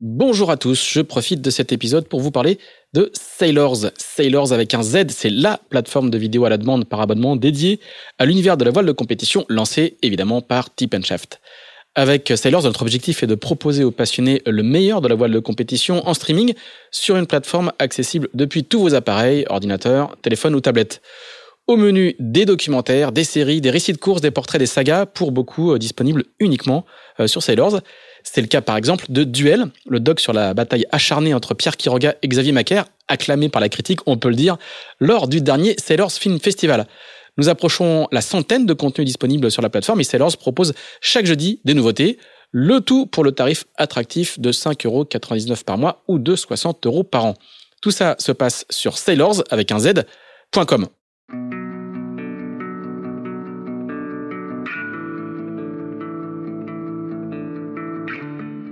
Bonjour à tous, je profite de cet épisode pour vous parler de Sailors. Sailors avec un Z, c'est la plateforme de vidéo à la demande par abonnement dédiée à l'univers de la voile de compétition lancée évidemment par Tip Shaft. Avec Sailors, notre objectif est de proposer aux passionnés le meilleur de la voile de compétition en streaming sur une plateforme accessible depuis tous vos appareils, ordinateurs, téléphones ou tablettes. Au menu, des documentaires, des séries, des récits de courses, des portraits, des sagas, pour beaucoup euh, disponibles uniquement euh, sur Sailors. C'est le cas par exemple de Duel, le doc sur la bataille acharnée entre Pierre Quiroga et Xavier Macaire, acclamé par la critique, on peut le dire, lors du dernier Sailors Film Festival. Nous approchons la centaine de contenus disponibles sur la plateforme et Sailors propose chaque jeudi des nouveautés. Le tout pour le tarif attractif de 5,99€ par mois ou de 60 euros par an. Tout ça se passe sur sailors avec un z.com.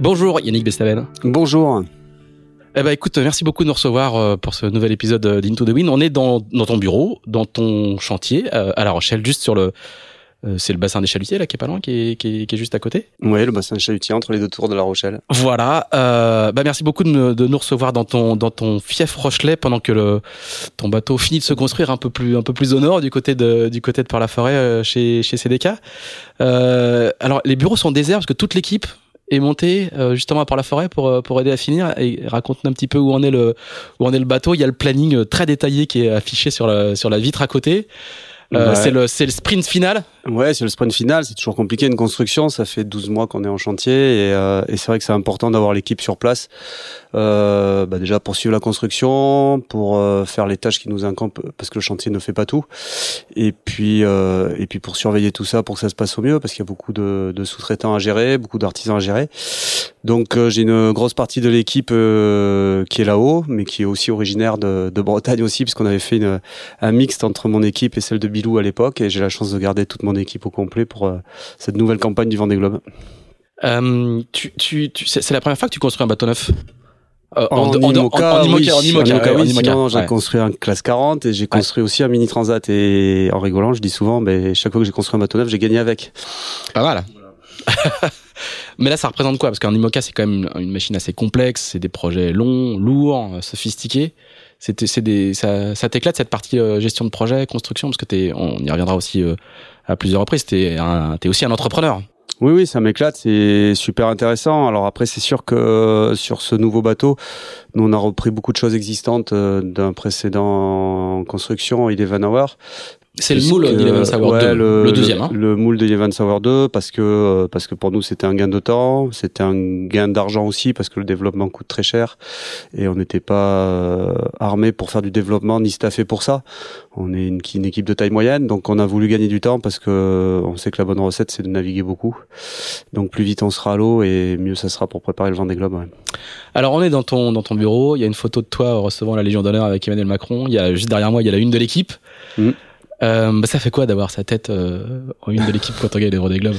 Bonjour Yannick Bestaven. Bonjour. Eh ben écoute, merci beaucoup de nous recevoir euh, pour ce nouvel épisode d'Into the Wind. On est dans, dans ton bureau, dans ton chantier euh, à La Rochelle, juste sur le euh, c'est le bassin des chalutiers là qui est pas loin, qui est, qui est, juste à côté. Oui, le bassin des chalutiers entre les deux tours de La Rochelle. Voilà. Euh, bah merci beaucoup de, de, nous recevoir dans ton dans ton fief Rochelet pendant que le ton bateau finit de se construire un peu plus un peu plus au nord du côté de du côté de par la forêt chez chez CDK. Euh, alors les bureaux sont déserts parce que toute l'équipe est monté euh, justement par la forêt pour euh, pour aider à finir et raconte un petit peu où en est le où en est le bateau. Il y a le planning euh, très détaillé qui est affiché sur la sur la vitre à côté. Euh, C'est le c'est le sprint final Ouais, c'est le sprint final. C'est toujours compliqué une construction. Ça fait 12 mois qu'on est en chantier et, euh, et c'est vrai que c'est important d'avoir l'équipe sur place. Euh, bah déjà pour suivre la construction, pour euh, faire les tâches qui nous incombent parce que le chantier ne fait pas tout. Et puis euh, et puis pour surveiller tout ça pour que ça se passe au mieux parce qu'il y a beaucoup de, sous-traitants à gérer, beaucoup d'artisans à gérer. Donc euh, j'ai une grosse partie de l'équipe qui est là-haut, mais qui est aussi originaire de, de Bretagne aussi, puisqu'on avait fait une, un mixte entre mon équipe et celle de Bilou à l'époque, et j'ai la chance de garder toute mon équipe au complet pour euh, cette nouvelle campagne du Vendée Globe. Euh, tu, tu, tu c'est la première fois que tu construis un bateau neuf? Euh, en, en, IMOCA, en, oui, en j'ai construit un classe 40 et j'ai construit aussi un mini transat et en rigolant, je dis souvent, ben, chaque fois que j'ai construit un bateau neuf, j'ai gagné avec. Pas mal. Mais là, ça représente quoi? Parce qu'un IMOCA, c'est quand même une machine assez complexe, c'est des projets longs, lourds, sophistiqués. C'est des ça, ça t'éclate cette partie euh, gestion de projet construction? Parce que t'es on y reviendra aussi euh, à plusieurs reprises. T'es aussi un entrepreneur. Oui, oui, ça m'éclate, c'est super intéressant. Alors après, c'est sûr que euh, sur ce nouveau bateau, nous on a repris beaucoup de choses existantes d'un précédent construction, Eleven Hour, c'est le moule d'Eleven Sour 2, le, deuxième. Hein. Le, moule de Sour 2 parce que euh, parce que pour nous c'était un gain de temps, c'était un gain d'argent aussi parce que le développement coûte très cher et on n'était pas euh, armé pour faire du développement ni staffé pour ça. On est une, une, équipe de taille moyenne donc on a voulu gagner du temps parce que on sait que la bonne recette c'est de naviguer beaucoup. Donc plus vite on sera à l'eau et mieux ça sera pour préparer le Vendée Globe. Ouais. Alors on est dans ton dans ton bureau, il y a une photo de toi recevant la Légion d'honneur avec Emmanuel Macron, il y a juste derrière moi il y a la une de l'équipe. Mmh. Euh, bah, ça fait quoi d'avoir sa tête euh, en une de l'équipe quand on gagne les Vendée Globe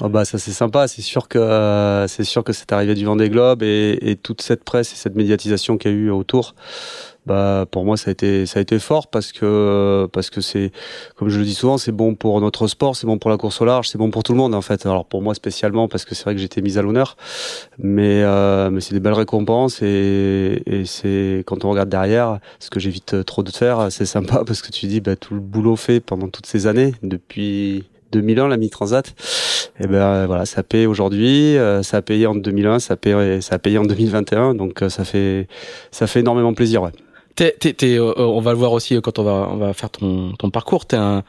oh bah ça c'est sympa, c'est sûr que euh, c'est sûr que cette arrivée du Vendée Globe et, et toute cette presse et cette médiatisation qu'il y a eu autour, bah pour moi ça a été ça a été fort parce que parce que c'est comme je le dis souvent c'est bon pour notre sport c'est bon pour la course au large c'est bon pour tout le monde en fait. Alors pour moi spécialement parce que c'est vrai que j'étais mise à l'honneur. Mais euh, mais c'est des belles récompenses et, et c'est quand on regarde derrière ce que j'évite trop de faire c'est sympa parce que tu dis bah tout le boulot fait pendant toutes ces années depuis 2001 la mi-transat et ben voilà ça paye aujourd'hui euh, ça a payé en 2001 ça paye ça a payé en 2021 donc euh, ça fait ça fait énormément plaisir ouais T'es, t'es, euh, on va le voir aussi quand on va, on va faire ton, ton parcours. T'es un,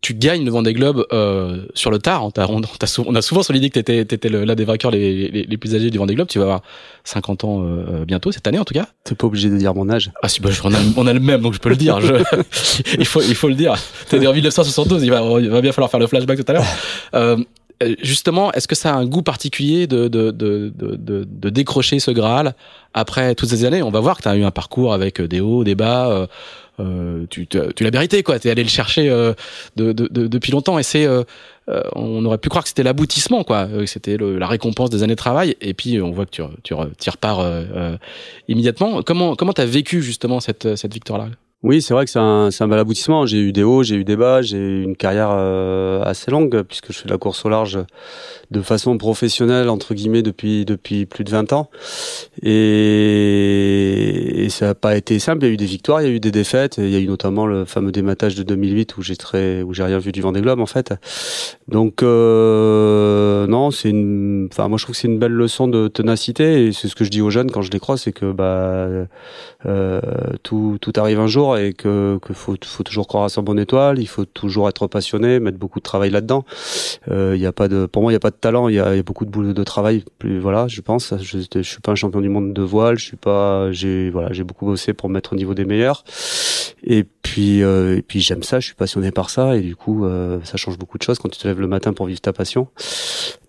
tu gagnes le Vendée Globe euh, sur le tard. On, a, on, on a souvent sur l'idée que tu étais, l'un des vainqueurs les, les, les, plus âgés du Vendée Globe. Tu vas avoir 50 ans euh, bientôt, cette année en tout cas. T'es pas obligé de dire mon âge. Ah si, bah, on, a, on a le même, donc je peux le dire. Je, il, faut, il faut le dire. T'es né en 1972, il va, il va bien falloir faire le flashback tout à l'heure. Euh, justement, est-ce que ça a un goût particulier de, de, de, de, de décrocher ce Graal après toutes ces années? On va voir que tu as eu un parcours avec des hauts, des bas euh, tu, tu l'as mérité quoi. T'es allé le chercher euh, de, de, de, depuis longtemps. Et c'est euh, on aurait pu croire que c'était l'aboutissement quoi, c'était la récompense des années de travail. Et puis on voit que tu, tu, tu repars immédiatement. Comment comment t'as vécu justement cette cette victoire là oui, c'est vrai que c'est un, un bel aboutissement. J'ai eu des hauts, j'ai eu des bas, j'ai eu une carrière euh, assez longue puisque je fais de la course au large de façon professionnelle entre guillemets depuis depuis plus de 20 ans. Et, et ça n'a pas été simple. Il y a eu des victoires, il y a eu des défaites. il y a eu notamment le fameux dématage de 2008 où j'ai très où j'ai rien vu du Vendée Globe en fait. Donc euh, non, c'est une. Enfin, moi je trouve que c'est une belle leçon de ténacité et c'est ce que je dis aux jeunes quand je les crois, c'est que bah euh, tout tout arrive un jour et que, que faut, faut toujours croire à son bonne étoile, il faut toujours être passionné, mettre beaucoup de travail là-dedans. Euh, il y a pas de, pour moi, il y a pas de talent, il y a, y a, beaucoup de boulot de travail. Plus, voilà, je pense. Je, je suis pas un champion du monde de voile, je suis pas, j'ai voilà, j'ai beaucoup bossé pour me mettre au niveau des meilleurs. Et puis, euh, et puis j'aime ça, je suis passionné par ça, et du coup, euh, ça change beaucoup de choses quand tu te lèves le matin pour vivre ta passion.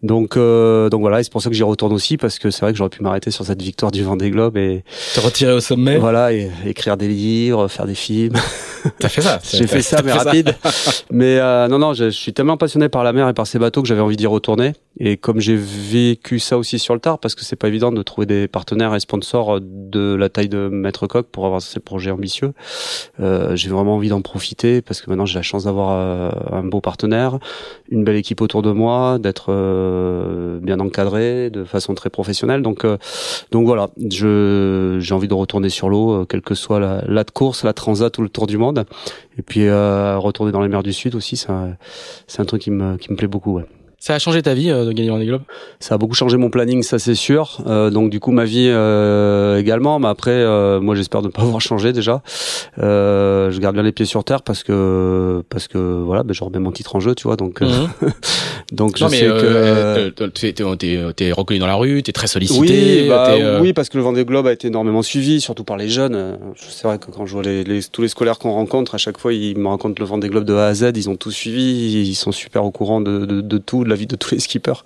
Donc, euh, donc voilà, c'est pour ça que j'y retourne aussi parce que c'est vrai que j'aurais pu m'arrêter sur cette victoire du Vendée Globe et te retirer au sommet. Voilà, et écrire des livres, faire des films. T'as fait ça J'ai fait ça, mais rapide. mais euh, non, non, je, suis tellement passionné par la mer et par ces bateaux que j'avais envie d'y retourner. Et comme j'ai vécu ça aussi sur le tard, parce que c'est pas évident de trouver des partenaires et sponsors de la taille de Maître Coq pour avoir ces projets ambitieux, euh, j'ai vraiment envie d'en profiter parce que maintenant j'ai la chance d'avoir euh, un beau partenaire, une belle équipe autour de moi, d'être euh, bien encadré de façon très professionnelle. Donc, euh, donc voilà, je j'ai envie de retourner sur l'eau, quelle que soit la, la course, la transat ou le tour du monde. Et puis retourner dans les mers du Sud aussi, c'est un truc qui me qui me plaît beaucoup. Ça a changé ta vie euh, de gagner Vendée Globe Ça a beaucoup changé mon planning, ça c'est sûr. Euh, donc du coup ma vie euh, également. Mais après, euh, moi j'espère ne pas avoir changé déjà. Euh, je garde bien les pieds sur terre parce que parce que voilà, ben, je remets mon titre en jeu, tu vois. Donc mhm. donc je non, mais sais que t'es, t'es, t'es reconnu dans la rue, t'es très sollicité. Oui, bah, oui, parce que le Vendée Globe a été énormément suivi, surtout par les jeunes. C'est vrai que quand je vois les, les, tous les scolaires qu'on rencontre, à chaque fois ils me racontent le Vendée Globe de A à Z. Ils ont tout suivi, ils sont super au courant de, de, de tout de la vie de tous les skippers.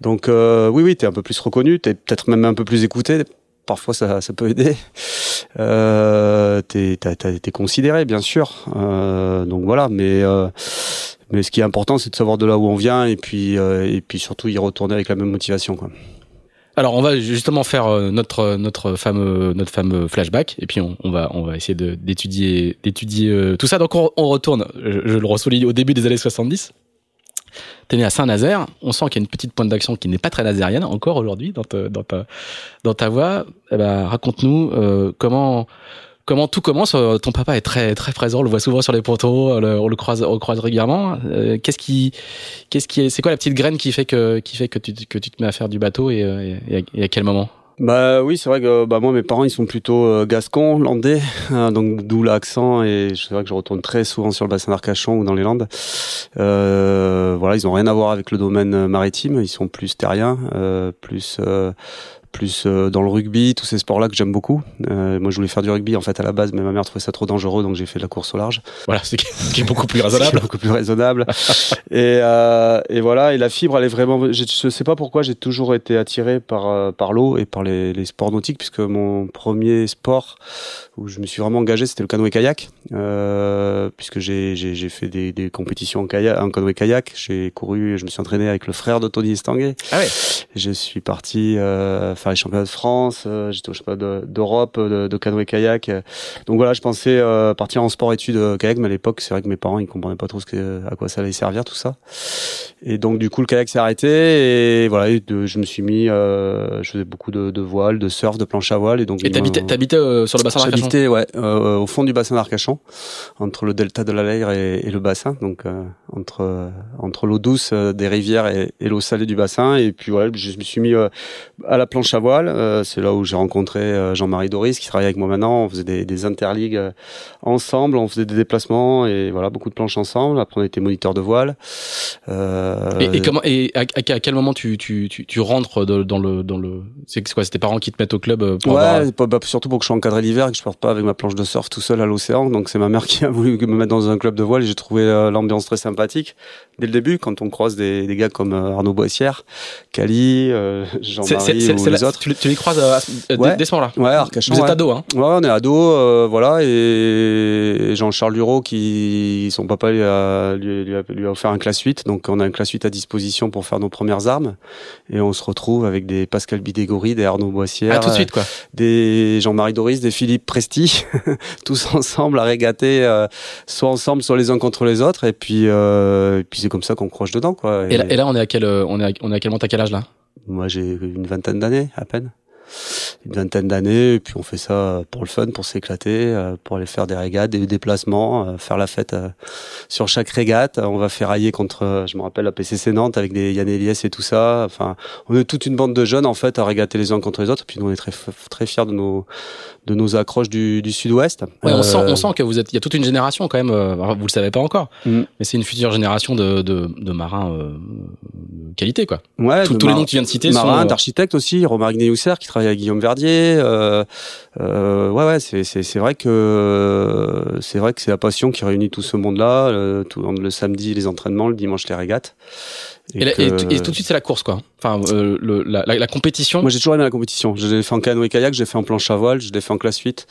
Donc euh, oui, oui, t'es un peu plus reconnu, t'es peut-être même un peu plus écouté. Parfois, ça, ça peut aider. Euh, t'es, t'es considéré, bien sûr. Euh, donc voilà, mais euh, mais ce qui est important, c'est de savoir de là où on vient et puis et puis surtout y retourner avec la même motivation, quoi. Alors on va justement faire notre notre fameux notre fameux flashback et puis on, on va on va essayer d'étudier d'étudier tout ça. Donc on, on retourne, je, je le ressouligne au début des années 70. T'es né à Saint-Nazaire. On sent qu'il y a une petite pointe d'action qui n'est pas très nazérienne encore aujourd'hui dans, ta, voix. Eh ben, raconte-nous euh, comment comment tout commence. Euh, ton papa est très très présent. On le voit souvent sur les poteaux. On le, croise, on le croise régulièrement. Euh, qu'est-ce qui qu'est-ce qui est c'est quoi la petite graine qui fait que qui fait que tu que tu te mets à faire du bateau et, et à quel moment? Bah oui, c'est vrai que bah moi mes parents ils sont plutôt euh, gascons, landais, hein, donc d'où l'accent et c'est vrai que je retourne très souvent sur le bassin d'Arcachon ou dans les Landes. Euh, voilà, ils ont rien à voir avec le domaine maritime, ils sont plus terriens, euh, plus euh, plus euh, dans le rugby, tous ces sports-là que j'aime beaucoup. Euh, moi, je voulais faire du rugby en fait à la base, mais ma mère trouvait ça trop dangereux, donc j'ai fait de la course au large. Voilà, c'est qui est beaucoup plus raisonnable. beaucoup plus raisonnable. et, euh, et voilà, et la fibre, elle est vraiment. Je sais pas pourquoi, j'ai toujours été attiré par euh, par l'eau et par les, les, sports nautiques, puisque mon premier sport où je me suis vraiment engagé, c'était le canoë-kayak, euh, puisque j'ai fait des, des compétitions en, kayak, en canoë-kayak. J'ai couru, je me suis entraîné avec le frère de Tony Estanguet. Ah ouais. Je suis parti. Euh, faire les championnats de France, euh, j'étais au championnat d'Europe de, de, canoë-kayak. Donc voilà, je pensais euh, partir en sport-études euh, kayak, mais à l'époque, c'est vrai que mes parents ils comprenaient pas trop ce que, à quoi ça allait servir tout ça. Et donc du coup, le kayak s'est arrêté et voilà, je me suis mis, je faisais beaucoup de, de voile, de surf, de planche à voile et donc. Et t'habitais, t'habitais sur le bassin d'Arcachon? J'habitais, ouais, au fond du bassin d'Arcachon, entre le delta de la Leyre et, et le bassin, donc entre entre l'eau douce des rivières et, et l'eau salée du bassin. Et puis voilà, je me suis mis à la planche planche à voile. c'est là où j'ai rencontré Jean-Marie Doris qui travaille avec moi maintenant. On faisait des, des interligues ensemble, on faisait des déplacements et voilà beaucoup de planches ensemble. Après on était moniteur de voile. Et, et, comment et à, à, quel moment tu tu tu, tu rentres dans le dans le c'est quoi C'est tes parents qui te mettent au club pour Ouais, bah, surtout pour que je sois encadré l'hiver et que je parte pas avec ma planche de surf tout seul à l'océan. Donc c'est ma mère qui a voulu me mettre dans un club de voile et j'ai trouvé l'ambiance très sympathique dès le début quand on croise des, des gars comme Arnaud Boissière, Cali, Jean-Marie ou les autres. Tu, tu, les croises euh, ouais. dès ce moment-là. Ouais, Arcachon. Vous êtes ado, hein Ouais, on est ado, euh, voilà. Et Jean-Charles Lureau, qui son papa lui a, lui, lui, a, lui a offert un classe 8, donc on a un classe 8 à disposition pour faire nos premières armes. Et on se retrouve avec des Pascal Bidégory, des Arnaud Boissière, ah, tout de suite quoi. Des Jean-Marie Doris, des Philippe Presti, tous ensemble à régater, euh, soit ensemble, soit les uns contre les autres. Et puis, euh, et puis c'est comme ça qu'on croche dedans quoi. Et, et, là, et là, on est à quel, on est à, on est à quel moment, à quel âge là? Moi, j'ai une vingtaine d'années à peine une vingtaine d'années, et puis on fait ça pour le fun, pour s'éclater, euh, pour aller faire des régates, des déplacements, euh, faire la fête euh, sur chaque régate. On va faire railler contre, je me rappelle, la PCC Nantes avec des Yann Eliès et tout ça. Enfin, on est toute une bande de jeunes en fait à régater les uns contre les autres. Puis nous on est très très fiers de nos de nos accroches du, du sud-ouest. Ouais, on sent on sent que vous êtes, il y a toute une génération quand même. vous le savez pas encore, mm. mais c'est une future génération de de, de marins euh, qualité quoi. Ouais, tous les noms que tu viens de citer marins, sont d'architectes aussi. Romaric Neusser qui travaille avec Guillaume Verdier. Euh, euh, ouais, c'est, vrai que c'est la passion qui réunit tout ce monde-là. Le, le samedi, les entraînements, le dimanche, les régates. Et, et, que... et, tout de suite, c'est la course, quoi. Enfin, euh, le, la, la, la, compétition. Moi, j'ai toujours aimé la compétition. Je l'ai fait en canoë kayak, j'ai fait en planche à voile, je l'ai fait en classe 8.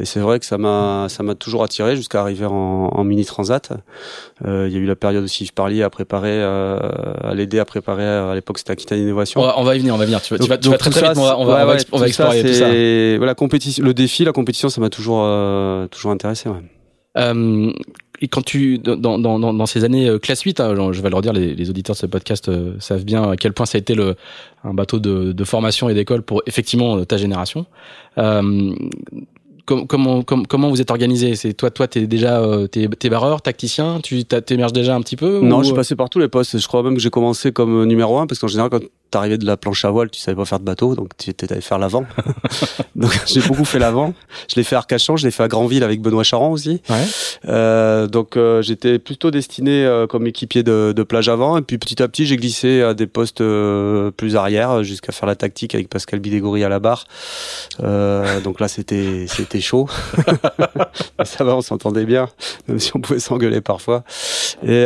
Et c'est vrai que ça m'a, ça m'a toujours attiré jusqu'à arriver en, en mini transat. Euh, il y a eu la période aussi, je parlais à préparer, euh, à l'aider à préparer. À l'époque, c'était Aquitaine Innovation. On va, on va, y venir, on va y venir. Tu vas, donc, tu vas, tu vas très très vite. On va, on va, ouais, on va explorer tout ça. Voilà, compétition, le défi, la compétition, ça m'a toujours, euh, toujours intéressé. Ouais. Euh, et quand tu dans, dans, dans, dans ces années euh, classe 8, hein, je vais leur dire, les, les auditeurs de ce podcast euh, savent bien à quel point ça a été le, un bateau de, de formation et d'école pour effectivement ta génération. Euh, com, comment, com, comment vous êtes organisé? C'est toi, toi, t'es déjà euh, t'es, t'es barreur, tacticien, tu t'émerges déjà un petit peu Non, ou... suis passé par tous les postes. Je crois même que j'ai commencé comme numéro un parce qu'en général, quand t'arrivais de la planche à voile, tu savais pas faire de bateau, donc tu étais allé faire l'avant. donc j'ai beaucoup fait l'avant. Je l'ai fait à Arcachon, je l'ai fait à Granville avec Benoît Charan aussi. Ouais. Euh, donc euh, j'étais plutôt destiné euh, comme équipier de, de, plage avant, et puis petit à petit j'ai glissé à des postes plus arrière jusqu'à faire la tactique avec Pascal Bidégory à la barre. Donc là c'était c'était chaud. ça va, on s'entendait bien, même si on pouvait s'engueuler parfois. Et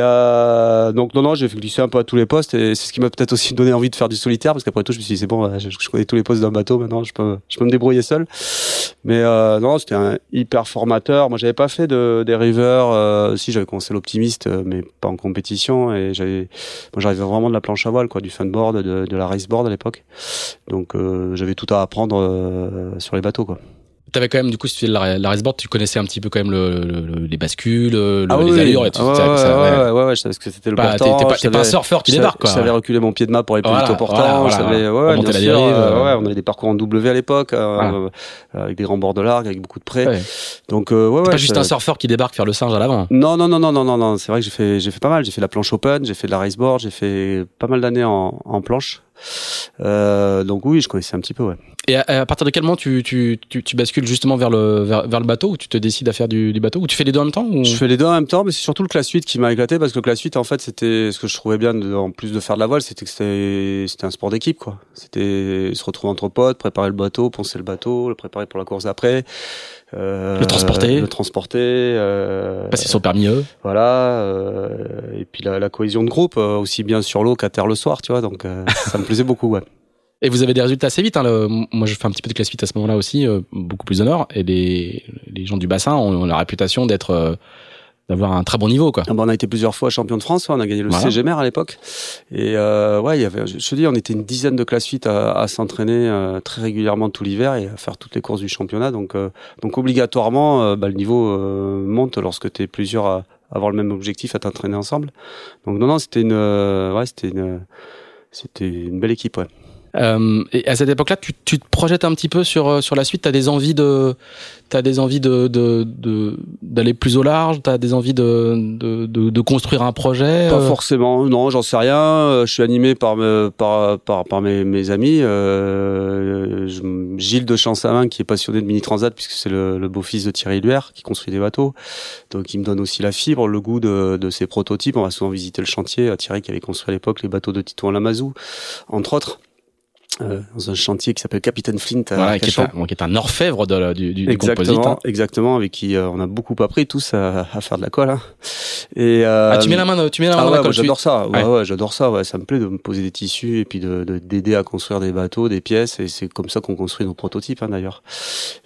donc non non, j'ai glisser un peu à tous les postes, et c'est ce qui m'a peut-être aussi donné envie de faire du solitaire parce qu'après tout je me suis dit c'est bon je, je, connais tous les postes d'un bateau maintenant je peux je peux me débrouiller seul. Mais euh, non c'était un hyper formateur. Moi j'avais pas fait de des rivers euh, si j'avais commencé l'optimiste mais pas en compétition et j'avais moi j'arrivais vraiment de la planche à voile quoi du funboard de, de la raceboard à l'époque. Donc euh, j'avais tout à apprendre euh, sur les bateaux quoi T'avais quand même, du coup, si tu faisais la, la raceboard, tu connaissais un petit peu quand même le, le, les bascules, le, ah les oui, allures et tout. Ah ouais, ouais, ça, ouais, ouais, ouais, je savais ce que c'était le bah, portant. T'es pas, pas, un surfeur qui débarque, quoi. Je savais reculer mon pied de main pour aller plus voilà, vite au portant. Voilà, je savais, ouais, ouais, bien sûr, euh, ouais, on avait des parcours en W à l'époque, euh, avec des grands bords de largue, avec beaucoup de près. Ouais. Donc, euh, ouais, ouais. pas juste un surfeur qui débarque faire le singe à l'avant. Non, non, non, non, non, non, non. C'est vrai que j'ai fait, j'ai fait pas mal. J'ai fait la planche open, j'ai fait de la raceboard, j'ai fait pas mal d'années en, en planche. Euh, donc oui, je connaissais un petit peu, ouais. Et à, à partir de quel moment tu, tu, tu, tu, bascules justement vers le, vers, vers, le bateau ou tu te décides à faire du, du, bateau ou tu fais les deux en même temps ou... Je fais les deux en même temps, mais c'est surtout le classe 8 qui m'a éclaté parce que le classe 8, en fait, c'était ce que je trouvais bien de, en plus de faire de la voile, c'était que c'était, c'était un sport d'équipe, quoi. C'était se retrouver entre potes, préparer le bateau, poncer le bateau, le préparer pour la course après. Euh, le transporter. Le transporter. Euh, Passer son permis eux. Voilà. Euh, et puis la, la, cohésion de groupe, euh, aussi bien sur l'eau qu'à terre le soir, tu vois. Donc euh, ça me plaisait beaucoup, ouais. Et vous avez des résultats assez vite. Hein, le, moi, je fais un petit peu de classe 8 à ce moment-là aussi, euh, beaucoup plus au nord. Et les, les gens du bassin ont, ont la réputation d'être euh, d'avoir un très bon niveau quoi. Ah bah on a été plusieurs fois champion de France, on a gagné le voilà. CGMR à l'époque. Et euh, ouais, il y avait je te dis on était une dizaine de classes 8 à, à s'entraîner euh, très régulièrement tout l'hiver et à faire toutes les courses du championnat donc euh, donc obligatoirement bah, le niveau monte lorsque tu es plusieurs à avoir le même objectif à t'entraîner ensemble. Donc non non, c'était une ouais, c'était une c'était une belle équipe ouais. Euh, et à cette époque-là, tu, tu, te projettes un petit peu sur sur la suite? T'as des envies de t'as des envies de de, de d'aller plus au large? T'as des envies de, de, de, de construire un projet Pas euh? forcément, non, j'en sais rien. Euh, Je suis animé par me, par par, par mes, mes amis. Euh, Gilles de Champsamin qui est passionné de mini transat puisque c'est le, le beau-fils de Thierry Luer qui construit des bateaux. Donc il me donne aussi la fibre, le goût de, de ces prototypes. On va souvent visiter le chantier. Euh, Thierry qui avait construit à l'époque les bateaux de Titouan Lamazou, entre autres. Euh, dans un chantier qui s'appelle Capitaine Flint Voilà, qui est, un, bon, qui est un orfèvre de, la- du, du, du composite. Exactement, hein. exactement, avec qui euh, on a beaucoup appris tous à, à faire de la colle. Hein. Et euh, Ah, tu mets la main, tu mets la main ah dans ouais, la colle. j'adore ça. Ouais, Ouais. ouais, j'adore ça. Ouais, ça me plaît de me poser des tissus et puis de de- d'aider à construire des bateaux, des pièces. Et c'est comme ça qu'on construit nos prototypes, hein, d'ailleurs.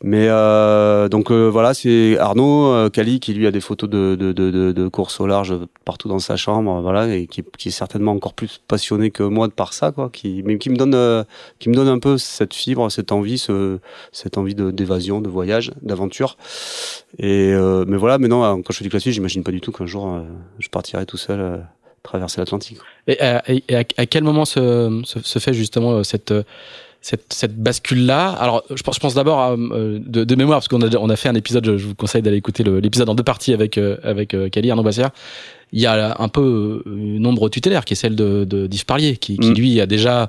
Mais euh, donc euh, voilà, c'est Arnaud euh, Cali qui lui a des photos de de de, de, de courses au large partout dans sa chambre, euh, voilà, et qui, qui est certainement encore plus passionné que moi de par ça, quoi. Qui mais qui me donne euh, qui me donne un peu cette fibre, cette envie, ce, cette envie d'évasion, de voyage, d'aventure. Et euh, mais voilà, maintenant euh, quand je fais du classique, j'imagine pas du tout qu'un jour euh, je partirai tout seul euh, traverser l'Atlantique. Et, à, et à, à quel moment se, se, se fait justement euh, cette euh, cette, cette bascule-là? Alors, je pense, je pense d'abord à, euh, de, de mémoire, parce qu'on a, on a fait un épisode, je, je vous conseille d'aller écouter l'épisode en deux parties avec, euh, avec euh, Cali, Arnaud Bassière. Il y a un peu euh, une ombre tutélaire qui est celle de, de d'Yves Parlier, qui, qui Mm. lui a déjà euh,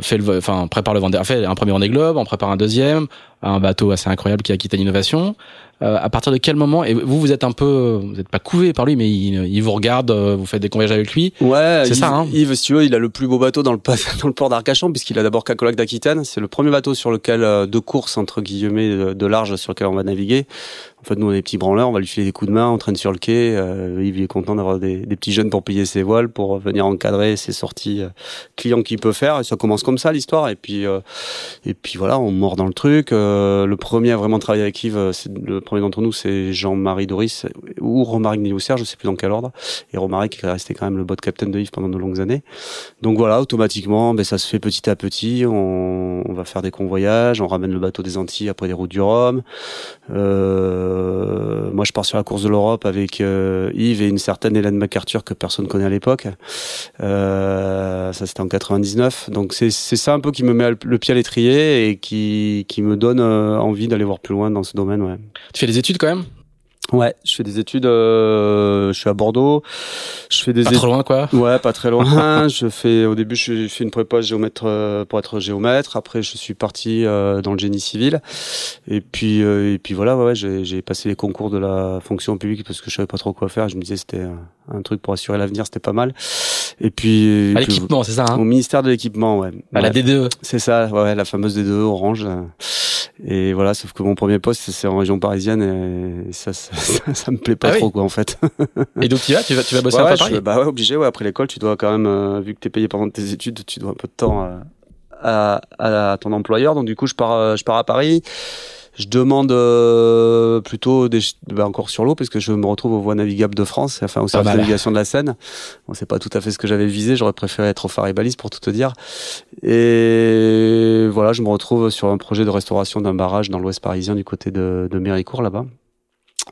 fait le, enfin, prépare le Vendée, fait un premier Vendée Globe, en prépare un deuxième, un bateau assez incroyable qui a quitté l'innovation. Euh, à partir de quel moment et vous vous êtes un peu vous êtes pas couvé par lui mais il, il vous regarde euh, vous faites des convoyages avec lui Ouais, C'est ça, hein. Yves, si tu veux, il a le plus beau bateau dans le, dans le port d'Arcachon, puisqu'il a d'abord Cacolac d'Aquitaine. C'est le premier bateau sur lequel, euh, de course, entre guillemets, de large, sur lequel on va naviguer. En fait, nous, on est des petits branleurs, on va lui filer des coups de main, on traîne sur le quai. Euh, Yves il est content d'avoir des, des petits jeunes pour payer ses voiles, pour venir encadrer ses sorties euh, clients qu'il peut faire. Et ça commence comme ça, l'histoire. Et puis, euh, et puis voilà, on mord dans le truc. Euh, le premier à vraiment travailler avec Yves, euh, le premier d'entre nous, c'est Jean-Marie Doris ou Romaric Niliousser, je sais plus dans quel ordre. Et Romaric qui est resté quand même le bot captain de Yves pendant de longues années. Donc voilà, automatiquement, ben, ça se fait petit à petit. On, on va faire des convoyages, on ramène le bateau des Antilles après les routes du Rhum. Euh, moi, je pars sur la course de l'Europe avec euh, Yves et une certaine Hélène MacArthur que personne connaît à l'époque. Euh, ça, c'était en 99. Donc c'est ça un peu qui me met le pied à l'étrier et qui me donne euh, envie d'aller voir plus loin dans ce domaine. Tu fais des études quand même? Ouais, je fais des études. euh, je suis à Bordeaux. Je fais des pas études. trop loin quoi Ouais, pas très loin. je fais au début, j'ai fait une prépa géomètre euh, pour être géomètre. Après, je suis parti euh, dans le génie civil. Et puis, euh, et puis voilà, ouais, ouais, j'ai passé les concours de la fonction publique parce que je savais pas trop quoi faire. Je me disais c'était un truc pour assurer l'avenir, c'était pas mal. Et puis, à l'équipement c'est ça hein au ministère de l'équipement, ouais. à la Ouais. D2 C'est ça, ouais, la fameuse D2 orange. Et voilà, sauf que mon premier poste, c'est en région parisienne et ça, ça, ça, ça me plaît pas Ah oui. trop, quoi, en fait. et donc tu vas tu vas tu vas bosser Ouais, à Paris je- bah ouais, obligé, ouais, après l'école, tu dois quand même, euh, vu que t'es payé pendant tes études, tu dois un peu de temps euh, à, à, à ton employeur. Donc du coup, je pars, euh, je pars à Paris. Je demande euh, plutôt des, bah, encore sur l'eau parce que je me retrouve aux voies navigables de France, enfin au service de navigation de la Seine. Bon, c'est pas tout à fait ce que j'avais visé. J'aurais préféré être au phare et balise pour tout te dire. Et voilà, je me retrouve sur un projet de restauration d'un barrage dans l'Ouest parisien du côté de, de Méricourt là-bas.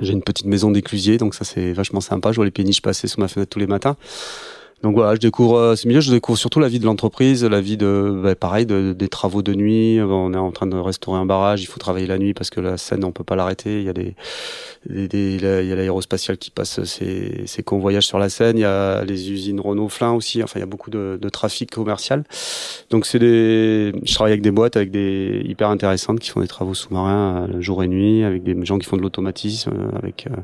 J'ai une petite maison d'éclusier, donc ça c'est vachement sympa. Je vois les péniches passer sous ma fenêtre tous les matins. Donc voilà, je découvre euh, ce milieu, je découvre surtout la vie de l'entreprise, la vie de, bah, pareil, de, des travaux de nuit. On est en train de restaurer un barrage, il faut travailler la nuit parce que la Seine, on peut pas l'arrêter. Il y a des, des, il y a l'aérospatiale qui passe ses, ses convoyages sur la Seine. Il y a les usines Renault Flin aussi. Enfin, il y a beaucoup de, de trafic commercial. Donc c'est des, je travaille avec des boîtes, avec des hyper intéressantes qui font des travaux sous-marins euh, jour et nuit, avec des gens qui font de l'automatisme, euh, avec euh,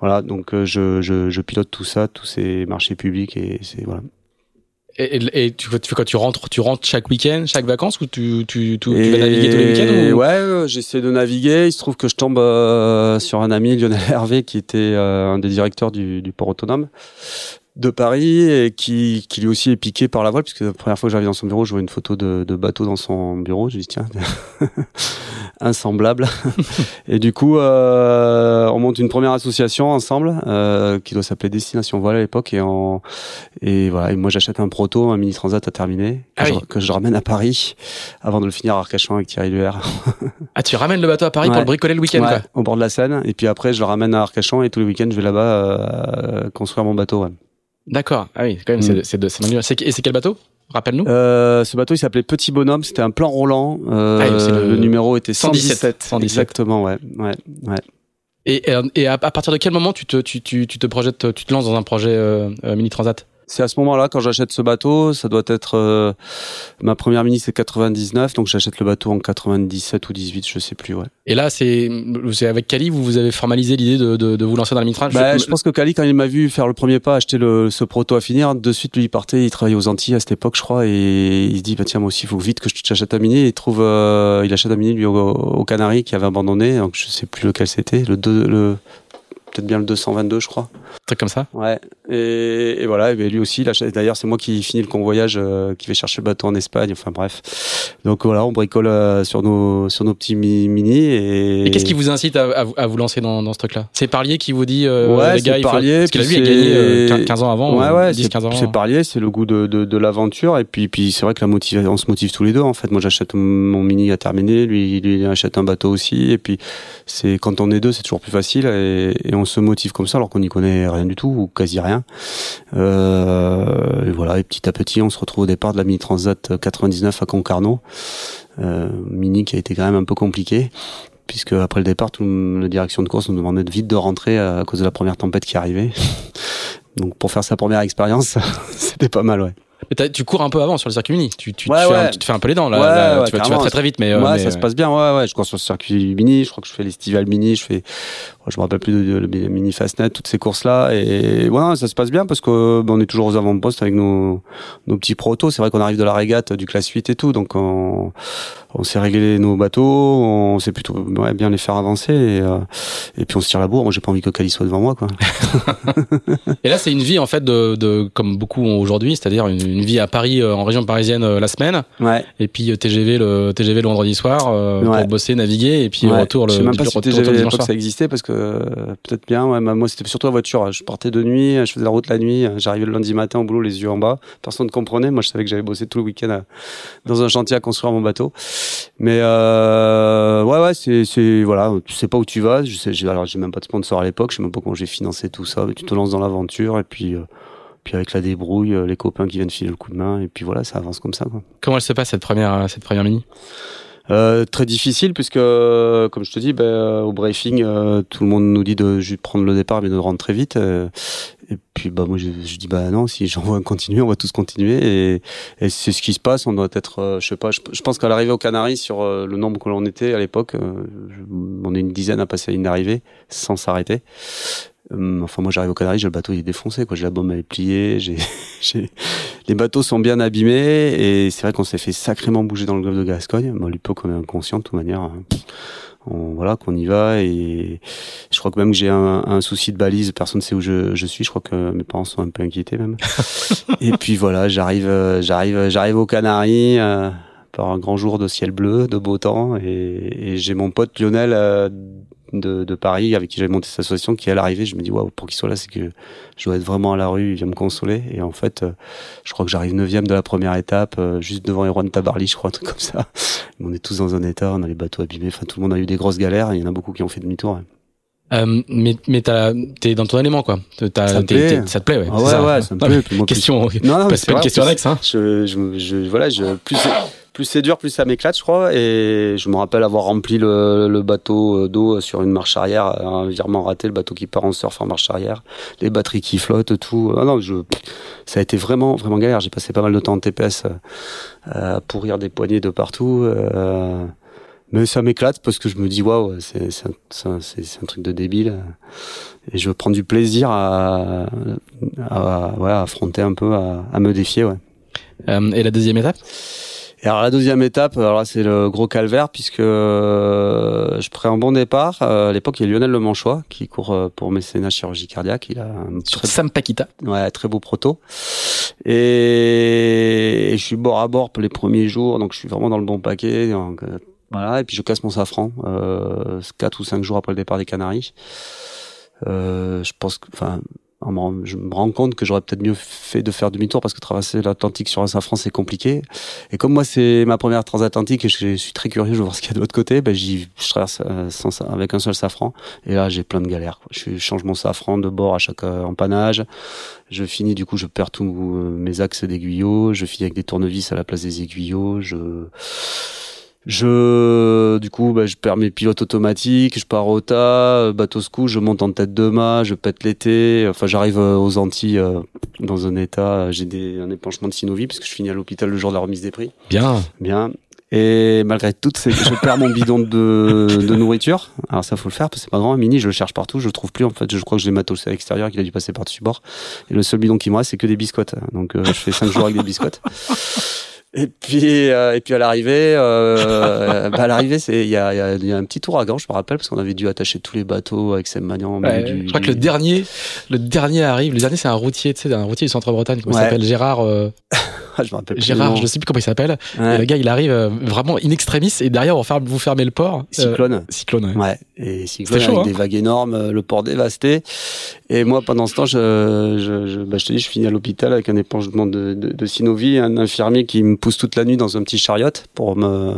voilà. Donc euh, je, je, je pilote tout ça, tous ces marchés publics et c'est voilà. et, et, et tu, tu fais quoi? Tu rentres tu rentres chaque week-end chaque vacances ou tu tu, tu, vas naviguer tous les week-ends ou... Ouais, j'essaie de naviguer. Il se trouve que je tombe euh, sur un ami, Lionel Hervé, qui était euh, un des directeurs du, du port autonome de Paris et qui, qui lui aussi est piqué par la voile puisque la première fois que j'arrive dans son bureau je vois une photo de, de bateau dans son bureau. Je dis tiens insemblable. Et du coup euh, on monte une première association ensemble euh, qui doit s'appeler Destination Voile à l'époque. Et et voilà. Et moi j'achète un proto un mini transat à terminer que, Ah je, que je ramène à Paris avant de le finir à Arcachon avec Thierry Luer ah tu ramènes le bateau à Paris pour le bricoler le week-end Ouais, au bord de la Seine. Et puis après je le ramène à Arcachon et tous les week-ends je vais là-bas euh, construire mon bateau ouais. D'accord ah oui quand même Mm. c'est c'est de- c'est manuel. C'est- et c'est quel bateau? Rappelle-nous Euh, ce bateau, il s'appelait Petit Bonhomme. C'était un plan roulant. Euh, Ah le... le- numéro était 117. 117. 117. Exactement, ouais, ouais, ouais. Et, et à, partir de quel moment tu te, tu, tu, tu te projettes, tu te lances dans un projet mini transat? C'est à ce moment-là quand j'achète ce bateau, ça doit être euh, ma première mini c'est 99 donc j'achète le bateau en 97 ou 18, je sais plus ouais. Et là c'est c'est avec Kali vous vous avez formalisé l'idée de, de, de, vous lancer dans la mini bah, je, pense que Kali quand il m'a vu faire le premier pas, acheter le ce proto à finir, de suite lui il partait, il travaillait aux Antilles à cette époque je crois et il se dit bah tiens moi aussi il faut vite que je t'achète un mini, il trouve euh, il achète un mini lui au, au Canaries qui avait abandonné donc je sais plus lequel c'était, le 2 le peut-être bien le 222, je crois. Un truc comme ça Ouais. Et, et voilà, et ben, lui aussi, d'ailleurs, c'est moi qui finis le convoyage, euh, qui vais chercher le bateau en Espagne, enfin bref. Donc voilà, on bricole euh, sur, nos, sur nos petits mini. Et, et qu'est-ce qui vous incite à, à, vous lancer dans, dans ce truc-là? C'est Parlier qui vous dit, euh, ouais, les gars, il faut... Parlier, parce a lui a gagné 15 ans avant, ouais, ouais, 10, 15 ans C'est Parlier, c'est le goût de, de, de l'aventure. Et puis, puis c'est vrai que la motivation, on se motive tous les deux. En fait, moi, j'achète mon mini à terminer, lui, lui, il achète un bateau aussi. Et puis, c'est quand on est deux, c'est toujours plus facile et, et on se motive comme ça alors qu'on n'y connaît rien du tout ou quasi rien. Euh, et voilà, et petit à petit, on se retrouve au départ de la Mini Transat 99 à Concarneau. Euh, mini qui a été quand même un peu compliqué puisque après le départ, tout, la direction de course nous demandait de vite de rentrer à cause de la première tempête qui arrivait. Donc pour faire sa première expérience, c'était pas mal, ouais. Mais tu cours un peu avant sur le circuit mini. Tu, tu, ouais, te, ouais. Fais, tu te fais un peu les dents là. Ouais, là tu, vas, tu, vas, très très vite, mais ça se passe bien. Ouais, ouais. Je cours sur le circuit mini. Je crois que je fais l'estival mini. Je fais, je me rappelle plus de, de, de mini Fastnet, toutes ces courses là. Et ouais, ça se passe bien parce que bon, on est toujours aux avant-postes avec nos, nos petits protos. C'est vrai qu'on arrive de la régate du classe 8 et tout, donc on, on sait régler nos bateaux, on sait plutôt ouais, bien les faire avancer et, euh, et puis on se tire la bourre. Moi, j'ai pas envie que Cali soit devant moi, quoi. et là, c'est une vie en fait de, de comme beaucoup aujourd'hui, c'est-à-dire une, une, vie à Paris, en région parisienne la semaine, ouais. et puis TGV le TGV le vendredi soir euh, pour bosser, naviguer, et puis ouais. retour le. Je sais même pas si TGV ça existait parce que peut-être bien. Moi, c'était surtout la voiture. Je partais de nuit, je faisais la route la nuit, j'arrivais le lundi matin au boulot, les yeux en bas. Personne ne comprenait. Moi, je savais que j'avais bossé tout le week-end dans un chantier à construire mon bateau. Mais euh, ouais, ouais, c'est, voilà, tu sais pas où tu vas. Je sais, alors j'ai même pas de sponsor à l'époque. Je sais même pas comment j'ai financé tout ça. Mais tu te lances dans l'aventure et puis, euh, puis avec la débrouille, euh, les copains qui viennent filer le coup de main et puis voilà, ça avance comme ça. Comment elle se passe cette première, cette première mini? Euh, très difficile puisque, comme je te dis, ben, au briefing, euh, tout le monde nous dit de juste prendre le départ mais de rentrer très vite. Euh, et puis, bah moi, je, je dis bah non, si j'en veux continuer, on va tous continuer. Et, et c'est ce qui se passe. On doit être, euh, je sais pas, je, pense qu'à l'arrivée aux Canaries, sur euh, le nombre que l'on était à l'époque, on est une dizaine à passer à ligne d'arrivée sans s'arrêter. Enfin, moi, j'arrive aux Canaries, j'ai le bateau, il est défoncé, quoi. J'ai la bombe, elle est pliée, j'ai, les bateaux sont bien abîmés, et c'est vrai qu'on s'est fait sacrément bouger dans le golfe de Gascogne. Moi, lui, peu qu'on est inconscient, de toute manière. Hein. On, voilà, qu'on y va, et je crois que même que j'ai un, un, souci de balise, personne ne sait où je, je, suis. Je crois que mes parents sont un peu inquiétés, même. et puis voilà, j'arrive, j'arrive, j'arrive aux Canaries, euh, par un grand jour de ciel bleu, de beau temps, et, et j'ai mon pote Lionel, euh, de, de, Paris avec qui j'avais monté cette association qui à l'arrivée je me dis waouh pour qu'il soit là c'est que je dois être vraiment à la rue il vient me consoler et en fait euh, je crois que j'arrive neuvième de la première étape euh, juste devant Erwan Tabarly je crois un truc comme ça on est tous dans un état on a les bateaux abîmés enfin tout le monde a eu des grosses galères et il y en a beaucoup qui ont fait demi-tour hein. Euh, mais mais t'es dans ton élément quoi. As, ça, te plaît. ça te plaît ouais. Ah ouais ça. ouais ça me plaît. Puis moi, question. Non non c'est pas une question annexe hein. Je, je, je voilà je plus plus c'est dur, plus ça m'éclate, je crois. Et je me rappelle avoir rempli le, le bateau d'eau sur une marche arrière, un virement raté, le bateau qui part en surf en marche arrière, les batteries qui flottent, tout. Ah non, je, ça a été vraiment, vraiment galère. J'ai passé pas mal de temps en TPS à pourrir des poignées de partout. Euh, mais ça m'éclate parce que je me dis waouh, c'est un, un, truc de débile. Et je prends du plaisir à, à, à affronter un peu, à, à me défier. Ouais. Euh, et la deuxième étape? Et alors la deuxième étape, alors là c'est le gros calvaire puisque euh, je prends un bon départ. Euh, à l'époque, il y a Lionel Le Manchois qui court euh, pour mécénat chirurgie cardiaque. Il a un sur très... Sam Paquita. Ouais, très beau proto. Et... et, je suis bord à bord pour les premiers jours, donc je suis vraiment dans le bon paquet. Donc, voilà, et puis je casse mon safran euh, quatre ou cinq jours après le départ des Canaries. Euh, je pense que, enfin, je me rends compte que j'aurais peut-être mieux fait de faire demi-tour parce que traverser l'Atlantique sur un safran c'est compliqué. Et comme moi c'est ma première transatlantique et je suis très curieux, je veux voir ce qu'il y a de l'autre côté, ben j'y, je traverse sans, avec un seul safran. Et là j'ai plein de galères. Je change mon safran de bord à chaque empannage. Je finis du coup je perds tous mes axes d'aiguillots. Je finis avec des tournevis à la place des aiguillots. Je Je, du coup, bah, je perds mes pilotes automatiques, je pars au tas, bateau scout, je monte en tête de mât, je pète l'été. Enfin, j'arrive aux Antilles dans un état, j'ai des, un épanchement de synovie parce que je finis à l'hôpital le jour de la remise des prix. Bien. Bien. Et malgré tout, je perds mon bidon de, de, nourriture. Alors ça, faut le faire parce que c'est pas grand. Un mini, je le cherche partout, je le trouve plus. En fait, je crois que je l'ai matossé à l'extérieur, qu'il a dû passer par-dessus bord. Et le seul bidon qui me reste, c'est que des biscottes. Donc euh, je fais cinq jours avec des biscottes. Et puis, euh, et puis à l'arrivée, euh, bah à l'arrivée, c'est il y a, y, a, y a, un petit ouragan, je me rappelle, parce qu'on avait dû attacher tous les bateaux avec Sam Magnan. Ouais, je crois que le dernier, le dernier arrive. Le dernier, c'est un routier, tu sais, un routier du centre-Bretagne, comment il s'appelle Gérard. Euh... je me rappelle Gérard, je sais plus comment il s'appelle. Le gars, il arrive euh, vraiment in extremis et derrière, on va vous fermer le port. Cyclone. cyclone. Ouais. ouais. Et cyclone chaud, avec hein des vagues énormes, le port dévasté. Et moi, pendant ce temps, je, je, je, bah, je te dis, je finis à l'hôpital avec un épanchement de, de, de synovie, un infirmier qui me pousse toute la nuit dans un petit chariot pour me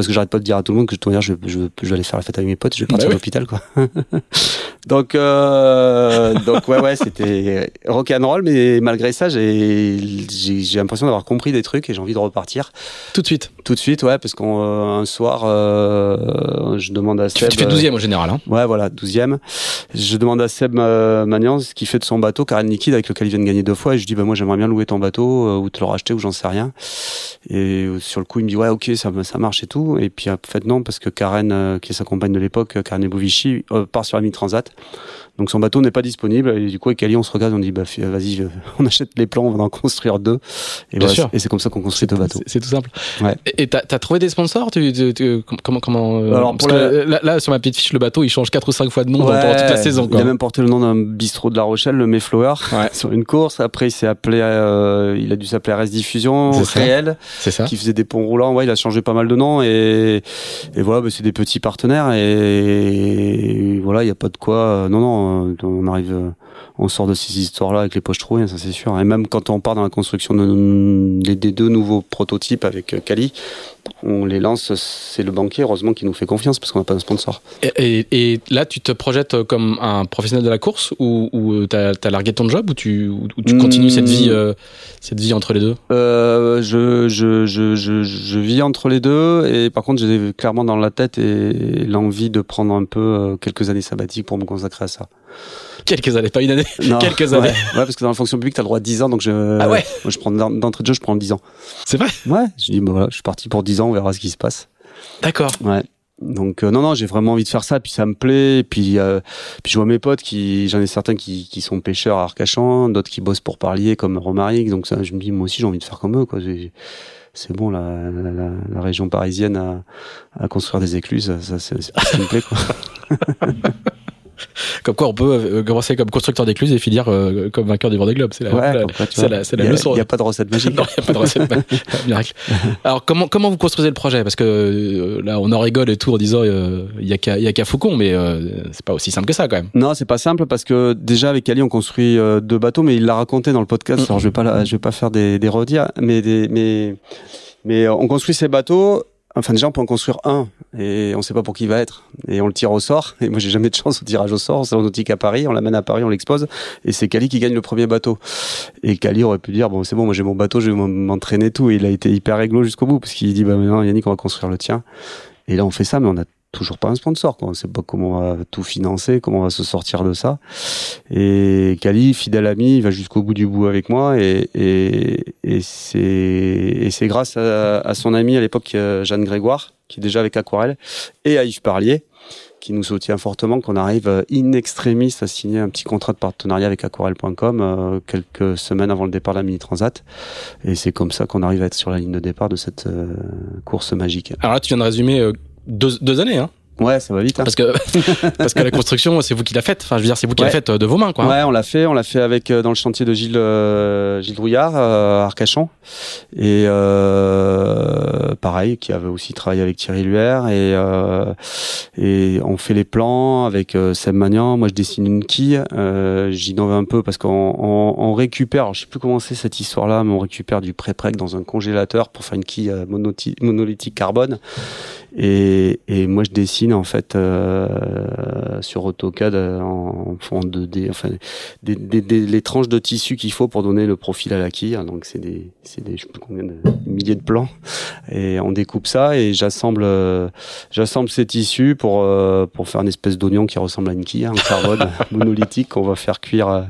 parce que j'arrête pas de dire à tout le monde que je je, je, je vais aller faire la fête avec mes potes je vais partir bah à l'hôpital quoi. Donc euh, donc ouais ouais c'était rock and roll mais malgré ça j'ai j'ai l'impression d'avoir compris des trucs et j'ai envie de repartir. Tout de suite. Tout de suite ouais parce qu'un soir euh, je demande à Seb tu, fais 12e au général hein. Ouais voilà 12e je demande à Seb euh, Magnan ce qu'il fait de son bateau Karen Liquide avec lequel il vient de gagner deux fois. Et je dis bah moi j'aimerais bien louer ton bateau euh, ou te le racheter ou j'en sais rien. Et sur le coup il me dit ouais ok ça ça marche et tout. Et puis en fait non parce que Karen euh, qui est sa compagne de l'époque Karen Ebovici euh, part sur la mi-transat donc son bateau n'est pas disponible. Et du coup avec Ali on se regarde on dit bah vas-y on achète les plans on va en construire deux. Et, Bien sûr. et c'est comme ça qu'on construit deux bateaux. c'est tout simple. Ouais. et t'as as trouvé des sponsors? Tu, tu, tu, comment comment euh, alors parce que là, là, sur ma petite fiche le bateau il change quatre ou cinq fois de nom ouais, pendant toute la saison quoi. il a même porté le nom d'un bistrot de La Rochelle le Mayflower ouais. sur une course après il s'est appelé euh, il a dû s'appeler RS Diffusion réel ça qui faisait des ponts roulants ouais il a changé pas mal de noms et et voilà bah, c'est des petits partenaires et, et voilà il y a pas de quoi non non on arrive on sort de ces histoires-là avec les poches trouées, ça c'est sûr. Et même quand on part dans la construction de, des, des deux nouveaux prototypes avec Kali, on les lance, c'est le banquier, heureusement, qui nous fait confiance parce qu'on n'a pas de sponsor. Et, et, et, là, tu te projettes comme un professionnel de la course ou, ou tu as, as, largué ton job ou tu, ou tu continues mmh. cette, vie, euh, cette vie entre les deux? Euh, je, je, je, je, je vis entre les deux et par contre, j'ai clairement dans la tête et l'envie de prendre un peu euh, quelques années sabbatiques pour me consacrer à ça. Quelques années, pas une année. Non, quelques années. Ouais, ouais, parce que dans la fonction publique, tu as le droit à 10 ans, donc je, ah ouais. moi, je prends d'entrée de jeu, je prends 10 ans. C'est vrai? Ouais, je dis, bon, voilà, je suis parti pour 10 ans, on verra ce qui se passe. D'accord. Ouais. Donc euh, non non j'ai vraiment envie de faire ça puis ça me plaît puis euh, puis je vois mes potes qui j'en ai certains qui, qui sont pêcheurs à Arcachon d'autres qui bossent pour Parlier comme Romaric donc ça je me dis moi aussi j'ai envie de faire comme eux quoi c'est bon la, la, la, région parisienne à, à construire des écluses ça c'est ce qui me plaît quoi comme quoi on peut euh, commencer comme constructeur d'écluses et finir euh, comme vainqueur du Vendée Globe. C'est la, ouais, leçon. Il n'y a pas de recette magique. non, il n'y a pas de recette miracle. Alors comment comment vous construisez le projet? Parce que euh, là on en rigole et tout en disant il euh, y a qu'à il y a qu'à Faucon, mais c'est pas aussi simple que ça quand même. Non, c'est pas simple parce que déjà avec Ali on construit deux bateaux, mais il l'a raconté dans le podcast. Alors je vais pas la, je vais pas faire des, des mais des mais mais on construit ces bateaux Enfin, déjà, on peut en construire un et on sait pas pour qui il va être. Et on le tire au sort. Et moi, j'ai jamais de chance au tirage au sort. On salon nautique à Paris, on l'amène à Paris, on l'expose. Et c'est Kali qui gagne le premier bateau. Et Kali aurait pu dire, bon, c'est bon, moi j'ai mon bateau, je vais m'entraîner tout. Et il a été hyper réglo jusqu'au bout parce qu'il dit, bah maintenant, Yannick, on va construire le tien. Et là, on fait ça, mais on a toujours pas un sponsor. Quoi. On sait pas comment on va tout financer, comment on va se sortir de ça. Et Kali, fidèle ami, il va jusqu'au bout du bout avec moi. Et, et, et c'est grâce à, à, son ami à l'époque, Jeanne Grégoire, qui est déjà avec Aquarelle, et à Yves Parlier, qui nous soutient fortement, qu'on arrive in extremis à signer un petit contrat de partenariat avec aquarelle.com euh, quelques semaines avant le départ de la Mini Transat. Et c'est comme ça qu'on arrive à être sur la ligne de départ de cette euh, course magique. Alors là, tu viens de résumer euh, deux, deux années, hein Ouais, ça va vite. Hein. Parce que parce que la construction, c'est vous qui l'a faite. Enfin, je veux dire, c'est vous qui ouais. l'a faite de vos mains, quoi. Ouais, on l'a fait. On l'a fait avec dans le chantier de Gilles euh, Gilles Drouillard euh, à Arcachon et euh, pareil, qui avait aussi travaillé avec Thierry Luer et et on fait les plans avec Seb Magnan. Moi, je dessine une quille. J'innove un peu parce qu'on on, on récupère. Alors, je sais plus comment c'est cette histoire-là, mais on récupère du pré-preg dans un congélateur pour faire une quille monolithique carbone Et, et moi, je dessine en fait euh, sur AutoCAD euh, en, en 2D, enfin, des, des, des, les tranches de tissu qu'il faut pour donner le profil à la quille. Donc, c'est des, c'est des, je sais pas combien de milliers de plans. Et on découpe ça et j'assemble, euh, j'assemble ces tissus pour euh, pour faire une espèce d'oignon qui ressemble à une quille, un hein, carbone monolithique qu'on va faire cuire euh,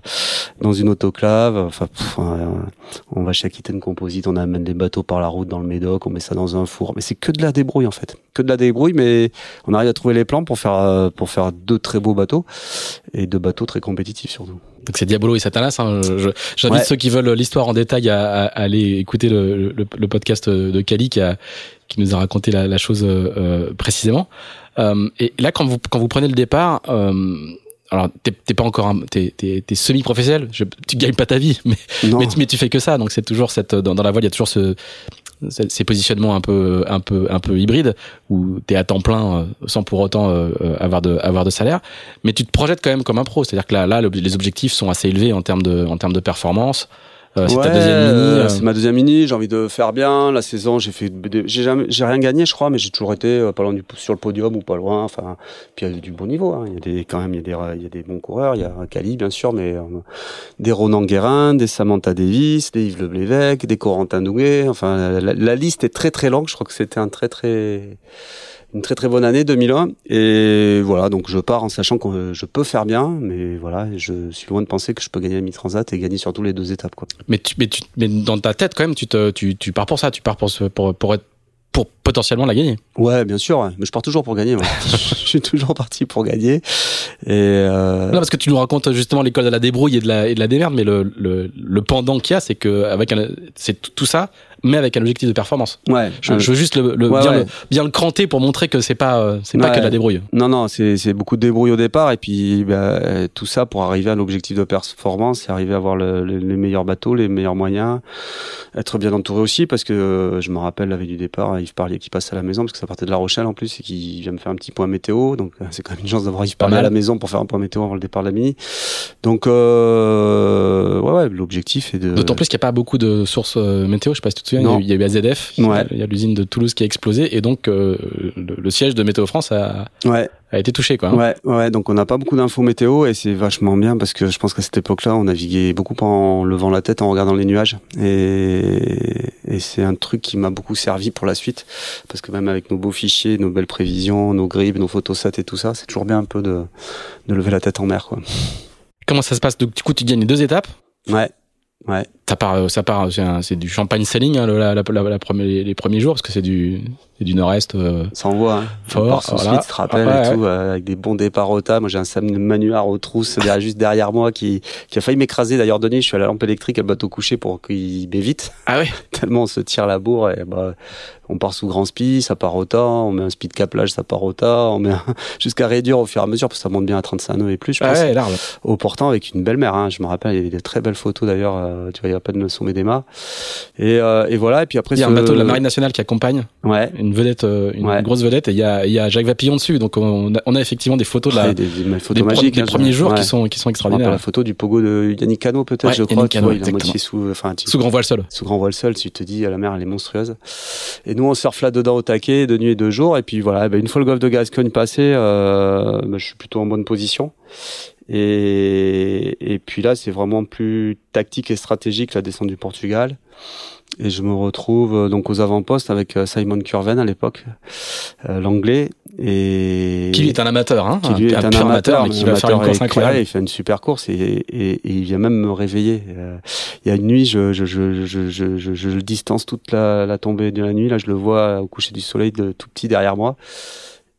dans une autoclave. Enfin, on va chez Aquitaine Composite, on amène des bateaux par la route dans le Médoc, on met ça dans un four. Mais c'est que de la débrouille en fait, que de la débrouille, mais on arrive à trouver les plans pour faire pour faire deux très beaux bateaux et deux bateaux très compétitifs surtout. Donc c'est Diabolo et Satanas. Hein. J'invite ceux qui veulent l'histoire en détail à, à, aller écouter le, le, le, podcast de Kali qui, a, qui nous a raconté la, la chose euh, précisément. Euh, et là, quand vous quand vous prenez le départ, euh, alors t'es pas encore t'es es, semi professionnel. tu gagnes pas ta vie, mais mais, mais, tu fais que ça. Donc c'est toujours cette dans, dans la voile, il y a toujours ce ces positionnements un peu un peu un peu hybrides où tu es à temps plein euh, sans pour autant euh, euh, avoir de avoir de salaire. Mais tu te projettes quand même comme un pro. C'est-à-dire que là là les objectifs sont assez élevés en termes de en termes de performance euh, c'est ta deuxième mini. Euh. C'est ma deuxième mini. J'ai envie de faire bien. La saison, j'ai fait, j'ai jamais, j'ai rien gagné, je crois, mais j'ai toujours été euh, pas loin du, sur le podium ou pas loin. Enfin, puis il y a du bon niveau. Hein. Il y a des, quand même, il y a des, il y a des bons coureurs. Il y a Cali, bien sûr, mais des Ronan Guérin, des Samantha Davis, des Yves Leblévesque, des Corentin Douguet. Enfin, la, la, liste est très très longue. Je crois que c'était un très très une très très bonne année 2001 et voilà donc je pars en sachant que je peux faire bien mais voilà je suis loin de penser que je peux gagner la mi-transat et gagner surtout les deux étapes quoi. Mais tu, mais tu mais dans ta tête quand même tu te tu, tu pars pour ça tu pars pour pour pour être pour potentiellement la gagner. Ouais, bien sûr, mais je pars toujours pour gagner. Moi. je suis toujours parti pour gagner. Et euh... Non, parce que tu nous racontes justement l'école de la débrouille et de la et de la démerde, mais le le, le pendant qu'il y a, c'est que avec c'est tout ça mais avec un objectif de performance. Ouais. Je, je veux juste le, le, bien, Le, bien, le, cranter pour montrer que c'est pas euh, c'est pas que de la débrouille. Non non, c'est c'est beaucoup de débrouille au départ et puis bah, tout ça pour arriver à l'objectif de performance, c'est arriver à avoir le, les meilleurs bateaux, les meilleurs moyens, être bien entouré aussi parce que euh, je me rappelle la veille du départ, Yves Parlier qui passe à la maison parce que ça partait de La Rochelle en plus et qui vient me faire un petit point météo, donc euh, c'est quand même une chance d'avoir Yves Parlier à la maison pour faire un point météo avant le départ de la mini. Donc euh, ouais, ouais l'objectif est de. D'autant plus qu'il n'y a pas beaucoup de sources météo, je sais pas si tu souviens, il y a eu AZF Ouais. Il y a l'usine de Toulouse qui a explosé et donc euh, le, le, siège de Météo France a, ouais. a été touché. Quoi, hein. Ouais, ouais, donc on n'a pas beaucoup d'infos météo et c'est vachement bien parce que je pense qu'à cette époque-là, on naviguait beaucoup en levant la tête, en regardant les nuages. Et, et c'est un truc qui m'a beaucoup servi pour la suite parce que même avec nos beaux fichiers, nos belles prévisions, nos grilles, nos photosats et tout ça, c'est toujours bien un peu de, de lever la tête en mer. Quoi. Comment ça se passe? Donc, du coup, tu gagnes deux étapes? Ouais. Ouais. Ça part, ça part, c'est du champagne sailing hein, la, la, la, la premier, les premiers jours parce que c'est du, du nord-est. Euh, ça envoie. Hein. Fort. Sous voilà. te rappelle ah, ouais, et tout, euh, avec des bons départs au tas. Moi, j'ai un Sam Manuard aux trousses derrière, juste derrière moi qui, qui a failli m'écraser. D'ailleurs, Denis, je suis à la lampe électrique, à le bateau couché pour qu'il m'évite. Ah ouais. Tellement on se tire la bourre et bah, on part sous grand speed, ça part au tas, on met un speed caplage, ça part au tas, on met jusqu'à réduire au fur et à mesure parce que ça monte bien à 35 nœuds et plus, je pense. Ah ouais, au portant avec une belle mer, hein. Je me rappelle, il y avait des très belles photos d'ailleurs, euh, tu vois, il y a pas de sommet des mâts. Et, euh, et voilà, et puis après. Il y a ce... un bateau de la Marine nationale qui accompagne. Ouais. Une vedette, euh, une ouais. grosse vedette, et il y a, y a Jacques Vapillon dessus, donc on a, on a effectivement des photos de la, ouais, des, des, photos des, magiques, des hein, premiers jours qui sont, qui sont extraordinaires. La photo du pogo de Yannick Cano, peut-être, je crois, Cano, il est sous, enfin, sous grand voile seul. Sous grand voile seul, tu te dis, la mer, elle est monstrueuse. Et nous, on surfe là dedans au taquet, de nuit et de jour. Et puis voilà, ben, une fois le golfe de Gascogne passé, euh, ben, je suis plutôt en bonne position. Et, et puis là, c'est vraiment plus tactique et stratégique la descente du Portugal. Et je me retrouve euh, donc aux avant-postes avec euh, Simon Curven à l'époque, euh, l'anglais. Et qui est un amateur, hein Qui lui est un, amateur, mais qui va faire une course incroyable. Il fait une super course et, et, et il vient même me réveiller. il y a une nuit, je, je, je, je, je, je, je le distance toute la, la tombée de la nuit. Là, je le vois au coucher du soleil de tout petit derrière moi.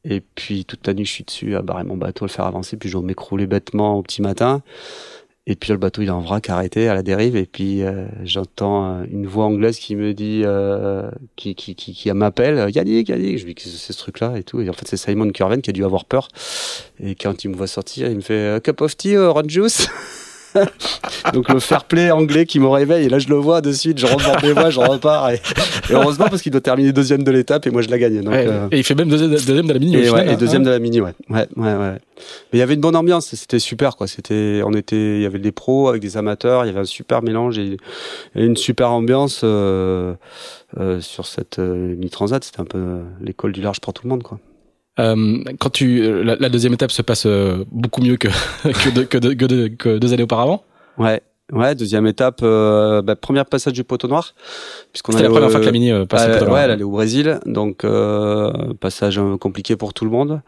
Et puis toute la nuit, je suis dessus à barrer mon bateau, à le faire avancer. Puis je vais m'écrouler bêtement au petit matin. Et puis le bateau il est en vrac arrêté à la dérive. Et puis euh, j'entends une voix anglaise qui me dit euh, qui, qui, qui, qui m'appelle Yannick Yannick! Je lui dis c'est ce truc là et tout. Et en fait c'est Simon Curven qui a dû avoir peur. Et quand il me voit sortir il me fait cup of tea orange juice donc le fair play anglais qui me réveille et là je le vois de suite, je remonte mes voix, je repars et, heureusement parce qu'il doit terminer deuxième de l'étape et moi je la gagne. Donc, euh, Et il fait même deuxième, de la mini. Et, ouais, et deuxième de la mini, ouais, ouais, ouais, ouais. Mais il y avait une bonne ambiance, c'était super quoi. C'était, on était, il y avait des pros avec des amateurs, il y avait un super mélange et, une super ambiance euh, euh, sur cette euh, mini transat. C'était un peu l'école du large pour tout le monde quoi. Euh, quand tu la, deuxième étape se passe euh, beaucoup mieux que que, que, que, deux années auparavant. Ouais. Ouais, deuxième étape, euh, bah, première passage du poteau noir, puisqu'on C'était la première fois que la mini passe le poteau noir. Ouais, elle allait au Brésil, donc passage compliqué pour tout le monde.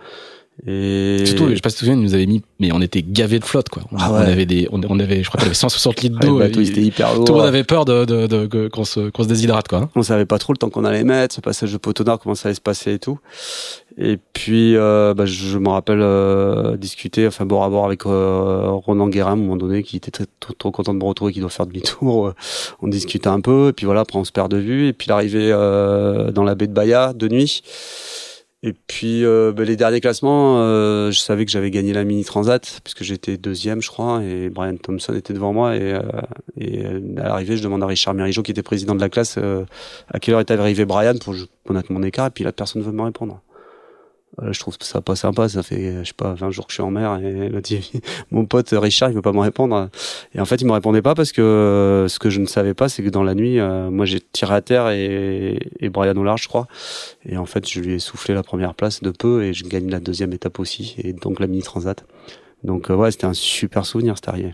Et surtout, je sais pas si tu te souviens, nous avait mis, mais on était gavé de flotte, quoi. On, ah avait des, on, avait, je crois qu'on avait 160 litres d'eau. le bateau, était hyper lourd. Tout le monde avait peur de, de, de, qu'on se, qu'on se déshydrate, quoi. On savait pas trop le temps qu'on allait mettre, ce passage de poteau nord, comment ça allait se passer et tout. Et puis, euh, bah, je, me rappelle euh, discuter, enfin, bord à bord avec euh, Ronan Guérin, à un moment donné, qui était très, trop, content de me retrouver, qui doit faire demi-tour. on discutait un peu, et puis voilà, après on se perd de vue. Et puis l'arrivée dans la baie de Bahia, de nuit. Et puis euh, ben, les derniers classements, euh, je savais que j'avais gagné la mini transat puisque j'étais deuxième, je crois, et Brian Thompson était devant moi. Et, euh, et à l'arrivée, je demande à Richard Mérigeau, qui était président de la classe, à quelle heure était arrivé Brian pour connaître mon écart. Et puis là, personne ne veut me répondre. Euh, je trouve ça pas sympa. Ça fait, je sais pas, 20 jours que je suis en mer et là, mon pote Richard, il veut pas me répondre. Et en fait, il me répondait pas parce que ce que je ne savais pas, c'est que dans la nuit, euh, moi, j'ai tiré à terre et, et Brian au large, je crois. Et en fait, je lui ai soufflé la première place de peu et je gagne la deuxième étape aussi et donc la mini transat. Donc euh, ouais, c'était un super souvenir cette arrivée.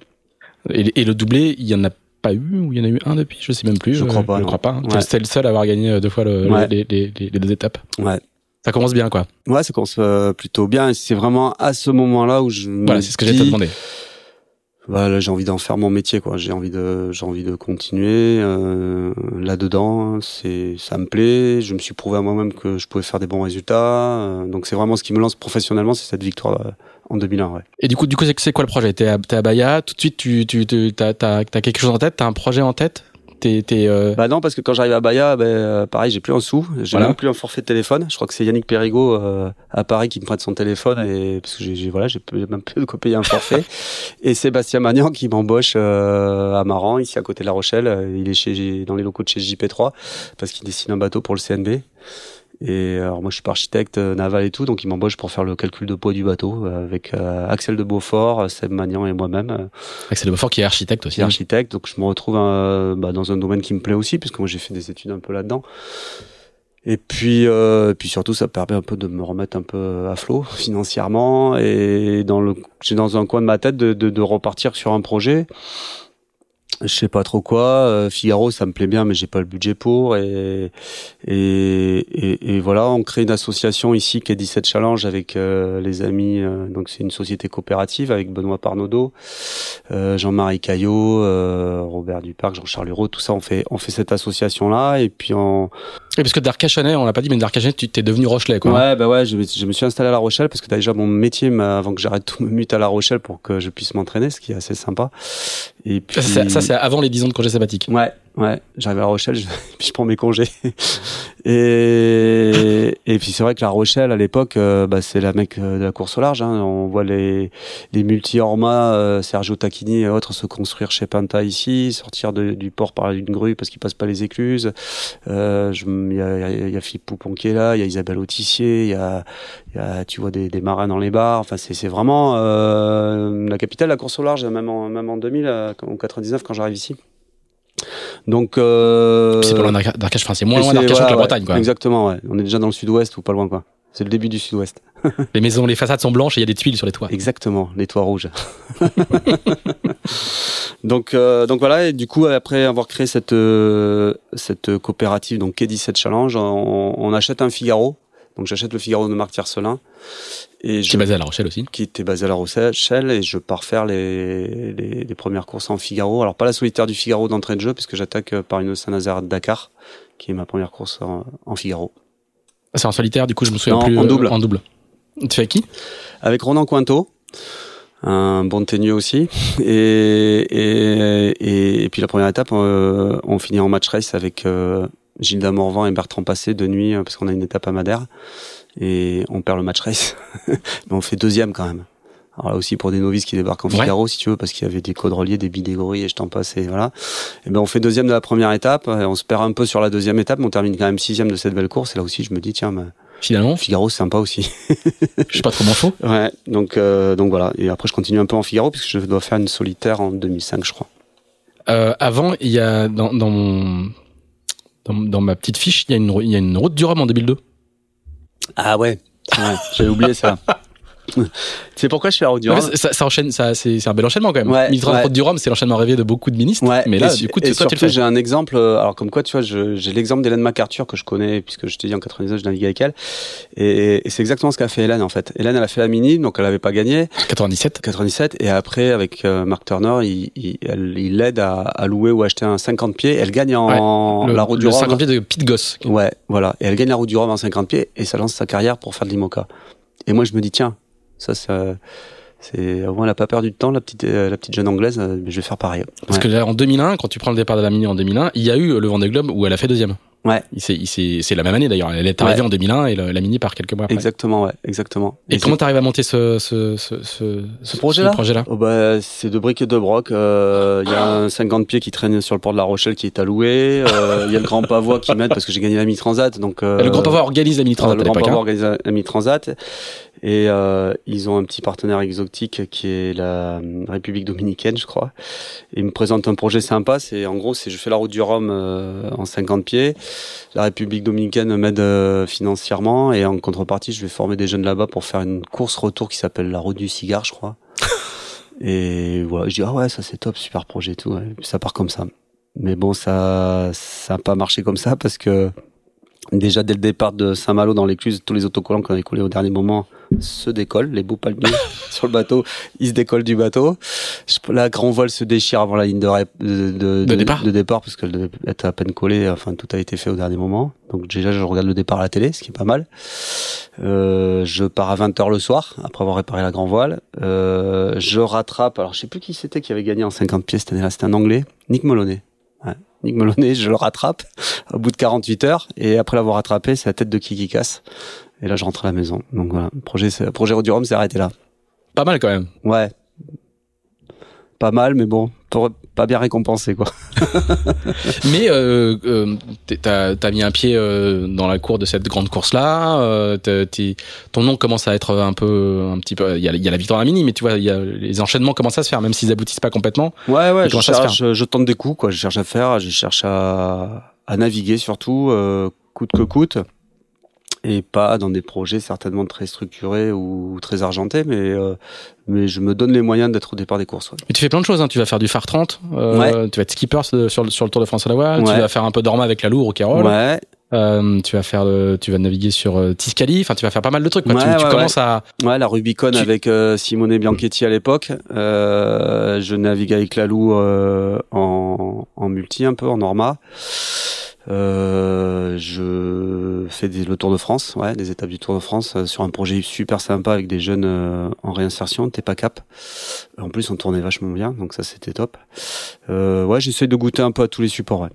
Et, le doublé, il y en a pas eu ou il y en a eu un depuis? Je sais même plus. Je, crois pas. Je crois pas. Hein. le seul à avoir gagné deux fois le, les, les, les, deux étapes. Ouais. Ça commence bien, quoi. Ouais, ça commence euh, plutôt bien. C'est vraiment à ce moment-là où je. Voilà, c'est ce que j'ai te demandé. Voilà, j'ai envie d'en faire mon métier, quoi. J'ai envie de, j'ai envie de continuer euh, là-dedans. C'est, ça me plaît. Je me suis prouvé à moi-même que je pouvais faire des bons résultats. Euh, donc c'est vraiment ce qui me lance professionnellement, c'est cette victoire euh, en 2001. Ouais. Et du coup, du coup, c'est quoi le projet? T'es à, es à Bahia. Tout de suite, tu, tu, t'as, t'as, t'as quelque chose en tête? T'as un projet en tête? Euh, Bah non, parce que quand j'arrive à Bahia, ben, euh, pareil, j'ai plus un sou, j'ai même plus un forfait de téléphone. Je crois que c'est Yannick Perrigo euh, à Paris qui me prête son téléphone et parce que j'ai voilà, j'ai même plus de quoi payer un forfait. et Sébastien Magnan qui m'embauche à Maran, ici à côté de La Rochelle. Il est chez dans les locaux de chez JP3 parce qu'il dessine un bateau pour le CNB. Et alors moi je suis pas architecte euh, naval et tout, donc il m'embauche pour faire le calcul de poids du bateau euh, avec euh, Axel de Beaufort, Seb Magnan et moi-même. Axel de Beaufort qui est architecte aussi. Qui est architecte, donc je me retrouve bah, dans un domaine qui me plaît aussi, puisque moi j'ai fait des études un peu là-dedans. Et puis, euh, puis surtout, ça permet un peu de me remettre un peu à flot financièrement et dans le, j'ai dans un coin de ma tête de, de, de repartir sur un projet je sais pas trop quoi. Euh, Figaro, ça me plaît bien, mais j'ai pas le budget pour. Et, et, voilà, on crée une association ici qui est 17 Challenge avec euh, les amis. Euh, donc c'est une société coopérative avec Benoît Parnaudot, Jean-Marie Caillot, Robert Duparc, Jean-Charles Hureau, tout ça. On fait on fait cette association là et puis on. Et parce que d'Arcachonnet, on l'a pas dit, mais d'Arcachonnet, tu t'es devenu Rochelet, quoi. Ouais, bah ouais, je, je, me suis installé à La Rochelle parce que déjà mon métier, avant que j'arrête tout me mute à La Rochelle pour que je puisse m'entraîner, ce qui est assez sympa. Et puis ça c'est avant les 10 ans de congé sabbatique. Ouais, ouais. J'arrive à La Rochelle, je, puis je prends mes congés. et, et puis c'est vrai que La Rochelle, à l'époque, euh, bah, c'est la mec euh, de la course au large. Hein. On voit les, les multi-orma, euh, Sergio Tacchini et autres se construire chez Panta ici, sortir de, du port par une grue parce qu'ils passent pas les écluses. Il y, a, y, a, Philippe Poupon qui est là, il y a Isabelle Autissier, il y a, y a, tu vois des, des marins dans les bars. Enfin, c'est vraiment la capitale de la course au large, même en, même en 2000, en 99 quand j'arrive ici. Donc euh, c'est pas loin d'Arcachon, enfin, c'est moins loin d'Arcachon que la Bretagne, quoi. Exactement, ouais. On est déjà dans le sud-ouest ou pas loin, quoi. C'est le début du sud-ouest. les maisons, les façades sont blanches et il y a des tuiles sur les toits. Exactement, les toits rouges. donc, euh, donc voilà. Et du coup, après avoir créé cette euh, cette coopérative, donc K17 Challenge, on, on achète un Figaro donc j'achète le Figaro de Marc Tiercelin. Et qui est basé à La Rochelle aussi. Qui était basé à La Rochelle et je pars faire les, les, premières courses en Figaro. Alors pas la solitaire du Figaro d'entrée de jeu puisque j'attaque par une Saint-Nazaire Dakar qui est ma première course en, Figaro. Ah, c'est en solitaire du coup je me souviens plus. En double. Euh, en double. Tu fais avec qui? Avec Ronan Cointo un bon tenu aussi. Et, et, et, puis la première étape, euh, on finit en match race avec euh, Gilda Morvan et Bertrand Passé de nuit euh, parce qu'on a une étape à Madère et on perd le match race. Mais on fait deuxième quand même. Alors là aussi pour des novices qui débarquent en Figaro, si tu veux, parce qu'il y avait des codes reliés, des bidégories et je t'en passe et voilà. Et ben on fait deuxième de la première étape, et on se perd un peu sur la deuxième étape, mais on termine quand même sixième de cette belle course. Et là aussi, je me dis tiens, ben, finalement, Figaro c'est sympa aussi. je sais pas trop faux. Ouais, donc euh, donc voilà. Et après, je continue un peu en Figaro puisque je dois faire une solitaire en 2005, je crois. Euh, avant, il y a dans, dans mon dans, dans, ma petite fiche, il y a une il y a une route du Rhum en 2002. Ah ouais, ouais j'avais oublié ça. C'est pourquoi je fais la route du Rhum. Ça, ça, enchaîne, ça, c'est un bel enchaînement quand même. Ouais, 1030 ouais. du Rhum, c'est l'enchaînement rêvé de beaucoup de ministres. Ouais, mais là, et, du coup, et surtout, j'ai un exemple. euh, Alors, comme quoi, tu vois, je- j'ai l'exemple d'Hélène MacArthur que je connais, puisque je t'ai dit en 99, je naviguais avec elle. Et, et c'est exactement ce qu'a fait Hélène, en fait. Hélène, elle a fait la mini, donc elle avait pas gagné. 97. 97. Et après, avec euh, Mark Turner, il, il, elle- il l'aide à, à louer ou acheter un 50 pieds. Elle gagne en Le, la route du Rhum. 50 pieds de Pete Goss. Ouais, voilà. Et elle gagne la route du Rhum en 50 pieds et ça lance sa carrière pour faire de l'IMOCA. Et moi, je me dis, tiens, ça, c'est, euh, c'est, au moins, elle a pas perdu de temps, la petite, euh, la petite jeune anglaise, euh, mais je vais faire pareil. Parce Ouais. que là, en 2001, quand tu prends le départ de la Mini en 2001, il y a eu le Vendée Globe où elle a fait deuxième. Ouais. C'est la même année d'ailleurs. Elle est arrivée Ouais. en 2001 et le- la Mini part quelques mois après. Exactement, ouais, exactement. Et, comment t'arrives à monter ce, ce, ce, ce, Ce projet-là projet-là? Oh bah, c'est de briques et de broc. euh, Il y a un 50 pieds qui traîne sur le port de La Rochelle qui est alloué. euh, Il y a le Grand Pavois qui m'aide parce que j'ai gagné la mi-transat. Donc, euh, Le Grand Pavois organise la Mini 30 le Grand. Pavois hein. organise la mi-transat. Et euh, ils ont un petit partenaire exotique qui est la euh, République dominicaine, je crois. Ils me présentent un projet sympa. C'est en gros, c'est je fais la route du Rhum euh, en 50 pieds. La République dominicaine m'aide financièrement et en contrepartie, je vais former des jeunes là-bas pour faire une course retour qui s'appelle la route du cigare, je crois. et voilà, je dis ah ouais, ça c'est top, super projet et tout. ouais. Et puis ça part comme ça. Mais bon, ça ça a pas marché comme ça parce que Déjà dès le départ de Saint-Malo dans l'écluse, tous les autocollants qu'on avait collés au dernier moment se décollent, les beaux palmiers sur le bateau, ils se décollent du bateau. La grand voile se déchire avant la ligne de, ré- de, de- De départ. de départ parce qu'elle devait être à peine collée. Enfin, tout a été fait au dernier moment. Donc déjà, je regarde le départ à la télé, ce qui est pas mal. Euh, je pars à 20h le soir après avoir réparé la grand voile. Euh, je rattrape. Alors, je sais plus qui c'était qui avait gagné en 50 pieds cette année-là. C'était un Anglais, Nick Moloney. Ouais. Nick Moloney, je le rattrape au bout de 48 heures et après l'avoir rattrapé, c'est la tête de qui qui casse. Et là, je rentre à la maison. Donc voilà, le projet, projet du Rhum s'est arrêté là. Pas mal quand même. Ouais. Pas mal, mais bon, pas- bien récompensé, quoi. Mais euh, euh, t'as as mis un pied euh, dans la cour de cette grande course-là. T'es- t'es- ton nom commence à être un peu, un petit peu. Il y a, il y a la victoire à la mini, mais tu vois, il y a les enchaînements commencent à se faire, même s'ils aboutissent pas complètement. Ouais, ouais, je, cherche, je, je tente des coups, quoi. Je cherche à faire, je cherche à, à naviguer surtout, coûte que coûte. Et pas dans des projets certainement très structurés ou très argentés, mais, euh, mais je me donne les moyens d'être au départ des courses. ouais. Mais tu fais plein de choses. Hein. Tu vas faire du phare 30. euh, Tu vas être skipper sur, le- sur le Tour de France à la voile. Tu Ouais. vas faire un peu d'orma avec la Louvre au Carole. Ouais, Euh, tu vas faire, le- tu vas naviguer sur euh, Tiscali. Enfin, tu vas faire pas mal de trucs. Quoi. Ouais, tu tu ouais, commences à. Ouais, la Rubicon Tu- avec euh, Simone Bianchetti à l'époque. Euh, je navigue avec Lalou euh, en, en multi un peu, en Norma. Euh, je fais des, le Tour de France, ouais, des étapes du Tour de France euh, sur un projet super sympa avec des jeunes euh, en réinsertion, t'es pas cap. En plus, on tournait vachement bien, donc ça c'était top. Euh, ouais, j'essaie de goûter un peu à tous les supports. Ouais.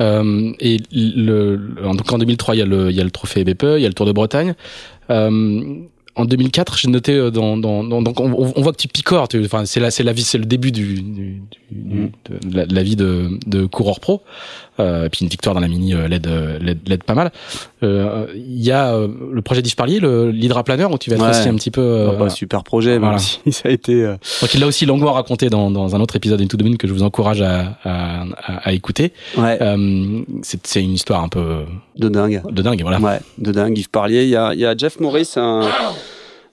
Euh, et le, le- donc en 2003, il y a le, il y a le trophée BPE, il y a le Tour de Bretagne. Euh, en 2004, j'ai noté euh, dans, dans, dans- donc on, on voit que tu picores. tu- Enfin, c'est la, c'est la vie, c'est le début du, du, du- Mm. de, la, de la vie de, de coureur pro. Euh, et puis une victoire dans la mini euh, l'aide, euh, l'aide, l'aide pas mal. Euh, Il y a euh, le projet d'Isparlier, l'hydraplaneur, où tu vas être Ouais. aussi un petit peu. euh, Ah bah, super projet, voilà. même si ça a été. euh, donc il l'a aussi longuement raconté dans, dans un autre épisode Into the Moon que je vous encourage à, à, à, à écouter. ouais, Euh, c'est, une histoire un peu de dingue. de dingue, voilà. Ouais, de dingue. Yves Parlier. Il y a, il y a Jeff Morris, un,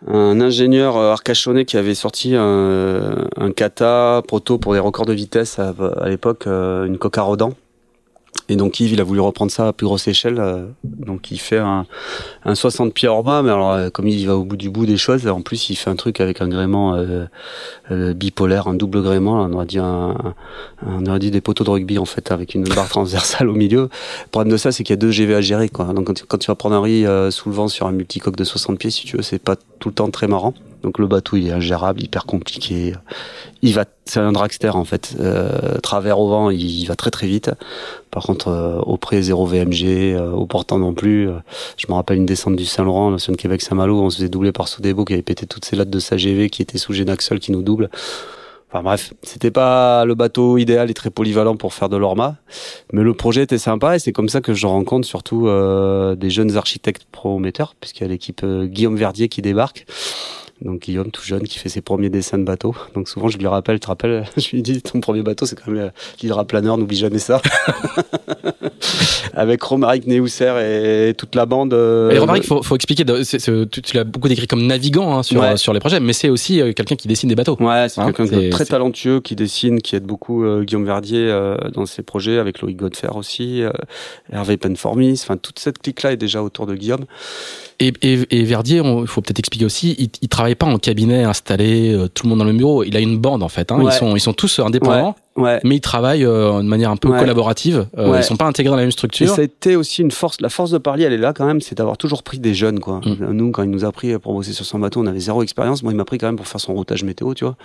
un ingénieur euh, arcachonnais qui avait sorti un, un kata proto pour des records de vitesse à, à l'époque, euh, une coque à rodant. Et donc Yves, il a voulu reprendre ça à plus grosse échelle. euh, donc il fait un, un 60 pieds hors bas, mais alors euh, comme il va au bout du bout des choses, en plus il fait un truc avec un gréement euh, bipolaire, un double gréement. On aurait dit des poteaux de rugby en fait avec une barre transversale au milieu. Le problème de ça, c'est qu'il y a deux GV à gérer. Quoi. Donc quand tu, vas prendre un riz sous le vent sur un multicoque de 60 pieds, si tu veux, c'est pas tout le temps très marrant. Donc le bateau, il est ingérable, hyper compliqué. il va, c'est un dragster en fait. Euh, travers au vent, il, va très très vite. Par contre, euh, au pré zéro VMG, euh, au portant non plus. Euh, je me rappelle une descente du Saint-Laurent, sur le Québec Saint-Malo, on se faisait doubler par Soudebo qui avait pété toutes ses lattes de sa GV, qui était sous Genaxel qui nous double. Enfin bref, c'était pas le bateau idéal et très polyvalent pour faire de l'orma, mais le projet était sympa et c'est comme ça que je rencontre surtout euh, des jeunes architectes prometteurs, puisqu'il y a l'équipe Guillaume Verdier qui débarque donc Guillaume, tout jeune, qui fait ses premiers dessins de bateau. Donc souvent, je lui rappelle, tu te rappelles, je lui dis, ton premier bateau, c'est quand même l'hydroplaneur, n'oublie jamais ça. Avec Romaric Neusser et toute la bande. Euh, et Romaric, faut, faut expliquer, tu, l'as beaucoup décrit comme navigant hein, sur, sur les projets, mais c'est aussi euh, quelqu'un qui dessine des bateaux. Ouais, c'est hein, quelqu'un de très talentueux qui dessine, qui aide beaucoup euh, Guillaume Verdier dans ses projets, avec Loïc Godfer aussi, Hervé Penformis, enfin toute cette clique-là est déjà autour de Guillaume. Et, et, Verdier, il faut peut-être expliquer aussi, il, il travaille pas en cabinet installé, euh, tout le monde dans le bureau. Il a une bande en fait. Hein. Ils sont, ils sont tous indépendants. Ouais. Mais ils travaillent euh, de manière un peu collaborative. Euh, Ils sont pas intégrés dans la même structure. Et ça a été aussi une force. La force de Parlier, elle est là quand même, c'est d'avoir toujours pris des jeunes. Quoi. Mm. Nous, quand il nous a pris pour bosser sur son bateau, on avait zéro expérience. Moi, il m'a pris quand même pour faire son routage météo, tu vois.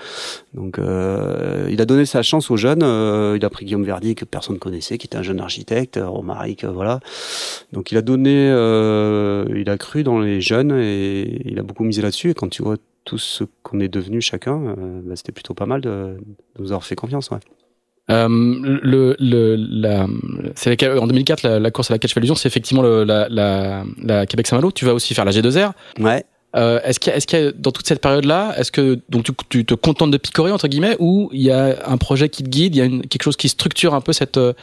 Donc, euh, il a donné sa chance aux jeunes. Euh, il a pris Guillaume Verdi que personne connaissait, qui était un jeune architecte, Romaric, voilà. Donc, il a donné, il a cru dans les jeunes et il a beaucoup misé là-dessus. Et quand tu vois tout ce qu'on est devenu chacun, bah, c'était plutôt pas mal de, de nous avoir fait confiance. Ouais. Euh, en 2004 la, course à la catch allusion, c'est effectivement le, la, la, la Québec Saint-Malo. Tu vas aussi faire la G2R. Ouais. Euh, est-ce qu'il y, est qu dans toute cette période-là, est-ce que donc tu, tu, te contentes de picorer entre guillemets, ou il y a un projet qui te guide, il y a une, quelque chose qui structure un peu cette euh,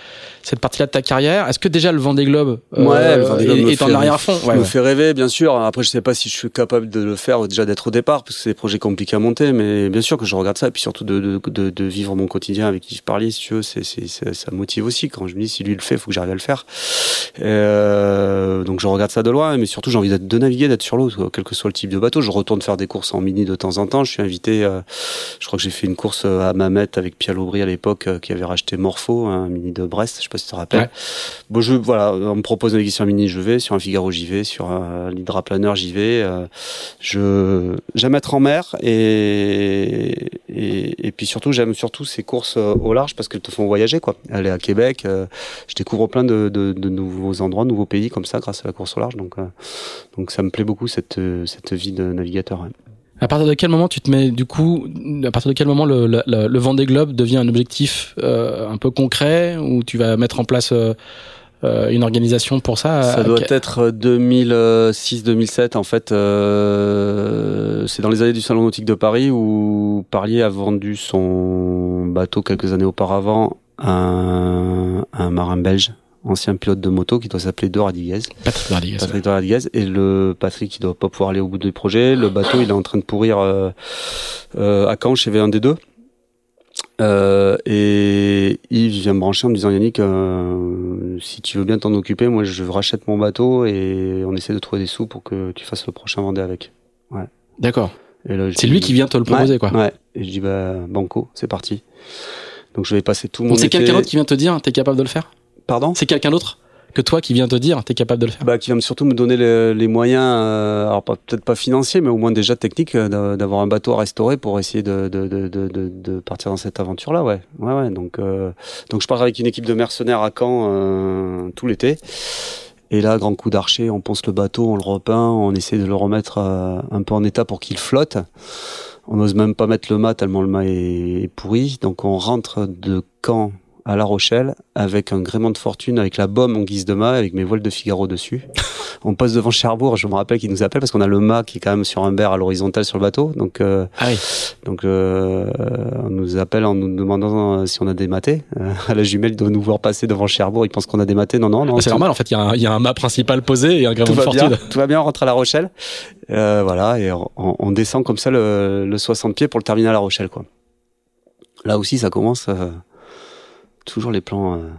cette partie-là de ta carrière? Est-ce que déjà le Vendée Globe, euh, ouais, le Vendée Globe est, en arrière-fond? Ouais, Me fait rêver, bien sûr. Après, je sais pas si je suis capable de le faire déjà d'être au départ, parce que c'est des projets compliqués à monter, mais bien sûr que je regarde ça, et puis surtout de, de, de, de vivre mon quotidien avec qui je parlais, si tu veux, c'est, ça motive aussi. Quand je me dis si lui le fait, il faut que j'arrive à le faire. Euh, donc je regarde ça de loin, mais surtout j'ai envie de naviguer, d'être sur l'eau, quel que soit le type de bateau. Je retourne faire des courses en mini de temps en temps. Je suis invité, euh, je crois que j'ai fait une course euh, à Mamet avec Pierre Aubry à l'époque, euh, qui avait racheté Morpho, un mini de Brest, je sais pas si tu te rappelles. Bon, je, voilà, on me propose une sur un mini, je vais, sur un Figaro, j'y vais, sur un l'hydraplaneur, j'y vais. je, j'aime être en mer et, et, et puis surtout, j'aime surtout ces courses au large parce qu'elles te font voyager, quoi. Aller à Québec, je découvre plein de, de, de, nouveaux endroits, nouveaux pays comme ça grâce à la course au large. Donc, donc ça me plaît beaucoup cette, cette vie de navigateur. À partir de quel moment tu te mets du coup à partir de quel moment le, le, le Vendée Globe devient un objectif euh, un peu concret où tu vas mettre en place euh, euh une organisation pour ça? Ça doit être 2006-2007 en fait. Euh, c'est dans les années du Salon nautique de Paris où Parlier a vendu son bateau quelques années auparavant à un, un marin belge ancien pilote de moto qui doit s'appeler Dora Diguez. Patrick Dora Patrick Dora Et le Patrick qui doit pas pouvoir aller au bout du projet. Le bateau, il est en train de pourrir euh, euh, à Caen chez V1D2. Euh, et il vient me brancher en me disant Yannick, euh, si tu veux bien t'en occuper, moi je rachète mon bateau et on essaie de trouver des sous pour que tu fasses le prochain Vendée avec. Ouais. D'accord. C'est lui qui vient te le proposer, quoi. Ouais. Et je dis bah banco, c'est parti. Donc je vais passer tout mon. C'est quelqu'un d'autre qui vient te dire, t'es capable de le faire? Pardon C'est quelqu'un d'autre que toi qui vient te dire, tu es capable de le faire bah, Qui vient surtout me donner les, moyens, euh, alors peut-être pas financiers, mais au moins déjà techniques, euh, d'avoir un bateau à restaurer pour essayer de, de, de, de, de partir dans cette aventure-là. Ouais. Ouais, ouais. Donc, euh, donc je pars avec une équipe de mercenaires à Caen euh, tout l'été. Et là, grand coup d'archer, on ponce le bateau, on le repeint, on essaie de le remettre un peu en état pour qu'il flotte. On n'ose même pas mettre le mât tellement le mât est pourri. Donc on rentre de Caen à La Rochelle avec un gréement de fortune, avec la bombe en guise de mât, avec mes voiles de Figaro dessus. on passe devant Cherbourg, je me rappelle qu'il nous appelle parce qu'on a le mât qui est quand même sur un berre à l'horizontale sur le bateau. Donc, euh, ah oui. donc euh, on nous appelle en nous demandant euh, si on a des matés. à la jumelle, doit nous voir passer devant Cherbourg, il pense qu'on a des matés. Non, non, non. C'est normal, en fait, il y, a un, y, a un mât principal posé et un gréement de fortune. Bien, tout va bien, on rentre à La Rochelle. voilà, et on, on, descend comme ça le, le 60 pieds pour le terminer à La Rochelle, quoi. Là aussi, ça commence toujours les plans. Euh,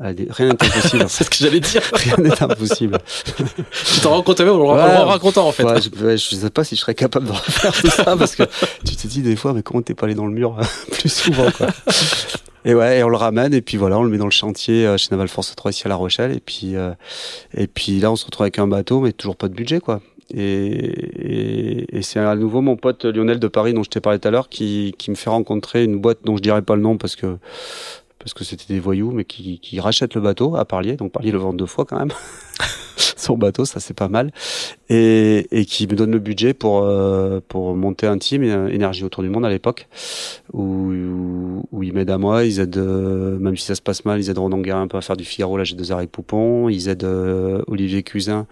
rien n'est impossible. c'est ce que j'allais dire. rien n'est impossible. tu t'en rends compte même en le racontant en fait. Ouais, je, je, sais pas si je serais capable de refaire tout ça parce que tu te dis des fois mais comment t'es pas allé dans le mur plus souvent quoi. Et ouais, et on le ramène et puis voilà, on le met dans le chantier euh, chez Naval Force 3 ici à La Rochelle et puis euh, et puis là on se retrouve avec un bateau mais toujours pas de budget quoi. Et, et, et c'est à nouveau mon pote Lionel de Paris dont je t'ai parlé tout à l'heure qui, qui me fait rencontrer une boîte dont je dirais pas le nom parce que parce que c'était des voyous, mais qui, qui rachètent le bateau à Parlier. Donc Parlier le vend deux fois quand même. Son bateau, ça c'est pas mal. Et, et qui me donne le budget pour euh, pour monter un team euh, énergie autour du monde à l'époque, où, où, ils m'aident à moi, ils aident euh, même si ça se passe mal, ils aident Ronan Guérin un peu à faire du Figaro, là j'ai deux avec Poupon, ils aident euh, Olivier Cuisin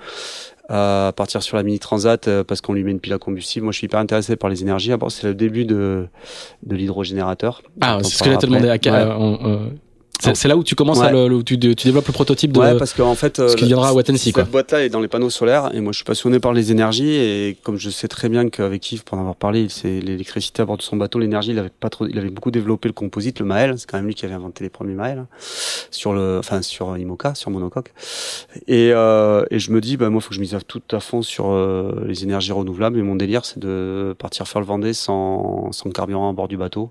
à partir sur la mini transat euh, parce qu'on lui met une pile à combustible. Moi, je suis hyper intéressé par les énergies. D'abord, c'est le début de de l'hydrogénérateur. Ah, c'est ce que j'allais te demander. À, ouais. euh, c'est là où tu commences ouais. à le, où tu, tu, développes le prototype de ouais, parce qu'en fait, ce qui viendra à Wattensea. Cette boîte-là est dans les panneaux solaires et moi je suis passionné par les énergies et comme je sais très bien qu'avec Yves, pour en avoir parlé, c'est l'électricité à bord de son bateau, l'énergie, il avait pas trop, il avait beaucoup développé le composite, le Mael, c'est quand même lui qui avait inventé les premiers Mael hein, sur le, enfin sur Imoca, sur monocoque. Et, euh, et je me dis, bah moi, faut que je mise tout à fond sur euh, les énergies renouvelables et mon délire, c'est de partir faire le Vendée sans, sans carburant à bord du bateau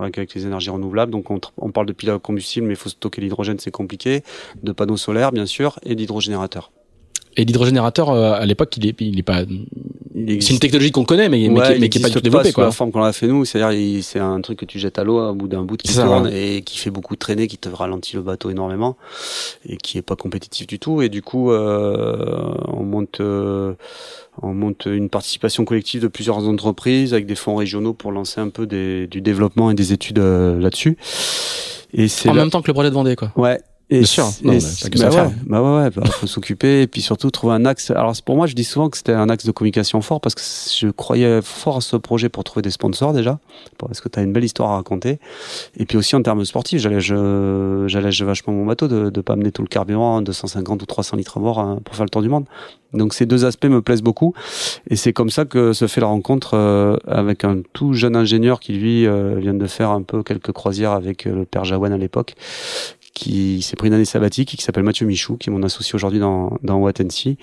avec les énergies renouvelables. Donc on, on parle de piles à combustible, mais il faut stocker l'hydrogène, c'est compliqué. De panneaux solaires, bien sûr, et d'hydrogénérateurs. Et l'hydrogénérateur, euh, à l'époque, il est, il est pas. C'est une technologie qu'on connaît, mais, ouais, mais, qui, n'est pas du tout développée. Quoi. la forme qu'on a fait nous, c'est-à-dire c'est un truc que tu jettes à l'eau au bout d'un bout qui ça, tourne ouais. et qui fait beaucoup de traînées, qui te ralentit le bateau énormément et qui est pas compétitif du tout. Et du coup, euh, on monte, euh, on monte une participation collective de plusieurs entreprises avec des fonds régionaux pour lancer un peu des, du développement et des études euh, là-dessus. Et c'est en là... même temps que le projet de Vendée, quoi. Ouais. Et Bien sûr, non, et bah, bah, ouais, bah ouais, ouais, bah, faut s'occuper et puis surtout trouver un axe. Alors pour moi, je dis souvent que c'était un axe de communication fort parce que je croyais fort à ce projet pour trouver des sponsors déjà, parce que tu as une belle histoire à raconter. Et puis aussi en termes sportifs, j'allège, j'allège vachement mon bateau de, de pas amener tout le carburant, 250 ou 300 litres à bord hein, pour faire le tour du monde. Donc ces deux aspects me plaisent beaucoup et c'est comme ça que se fait la rencontre euh, avec un tout jeune ingénieur qui lui euh, vient de faire un peu quelques croisières avec euh, le père Jawan à l'époque qui s'est pris une année sabbatique et qui s'appelle Mathieu Michou, qui est mon associé aujourd'hui dans, dans Wattensea,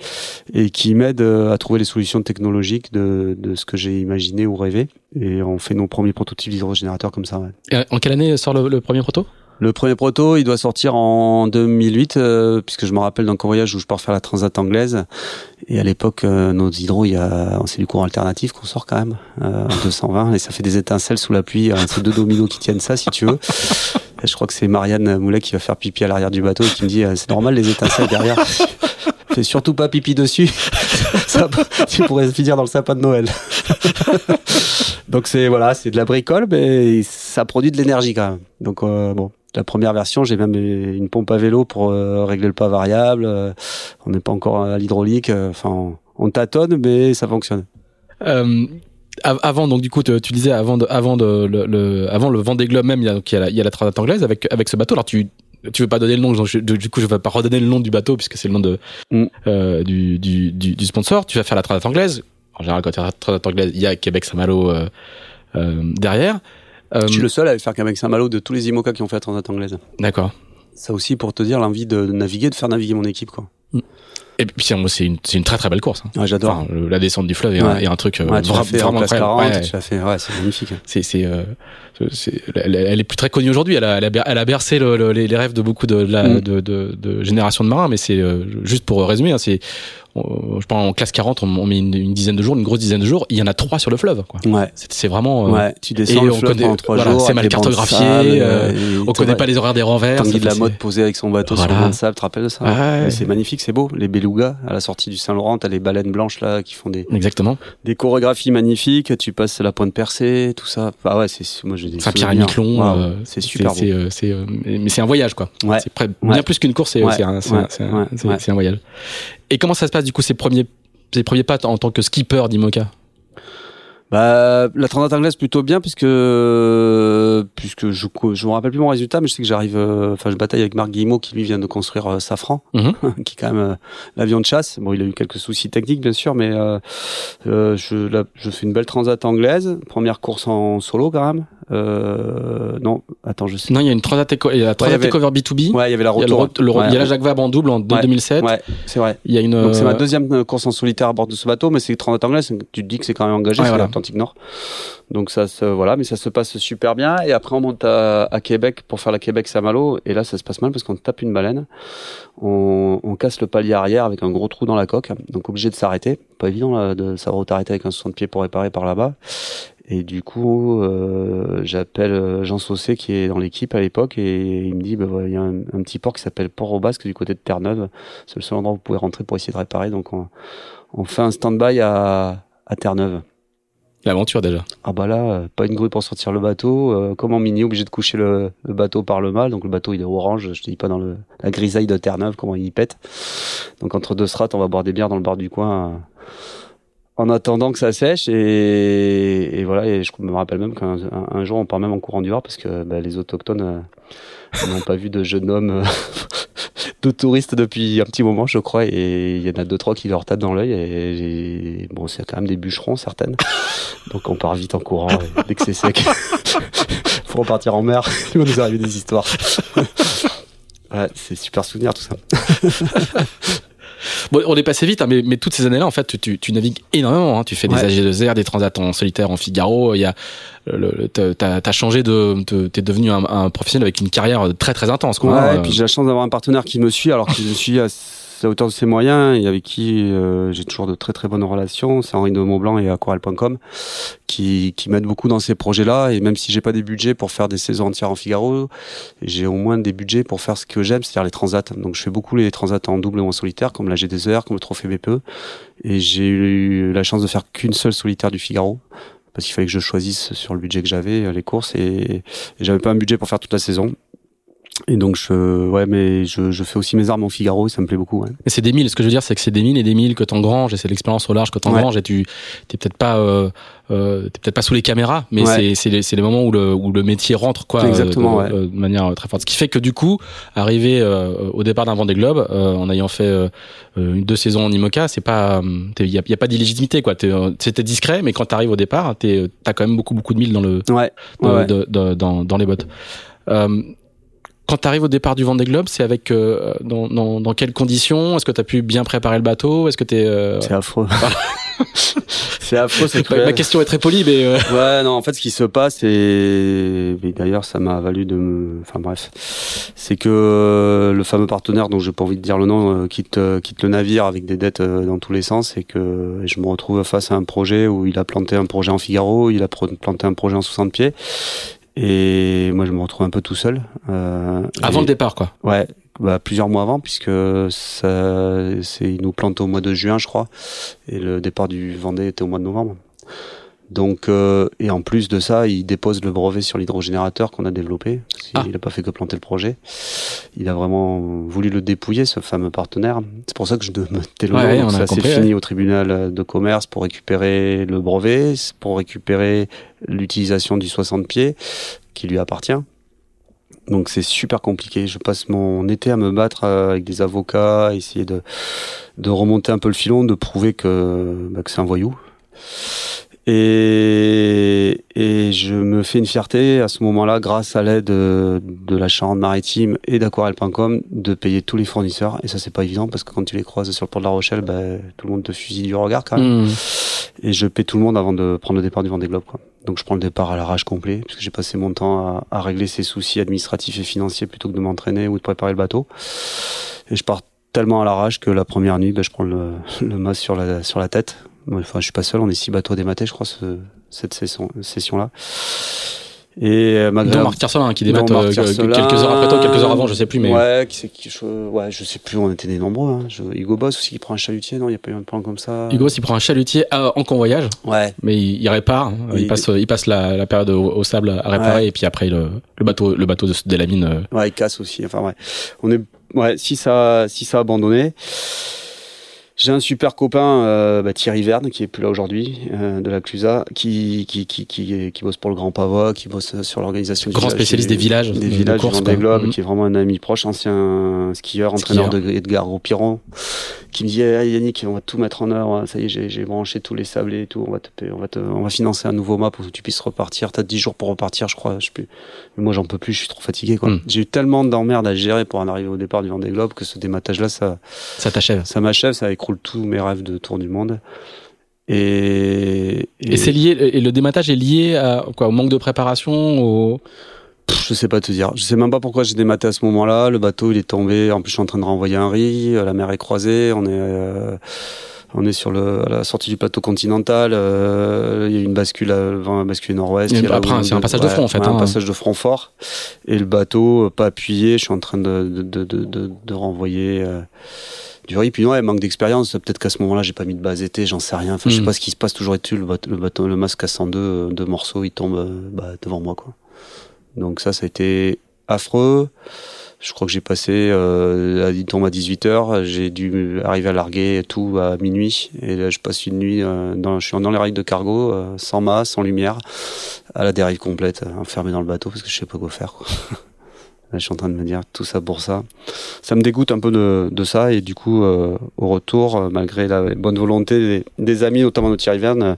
et qui m'aide à trouver les solutions technologiques de, de ce que j'ai imaginé ou rêvé. Et on fait nos premiers prototypes d'hydrogénérateurs comme ça. Ouais. Et en quelle année sort le, le premier proto? Le premier proto, il doit sortir en 2008, euh, puisque je me rappelle d'un voyage où je pars faire la transat anglaise. Et à l'époque, euh, nos hydros, il y a, c'est du courant alternatif qu'on sort quand même, euh, en 220, et ça fait des étincelles sous la pluie. c'est deux dominos qui tiennent ça, si tu veux. Je crois que c'est Marianne Moulet qui va faire pipi à l'arrière du bateau et qui me dit, c'est normal les étincelles derrière. Fais surtout pas pipi dessus. ça, tu pourrais finir dans le sapin de Noël. Donc c'est voilà, c'est de la bricole, mais ça produit de l'énergie quand même. Donc euh, bon, la première version, j'ai même une pompe à vélo pour euh, régler le pas variable. Euh, on n'est pas encore à l'hydraulique. Enfin, on, on, tâtonne, mais ça fonctionne. Avant, donc du coup, tu, tu disais avant de, avant de, le, le, avant le Vendée Globe même, il y a, donc, il y a la, il y a la Transat anglaise avec avec ce bateau. Alors tu tu veux pas donner le nom, donc je, du coup je vais pas redonner le nom du bateau puisque c'est le nom de mm. euh, du, du, du, du, sponsor. Tu vas faire la Transat anglaise. En général, quand tu la Transat anglaise, il y a Québec Saint-Malo euh, euh, derrière. Je suis le seul à faire Québec Saint-Malo de tous les IMOCA qui ont fait la Transat anglaise. D'accord. Ça aussi pour te dire l'envie de, de, naviguer, de faire naviguer mon équipe, quoi. Mm. Et puis c'est une, une très très belle course. Hein. Ouais, J'adore. Enfin, la descente du fleuve est, ouais. un, est un, truc euh, ouais, vra fait vraiment incroyable. 40, ouais, tu fait, ouais, c'est magnifique. C'est, c'est, euh, c'est, elle, elle, est plus très connue aujourd'hui. Elle a, elle a, elle a bercé le, le, les, rêves de beaucoup de, la, mm. de, de, de, générations de marins. Mais c'est euh, juste pour résumer, hein, c'est je pense en classe 40 on, met une, une, dizaine de jours une grosse dizaine de jours il y en a trois sur le fleuve quoi ouais c'est vraiment euh, ouais tu descends le fleuve en trois voilà, jours c'est mal cartographié euh, on connaît pas les horaires des renvers Tanguy de la mode posé avec son bateau voilà. sur le de sable tu te rappelles de ça? Ouais. c'est magnifique c'est beau les belugas à la sortie du Saint-Laurent t'as les baleines blanches là qui font des exactement des chorégraphies magnifiques tu passes la pointe percée tout ça bah ouais c'est moi j'ai enfin wow, euh, c'est super c'est c'est mais c'est un voyage quoi. Ouais. c'est bien plus qu'une course c'est un c'est un voyage. Et comment ça se passe du coup ces premiers tes premiers pas en tant que skipper d'Imoca? Bah, la transat anglaise plutôt bien puisque puisque je je me rappelle plus mon résultat mais je sais que j'arrive enfin je bataille avec Marc Guillemot qui lui vient de construire euh, Safran mm -hmm. qui est quand même euh, l'avion de chasse. Bon il a eu quelques soucis techniques bien sûr mais euh, je je fais une belle transat anglaise. Première course en solo quand même Euh, non, attends, je sais. Non, il y a une Transat, Eco, il y a la Transat avait- Ecover B2B. Ouais, il y avait la Il y a, le, retour. re- le re- Ouais. il y a la Jacques Vabre en double en Ouais. 2007. Ouais, c'est vrai. Il y a une. Donc c'est ma euh, deuxième euh, course en solitaire à bord de ce bateau, mais c'est Transat anglais, tu te dis que c'est quand même engagé, c'est voilà. l'Atlantique Nord. Donc ça se, voilà, mais ça se passe super bien. Et après on monte à, à Québec pour faire la Québec Saint-Malo, et là ça se passe mal parce qu'on tape une baleine, on, on casse le palier arrière avec un gros trou dans la coque, donc obligé de s'arrêter. Pas évident là, de savoir où t'arrêter avec un 60 pieds pour réparer par là-bas. Et du coup, euh, j'appelle euh, Jean Saucé qui est dans l'équipe à l'époque et il me dit, bah, il y a un, un petit port qui s'appelle Port au Basque du côté de Terre-Neuve. C'est le seul endroit où vous pouvez rentrer pour essayer de réparer. Donc on, on fait un stand-by à, à Terre-Neuve. L'aventure déjà. Ah bah là, euh, pas une grue pour sortir le bateau. Euh, comme en mini, obligé de coucher le, le bateau par le mât. Donc le bateau il est orange, je te dis pas dans le, la grisaille de Terre-Neuve comment il pète. Donc entre deux strates, on va boire des bières dans le bar du coin. euh, en attendant que ça sèche et, voilà et je me rappelle même qu'un un, un jour on part même en courant du Var parce que bah, les autochtones euh, n'ont pas vu de jeune homme euh, de touristes depuis un petit moment je crois et il y en a deux trois qui leur tapent dans l'œil et bon c'est quand même des bûcherons certaines. Donc on part vite en courant dès que c'est sec faut repartir en mer. Il va nous arriver des histoires. Ouais c'est super souvenir tout ça Bon, on est passé vite, hein, mais, mais toutes ces années-là, en fait, tu, tu, tu navigues énormément. Hein. Tu fais des Ouais. AG2R, des transats en solitaire, en Figaro. Il y a, le, le- t'as- t'as t'as changé de, t'es devenu un, un professionnel avec une carrière très très intense. Quoi, Ouais, et puis j'ai la chance d'avoir un partenaire qui me suit, alors qu'il me suit à hauteur de ses moyens et avec qui euh, j'ai toujours de très très bonnes relations. C'est Henri de Montblanc et Aquarelle.com qui, qui m'aident beaucoup dans ces projets-là. Et même si j'ai pas des budgets pour faire des saisons entières en Figaro, j'ai au moins des budgets pour faire ce que j'aime, c'est-à-dire les transats. Donc je fais beaucoup les transats en double ou en solitaire, comme la G2R, comme le Trophée BPE. Et j'ai eu la chance de faire qu'une seule solitaire du Figaro. Parce qu'il fallait que je choisisse sur le budget que j'avais euh, les courses et j'avais pas un budget pour faire toute la saison. Et donc je ouais mais je, je fais aussi mes armes en Figaro et ça me plaît beaucoup ouais. Mais c'est des milles. Ce que je veux dire, c'est que c'est des milles et des milles que t'engranges et c'est l'expérience au large que t'engranges et tu t'es peut-être pas euh, euh, t'es peut-être pas sous les caméras, mais Ouais. c'est c'est les, moments où le où le métier rentre quoi. Exactement, euh, de, euh, de manière euh, très forte. Ce qui fait que du coup, arriver euh, au départ d'un Vendée Globe, euh, en ayant fait une deux saisons en IMOCA, c'est pas il y a, y a pas d'illégitimité quoi. C'était discret, mais quand t'arrives au départ, t'es t'as quand même beaucoup beaucoup de milles dans le Ouais. de- ouais, ouais. dans, dans les bottes. Euh, quand tu arrives au départ du Vendée Globe, c'est avec euh, dans, dans, dans quelles conditions? Est-ce que tu as pu bien préparer le bateau? Est-ce que tu es C'est affreux. c'est affreux, c'est Ma cruel. question est très polie, mais euh, Ouais, non, en fait, ce qui se passe, et, et d'ailleurs, ça m'a valu de me. Enfin, bref. C'est que euh, le fameux partenaire, dont j'ai pas envie de dire le nom, euh, quitte, euh, quitte le navire avec des dettes euh, dans tous les sens, et que et je me retrouve face à un projet où il a planté un projet en Figaro, il a planté un projet en 60 pieds, et moi, je me retrouve un peu tout seul. euh, avant et- le départ, quoi. Ouais, bah, plusieurs mois avant, puisque ça, c'est, il nous plante au mois de juin, je crois, et le départ du Vendée était au mois de novembre. Donc, euh, et en plus de ça, il dépose le brevet sur l'hydrogénérateur qu'on a développé. Parce Ah. il a pas fait que planter le projet. Il a vraiment voulu le dépouiller, ce fameux partenaire. C'est pour ça que je me le Ouais, ça s'est compris, fini au tribunal de commerce pour récupérer le brevet, pour récupérer l'utilisation du 60 pieds qui lui appartient. Donc c'est super compliqué. Je passe mon été à me battre euh, avec des avocats, à essayer de, de remonter un peu le filon, de prouver que, bah, que c'est un voyou. Et, et je me fais une fierté à ce moment-là, grâce à l'aide de, de la Charente-Maritime et d'Aquarelle.com, de payer tous les fournisseurs. Et ça, c'est pas évident parce que quand tu les croises sur le port de la Rochelle, bah, tout le monde te fusille du regard quand même. Hmm. Et je paie tout le monde avant de prendre le départ du Vendée Globe. Quoi. Donc je prends le départ à l'arrache complet, parce que j'ai passé mon temps à, à régler ces soucis administratifs et financiers plutôt que de m'entraîner ou de préparer le bateau. Et je pars tellement à l'arrache que la première nuit, ben, je prends le, le mât sur la, sur la tête. Enfin, je suis pas seul, on est six bateaux à démater, je crois, ce, cette session, session-là. Et euh, malgré Dont Marc Tiercelin, hein, qui Marc euh, quelques heures après toi, quelques heures avant, je sais plus, mais Ouais, qui qui, je, ouais, je sais plus, on était des nombreux. Hein. Je, Hugo Boss aussi qui prend un chalutier, non, il y a pas eu un plan comme ça. Hugo, s'il prend un chalutier à- en convoyage, Ouais. mais il, il répare, hein. il, Il- passe, il passe la, la période au, au sable à réparer, Ouais. et puis après le, le bateau, le bateau de, de la mine. euh, Ouais, il casse aussi. Enfin, ouais. On est, ouais, si ça, si ça a abandonné. J'ai un super copain, euh, bah, Thierry Verne, qui est plus là aujourd'hui, euh, de la Clusa, qui, qui, qui, qui, qui bosse pour le Grand Pavois, qui bosse sur l'organisation Grand spécialiste des villages. Des villages, de course, des globes, Mhm. qui est vraiment un ami proche, ancien skieur, entraîneur Skieur. de Edgar Gros-Piron, qui me dit Eh, Yannick, on va tout mettre en œuvre, ça y est, j'ai branché tous les sablés et tout, on va, te, on, va te, on va financer un nouveau map pour que tu puisses repartir. T'as 10 jours pour repartir, je crois. Je sais plus. Mais moi, j'en peux plus, je suis trop fatigué. quoi. Mhm. J'ai eu tellement d'emmerdes à gérer pour en arriver au départ du Vendée Globe que ce dématage-là, ça, Ça t'achève. ça m'achève, ça écroule tous mes rêves de tour du monde. Et, Et, c'est lié, et le dématage est lié à, quoi, au manque de préparation, au... Pff, Je sais pas te dire. Je sais même pas pourquoi j'ai dématé à ce moment-là. Le bateau, il est tombé. En plus, je suis en train de renvoyer un riz. La mer est croisée. On est, euh, on est sur le, à la sortie du plateau continental. Euh, il y a une bascule, à- le vent a basculé nord-ouest. Et Il y a là après, c'est un passage de front, en fait, ouais, hein. Un passage de front fort. Et le bateau, euh, pas appuyé. Je suis en train de, de, de, de, de, de renvoyer. euh, du riz, puis ouais, manque d'expérience. Peut-être qu'à ce moment-là, j'ai pas mis de base été, j'en sais rien. Enfin, je sais Mm. pas ce qui se passe. Toujours est-il, le le, le masque casse en deux, euh, deux morceaux, il tombe euh, bah, devant moi, quoi. Donc ça, ça a été affreux. Je crois que j'ai passé, euh, il tombe à 18h, j'ai dû arriver à larguer tout à minuit. Et là, je passe une nuit, euh, dans, je suis dans les rails de cargo, euh, sans mât, sans lumière, à la dérive complète, enfermé dans le bateau parce que je sais pas quoi faire. Quoi. Je suis en train de me dire tout ça pour ça. Ça me dégoûte un peu de, de ça et du coup, euh, au retour, euh, malgré la bonne volonté des, des amis, notamment de Thierry Verne, euh,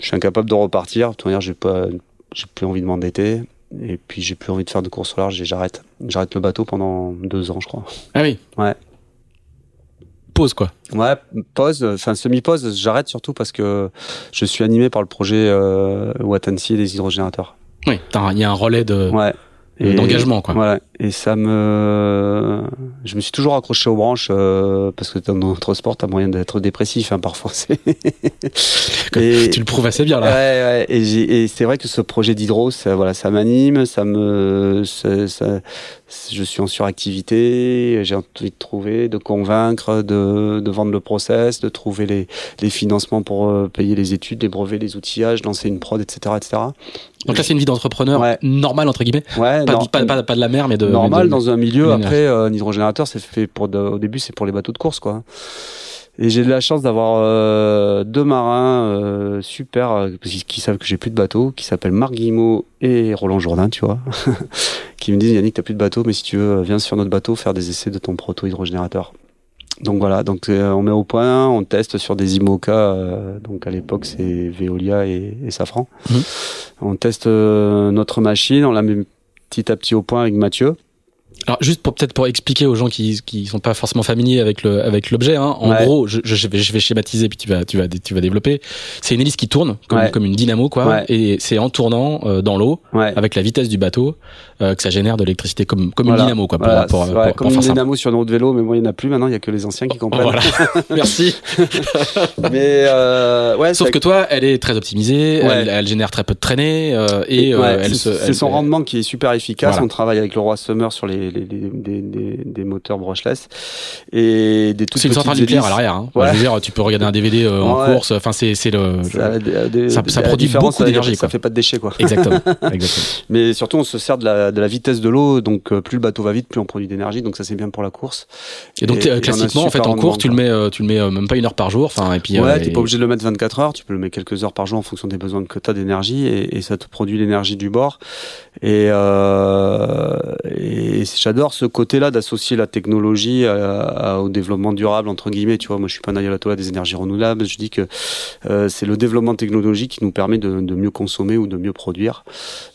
je suis incapable de repartir. De toute manière, j'ai pas, j'ai plus envie de m'endetter. Et puis j'ai plus envie de faire de course au large et j'arrête. J'arrête le bateau pendant deux ans, je crois. Ah oui. Ouais. Pause, quoi. Ouais, pause, enfin semi-pause, j'arrête surtout parce que je suis animé par le projet euh, Watansi et des hydrogénérateurs. Oui, il y a un relais de, Ouais. D'engagement, quoi. Voilà. Et ça me, je me suis toujours accroché aux branches euh, parce que dans notre sport, t'as moyen d'être dépressif, hein, parfois. C'est. Et- Tu le prouves assez bien, Ouais, là. ouais, et, j'ai- et c'est vrai que ce projet d'hydro, ça, voilà, ça m'anime, ça me, ça, ça- je suis en suractivité, j'ai envie de trouver, de convaincre, de, de vendre le process, de trouver les, les financements pour euh, payer les études, les brevets, les outillages, lancer une prod, etc., etc. Donc là, c'est une vie d'entrepreneur Ouais. normale, entre guillemets. Ouais, Pas, non, pas, pas, pas de la mer, mais de. Normal de- dans un milieu. Après, euh, un hydrogénérateur, c'est fait pour. de- au début, c'est pour les bateaux de course, quoi. Et j'ai de la chance d'avoir euh, deux marins euh, super euh, qui, savent que j'ai plus de bateau, qui s'appellent Marc Guillemot et Roland Jourdain, tu vois, qui me disent Yannick, t'as plus de bateau, mais si tu veux, viens sur notre bateau faire des essais de ton proto-hydrogénérateur. Donc voilà, donc on met au point, on teste sur des IMOCA, donc à l'époque c'est Veolia et, et Safran. Mhm. On teste notre machine, on la met petit à petit au point avec Mathieu. Alors juste pour peut-être pour expliquer aux gens qui qui sont pas forcément familiers avec le avec l'objet, hein, en Ouais. gros, je, je vais je vais schématiser puis tu vas tu vas tu vas développer. C'est une hélice qui tourne comme Ouais. comme une dynamo quoi, Ouais. et c'est en tournant euh, dans l'eau Ouais. avec la vitesse du bateau euh, que ça génère de l'électricité comme comme Voilà. une dynamo quoi pour Voilà, pour, pour- comme une simple. dynamo sur notre vélo, mais moi il n'y en a plus maintenant, il y a que les anciens qui comprennent. Voilà. Merci. mais euh, ouais, Sauf que toi, elle est très optimisée, elle, elle génère très peu de traînées euh, et euh, Ouais, elle c'est se. c'est son rendement qui est super efficace. On travaille avec le roi Summer sur les, les, les- des, des, des moteurs brushless et des toutes C'est une centrale nucléaire à l'arrière. Hein. Ouais. Je veux dire, tu peux regarder un DVD euh, en Ouais. course. Enfin, c'est le. Ça, des- produit beaucoup d'énergie, Ça fait pas de déchets quoi. Exactement. Exactement. Mais surtout, on se sert de la, de la vitesse de l'eau, donc euh, plus le bateau va vite, plus on produit d'énergie, donc ça c'est bien pour la course. Et donc Et- euh, et classiquement, en fait, en course, tu le mets, euh, tu le mets euh, même pas une heure par jour. Enfin, et puis. Ouais, euh, t'es pas obligé de le mettre 24 heures, tu peux le mettre quelques heures par jour en fonction des besoins que tu as d'énergie et, et ça te produit l'énergie du bord. Et, euh, et j'adore ce côté-là d'associer la technologie à- à- au développement durable, entre guillemets. Tu vois, moi je suis pas un ayatollah des énergies renouvelables, je dis que euh, c'est le développement technologique qui nous permet de, de mieux consommer ou de mieux produire,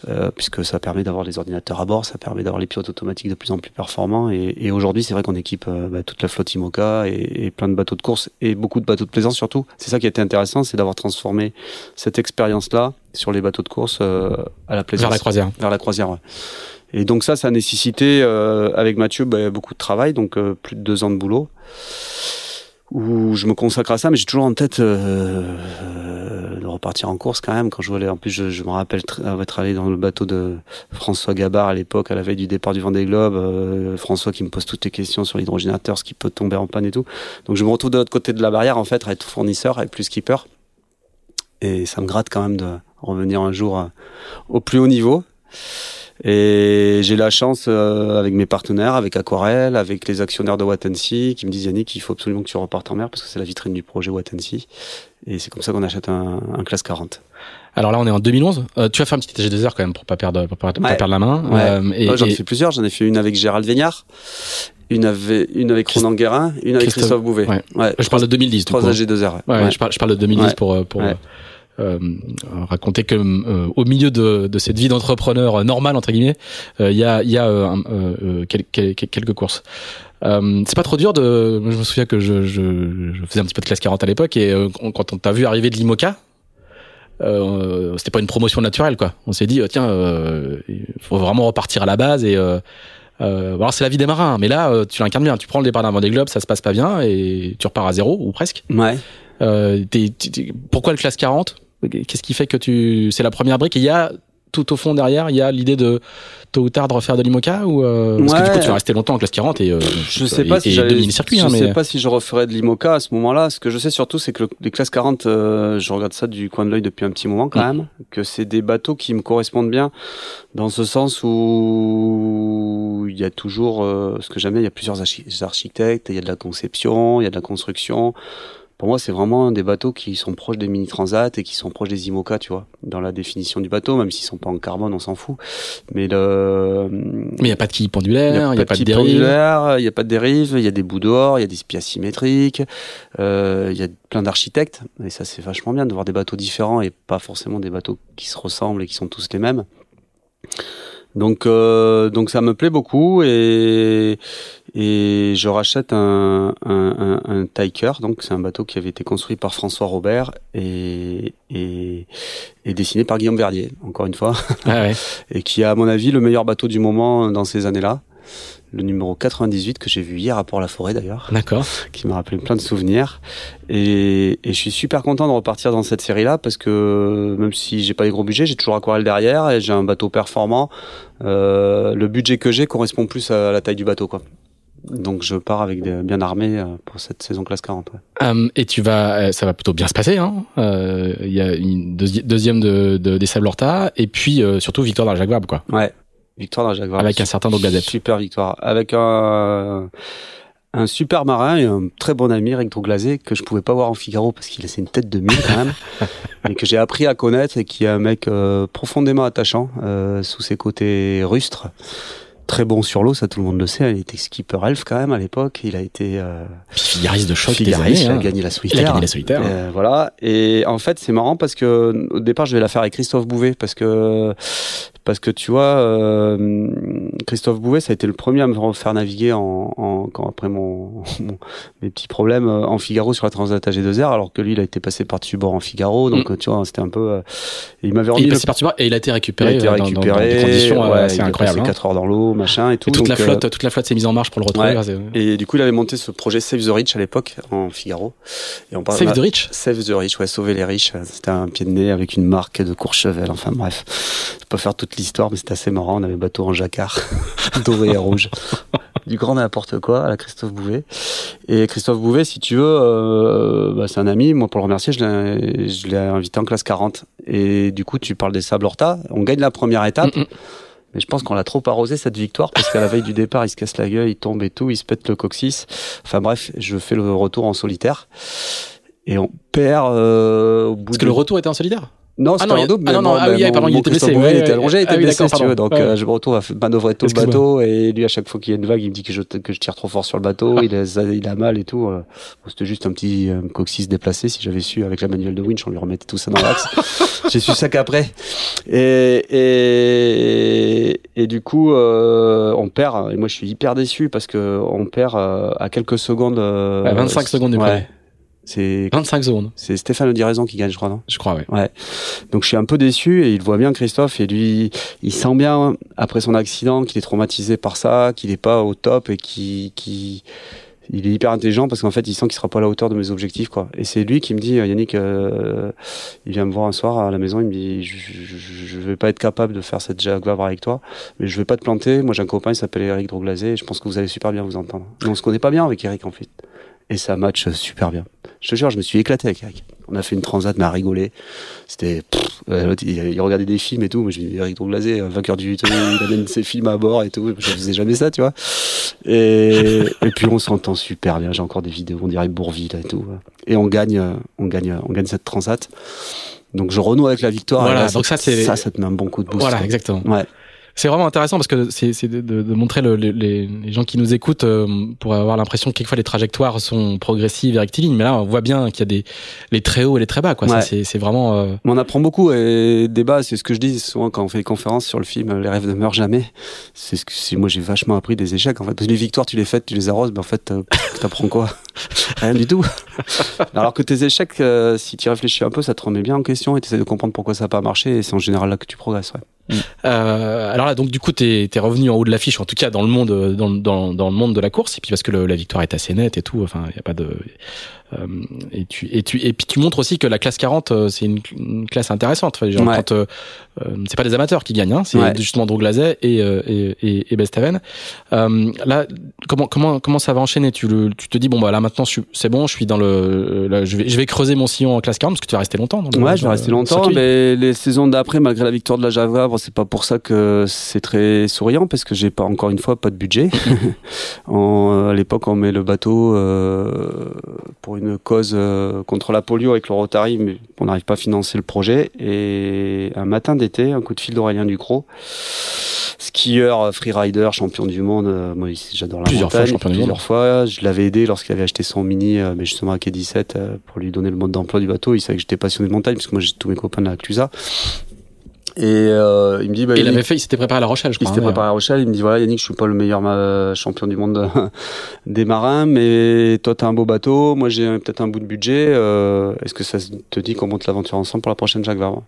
euh, puisque ça permet d'avoir les ordinateurs à bord, ça permet d'avoir les pilotes automatiques de plus en plus performants. Et, et aujourd'hui, c'est vrai qu'on équipe euh, bah, toute la flotte IMOCA et, et plein de bateaux de course et beaucoup de bateaux de plaisance surtout. C'est ça qui a été intéressant, c'est d'avoir transformé cette expérience-là sur les bateaux de course à la plaisance. vers la croisière. Vers la croisière, ouais. Et donc ça, ça a nécessité, euh, avec Mathieu, bah, beaucoup de travail, donc euh, plus de deux ans de boulot, où je me consacre à ça, mais j'ai toujours en tête euh, euh, de repartir en course quand même. Quand je voulais, en plus, je, je me rappelle tr- être allé dans le bateau de François Gabard à l'époque, à la veille du départ du Vendée Globe. euh, François qui me pose toutes les questions sur l'hydrogénateur, ce qui peut tomber en panne et tout. Donc je me retrouve de l'autre côté de la barrière, en fait, à être fournisseur et plus skipper. Et ça me gratte quand même de revenir un jour euh, au plus haut niveau. Et j'ai la chance, euh, avec mes partenaires, avec Aquarelle, avec les actionnaires de Watensi, qui me disent Yannick, il faut absolument que tu repartes en mer parce que c'est la vitrine du projet Watensi. Et c'est comme ça qu'on achète un, un classe 40. Alors là, on est en 2011. Euh, tu vas faire un petit TG2 heures quand même pour pas perdre, pour pas, perdre la main. Euh, et, j'en ai fait plusieurs. J'en ai fait une avec Gérald Vignard, une avec, une avec Ronan Guérin, une avec Christophe, Bouvet. Ouais. Je parle de 2010. 3 AG2R. Ouais, Je, parle, je parle de 2010 pour, pour euh, raconter que euh, au milieu de, de cette vie d'entrepreneur normale entre guillemets, euh, il y a, y a quelques, quelques courses. Euh, c'est pas trop dur de. Je me souviens que je, je, je, faisais un petit peu de classe 40 à l'époque et quand on t'a vu arriver de l'IMOCA, euh, c'était pas une promotion naturelle quoi. On s'est dit tiens, il faut vraiment repartir à la base et euh, alors c'est la vie des marins, mais là tu l'incarnes bien. Tu prends le départ d'un Vendée Globe, ça se passe pas bien et tu repars à zéro ou presque. Ouais. Euh, pourquoi le classe 40 Qu'est-ce qui fait que tu c'est la première brique et il y a tout au fond derrière, il y a l'idée de tôt ou tard de refaire de l'IMOCA ou euh, parce que du coup tu vas rester longtemps en classe 40 et euh, je sais pas si circuits, je hein, sais pas si je referais de l'IMOCA à ce moment-là. Ce que je sais surtout, c'est que les classes 40, euh, je regarde ça du coin de l'œil depuis un petit moment quand même, que c'est des bateaux qui me correspondent bien dans ce sens où il y a toujours ce que j'aime bien, il y a plusieurs architectes, il y a de la conception, il y a de la construction pour moi, c'est vraiment des bateaux qui sont proches des mini transat et qui sont proches des IMOCA, tu vois, dans la définition du bateau, même s'ils sont pas en carbone, on s'en fout. Mais le. Mais il n'y a pas de quille pendulaire, il n'y a, pas de dérive. Il n'y a pas de dérive, il y a des bouts d'or, il y a des spies asymétriques, euh, il y a plein d'architectes. Et ça, c'est vachement bien de voir des bateaux différents et pas forcément des bateaux qui se ressemblent et qui sont tous les mêmes. Donc, euh, donc ça me plaît beaucoup et, et je rachète un, un, un, Tiker, donc c'est un bateau qui avait été construit par François Robert et, et, et dessiné par Guillaume Verdier, encore une fois, ah ouais. et qui est à mon avis le meilleur bateau du moment dans ces années-là le numéro 98 que j'ai vu hier à Port-la-Forêt d'ailleurs. D'accord. Qui m'a rappelé plein de souvenirs. Et, et, je suis super content de repartir dans cette série-là parce que même si j'ai pas les gros budgets, j'ai toujours Aquarelle derrière et j'ai un bateau performant. Euh, le budget que j'ai correspond plus à la taille du bateau, quoi. Donc je pars avec des, bien armé euh, pour cette saison classe 40. Ouais. Um, et tu vas, euh, ça va plutôt bien se passer. Hein euh, il y a une deuxième de, de, des Sables et puis euh, surtout victoire dans Jacques Vabre, quoi. Ouais, Victoire dans Jacques Avec un certain Gazette. Super victoire. Avec un, un super marin et un très bon ami, Eric Drouglazé, que je pouvais pas voir en Figaro parce qu'il a une tête de mille quand même, et que j'ai appris à connaître et qui est un mec euh, profondément attachant, euh, sous ses côtés rustres très bon sur l'eau, ça tout le monde le sait. Il était skipper elf quand même à l'époque. Il a été euh, figariste de choc. Figariste, il a hein. gagné la solitaire. Il a gagné la solitaire. Euh, voilà. Et en fait, c'est marrant parce que au départ, je vais la faire avec Christophe Bouvet parce que parce que tu vois, euh, Christophe Bouvet, ça a été le premier à me faire naviguer en, en quand après mon, mes petits problèmes euh, en Figaro sur la Transat AG2R, alors que lui, il a été passé par-dessus bord en Figaro, donc mm. tu vois, c'était un peu. Euh, il m'avait remis. Il est passé par-dessus bord et il a été récupéré. Il a été récupéré. Dans, dans, des conditions ouais, c'est incroyable. Il a passé 4 hein. heures dans l'eau, machin et tout. Et toute la flotte, toute la flotte s'est mise en marche pour le retrouver. Ouais. Et du coup, il avait monté ce projet Save the Rich à l'époque en Figaro. Et on Save the Rich. Save the Rich, ouais, sauver les riches. C'était un pied de nez avec une marque de Courchevel. Enfin bref, je peux pas faire toute l'histoire, mais c'était assez marrant. On avait bateau en jacquard, doré et rouge. Du grand n'importe quoi à la Christophe Bouvet. Et Christophe Bouvet, si tu veux, euh, bah, c'est un ami. Moi, pour le remercier, je l'ai invité en classe 40. Et du coup, tu parles des sables Horta. On gagne la première étape. Mais je pense qu'on l'a trop arrosé cette victoire parce qu'à la veille du départ, il se casse la gueule, il tombe et tout, il se pète le coccyx. Enfin bref, je fais le retour en solitaire et on perd euh, au bout. Parce que le retour était en solitaire? Non, c'était ah en double. Ah non, non, ah oui, pardon, il était blessé. il était allongé, il était ah, oui, blessé, si tu veux. Donc, ouais. euh, je me retrouve à manœuvrer tout le bateau. Et lui, à chaque fois qu'il y a une vague, il me dit que je, que je tire trop fort sur le bateau. il, a, il a mal et tout. Euh. C'était juste un petit euh, coccyx déplacé. Si j'avais su, avec la manuelle de winch, on lui remettait tout ça dans l'axe. J'ai su ça qu'après. Et, et, et du coup, euh, on perd. Et moi, je suis hyper déçu parce que on perd à quelques secondes. À 25 secondes du ouais. C'est 25 secondes. C'est Stéphane Raison qui gagne, je crois, non? Je crois, oui. Ouais. Donc je suis un peu déçu et il voit bien Christophe et lui, il sent bien après son accident qu'il est traumatisé par ça, qu'il est pas au top et qui, qui, il est hyper intelligent parce qu'en fait il sent qu'il sera pas à la hauteur de mes objectifs quoi. Et c'est lui qui me dit Yannick, euh, il vient me voir un soir à la maison, il me dit je, je, je vais pas être capable de faire cette Jaguar avec toi, mais je vais pas te planter. Moi j'ai un copain, il s'appelle Eric Droglazé et je pense que vous allez super bien vous entendre. Mais on se connaît pas bien avec Eric en fait. Et ça match super bien. Je te jure, je me suis éclaté avec Eric. On a fait une transat, mais à rigoler. C'était, il, regardait des films et tout. Moi, je dis, Eric Droglasé, vainqueur du il amène ses films à bord et tout. Je faisais jamais ça, tu vois. Et, et puis, on s'entend super bien. J'ai encore des vidéos, on dirait Bourville et tout. Et on gagne, on gagne, on gagne cette transat. Donc, je renoue avec la victoire. Voilà, donc ça, c'est, ça, ça te met un bon coup de boost. Voilà, exactement. Ouais c'est vraiment intéressant parce que c'est de, de, montrer le, les, les, gens qui nous écoutent euh, pour avoir l'impression que quelquefois les trajectoires sont progressives et rectilignes. Mais là, on voit bien qu'il y a des les très hauts et les très bas. Quoi. C'est vraiment. Euh... On apprend beaucoup et débat. C'est ce que je dis souvent quand on fait des conférences sur le film Les rêves ne meurent jamais. C'est ce que moi j'ai vachement appris des échecs. En fait, parce que les victoires, tu les fais, tu les arroses, mais en fait, t'apprends quoi? Rien du tout. Alors que tes échecs, euh, si tu réfléchis un peu, ça te remet bien en question et tu essaies de comprendre pourquoi ça n'a pas marché. Et c'est en général là que tu progresses. Ouais. Euh, alors là, donc du coup, t'es es revenu en haut de l'affiche, en tout cas dans le monde, dans, dans, dans, le monde de la course, et puis parce que le, la victoire est assez nette et tout. Enfin, il y a pas de euh, et tu et tu et puis tu montres aussi que la classe 40 euh, c'est une, classe intéressante. Enfin, genre, quand, euh, c'est pas des amateurs qui gagnent, hein, c'est justement Droglazet et et et, et Bestaven. là, comment comment comment ça va enchaîner? Tu le, tu te dis bon bah là maintenant c'est bon, je suis dans le je vais je vais creuser mon sillon en classe 40 parce que tu vas rester longtemps. Dans ouais, je vais rester longtemps. Mais les saisons d'après, malgré la victoire de la Javre, c'est pas pour ça que c'est très souriant parce que j'ai pas encore une fois pas de budget. en, à l'époque, on met le bateau pour une une cause euh, contre la polio avec le Rotary, mais on n'arrive pas à financer le projet. Et un matin d'été, un coup de fil d'Aurélien Ducrot, skieur, euh, freerider, champion du monde. Euh, moi, j'adore la plusieurs montagne. Fois, champion plusieurs du fois. Je l'avais aidé lorsqu'il avait acheté son mini, mais justement à Quai 17, pour lui donner le mode d'emploi du bateau. Il savait que j'étais passionné de montagne, parce que moi, j'ai tous mes copains de la Clusa. Et euh, il me dit, bah, il avait fait, il s'était préparé à La Rochelle, je crois. Il s'était hein, préparé à La Rochelle. Il me dit, voilà, Yannick, je suis pas le meilleur champion du monde des marins, mais toi, t'as un beau bateau. Moi, j'ai peut-être un bout de budget. Euh, Est-ce que ça te dit qu'on monte l'aventure ensemble pour la prochaine Jacques Vabre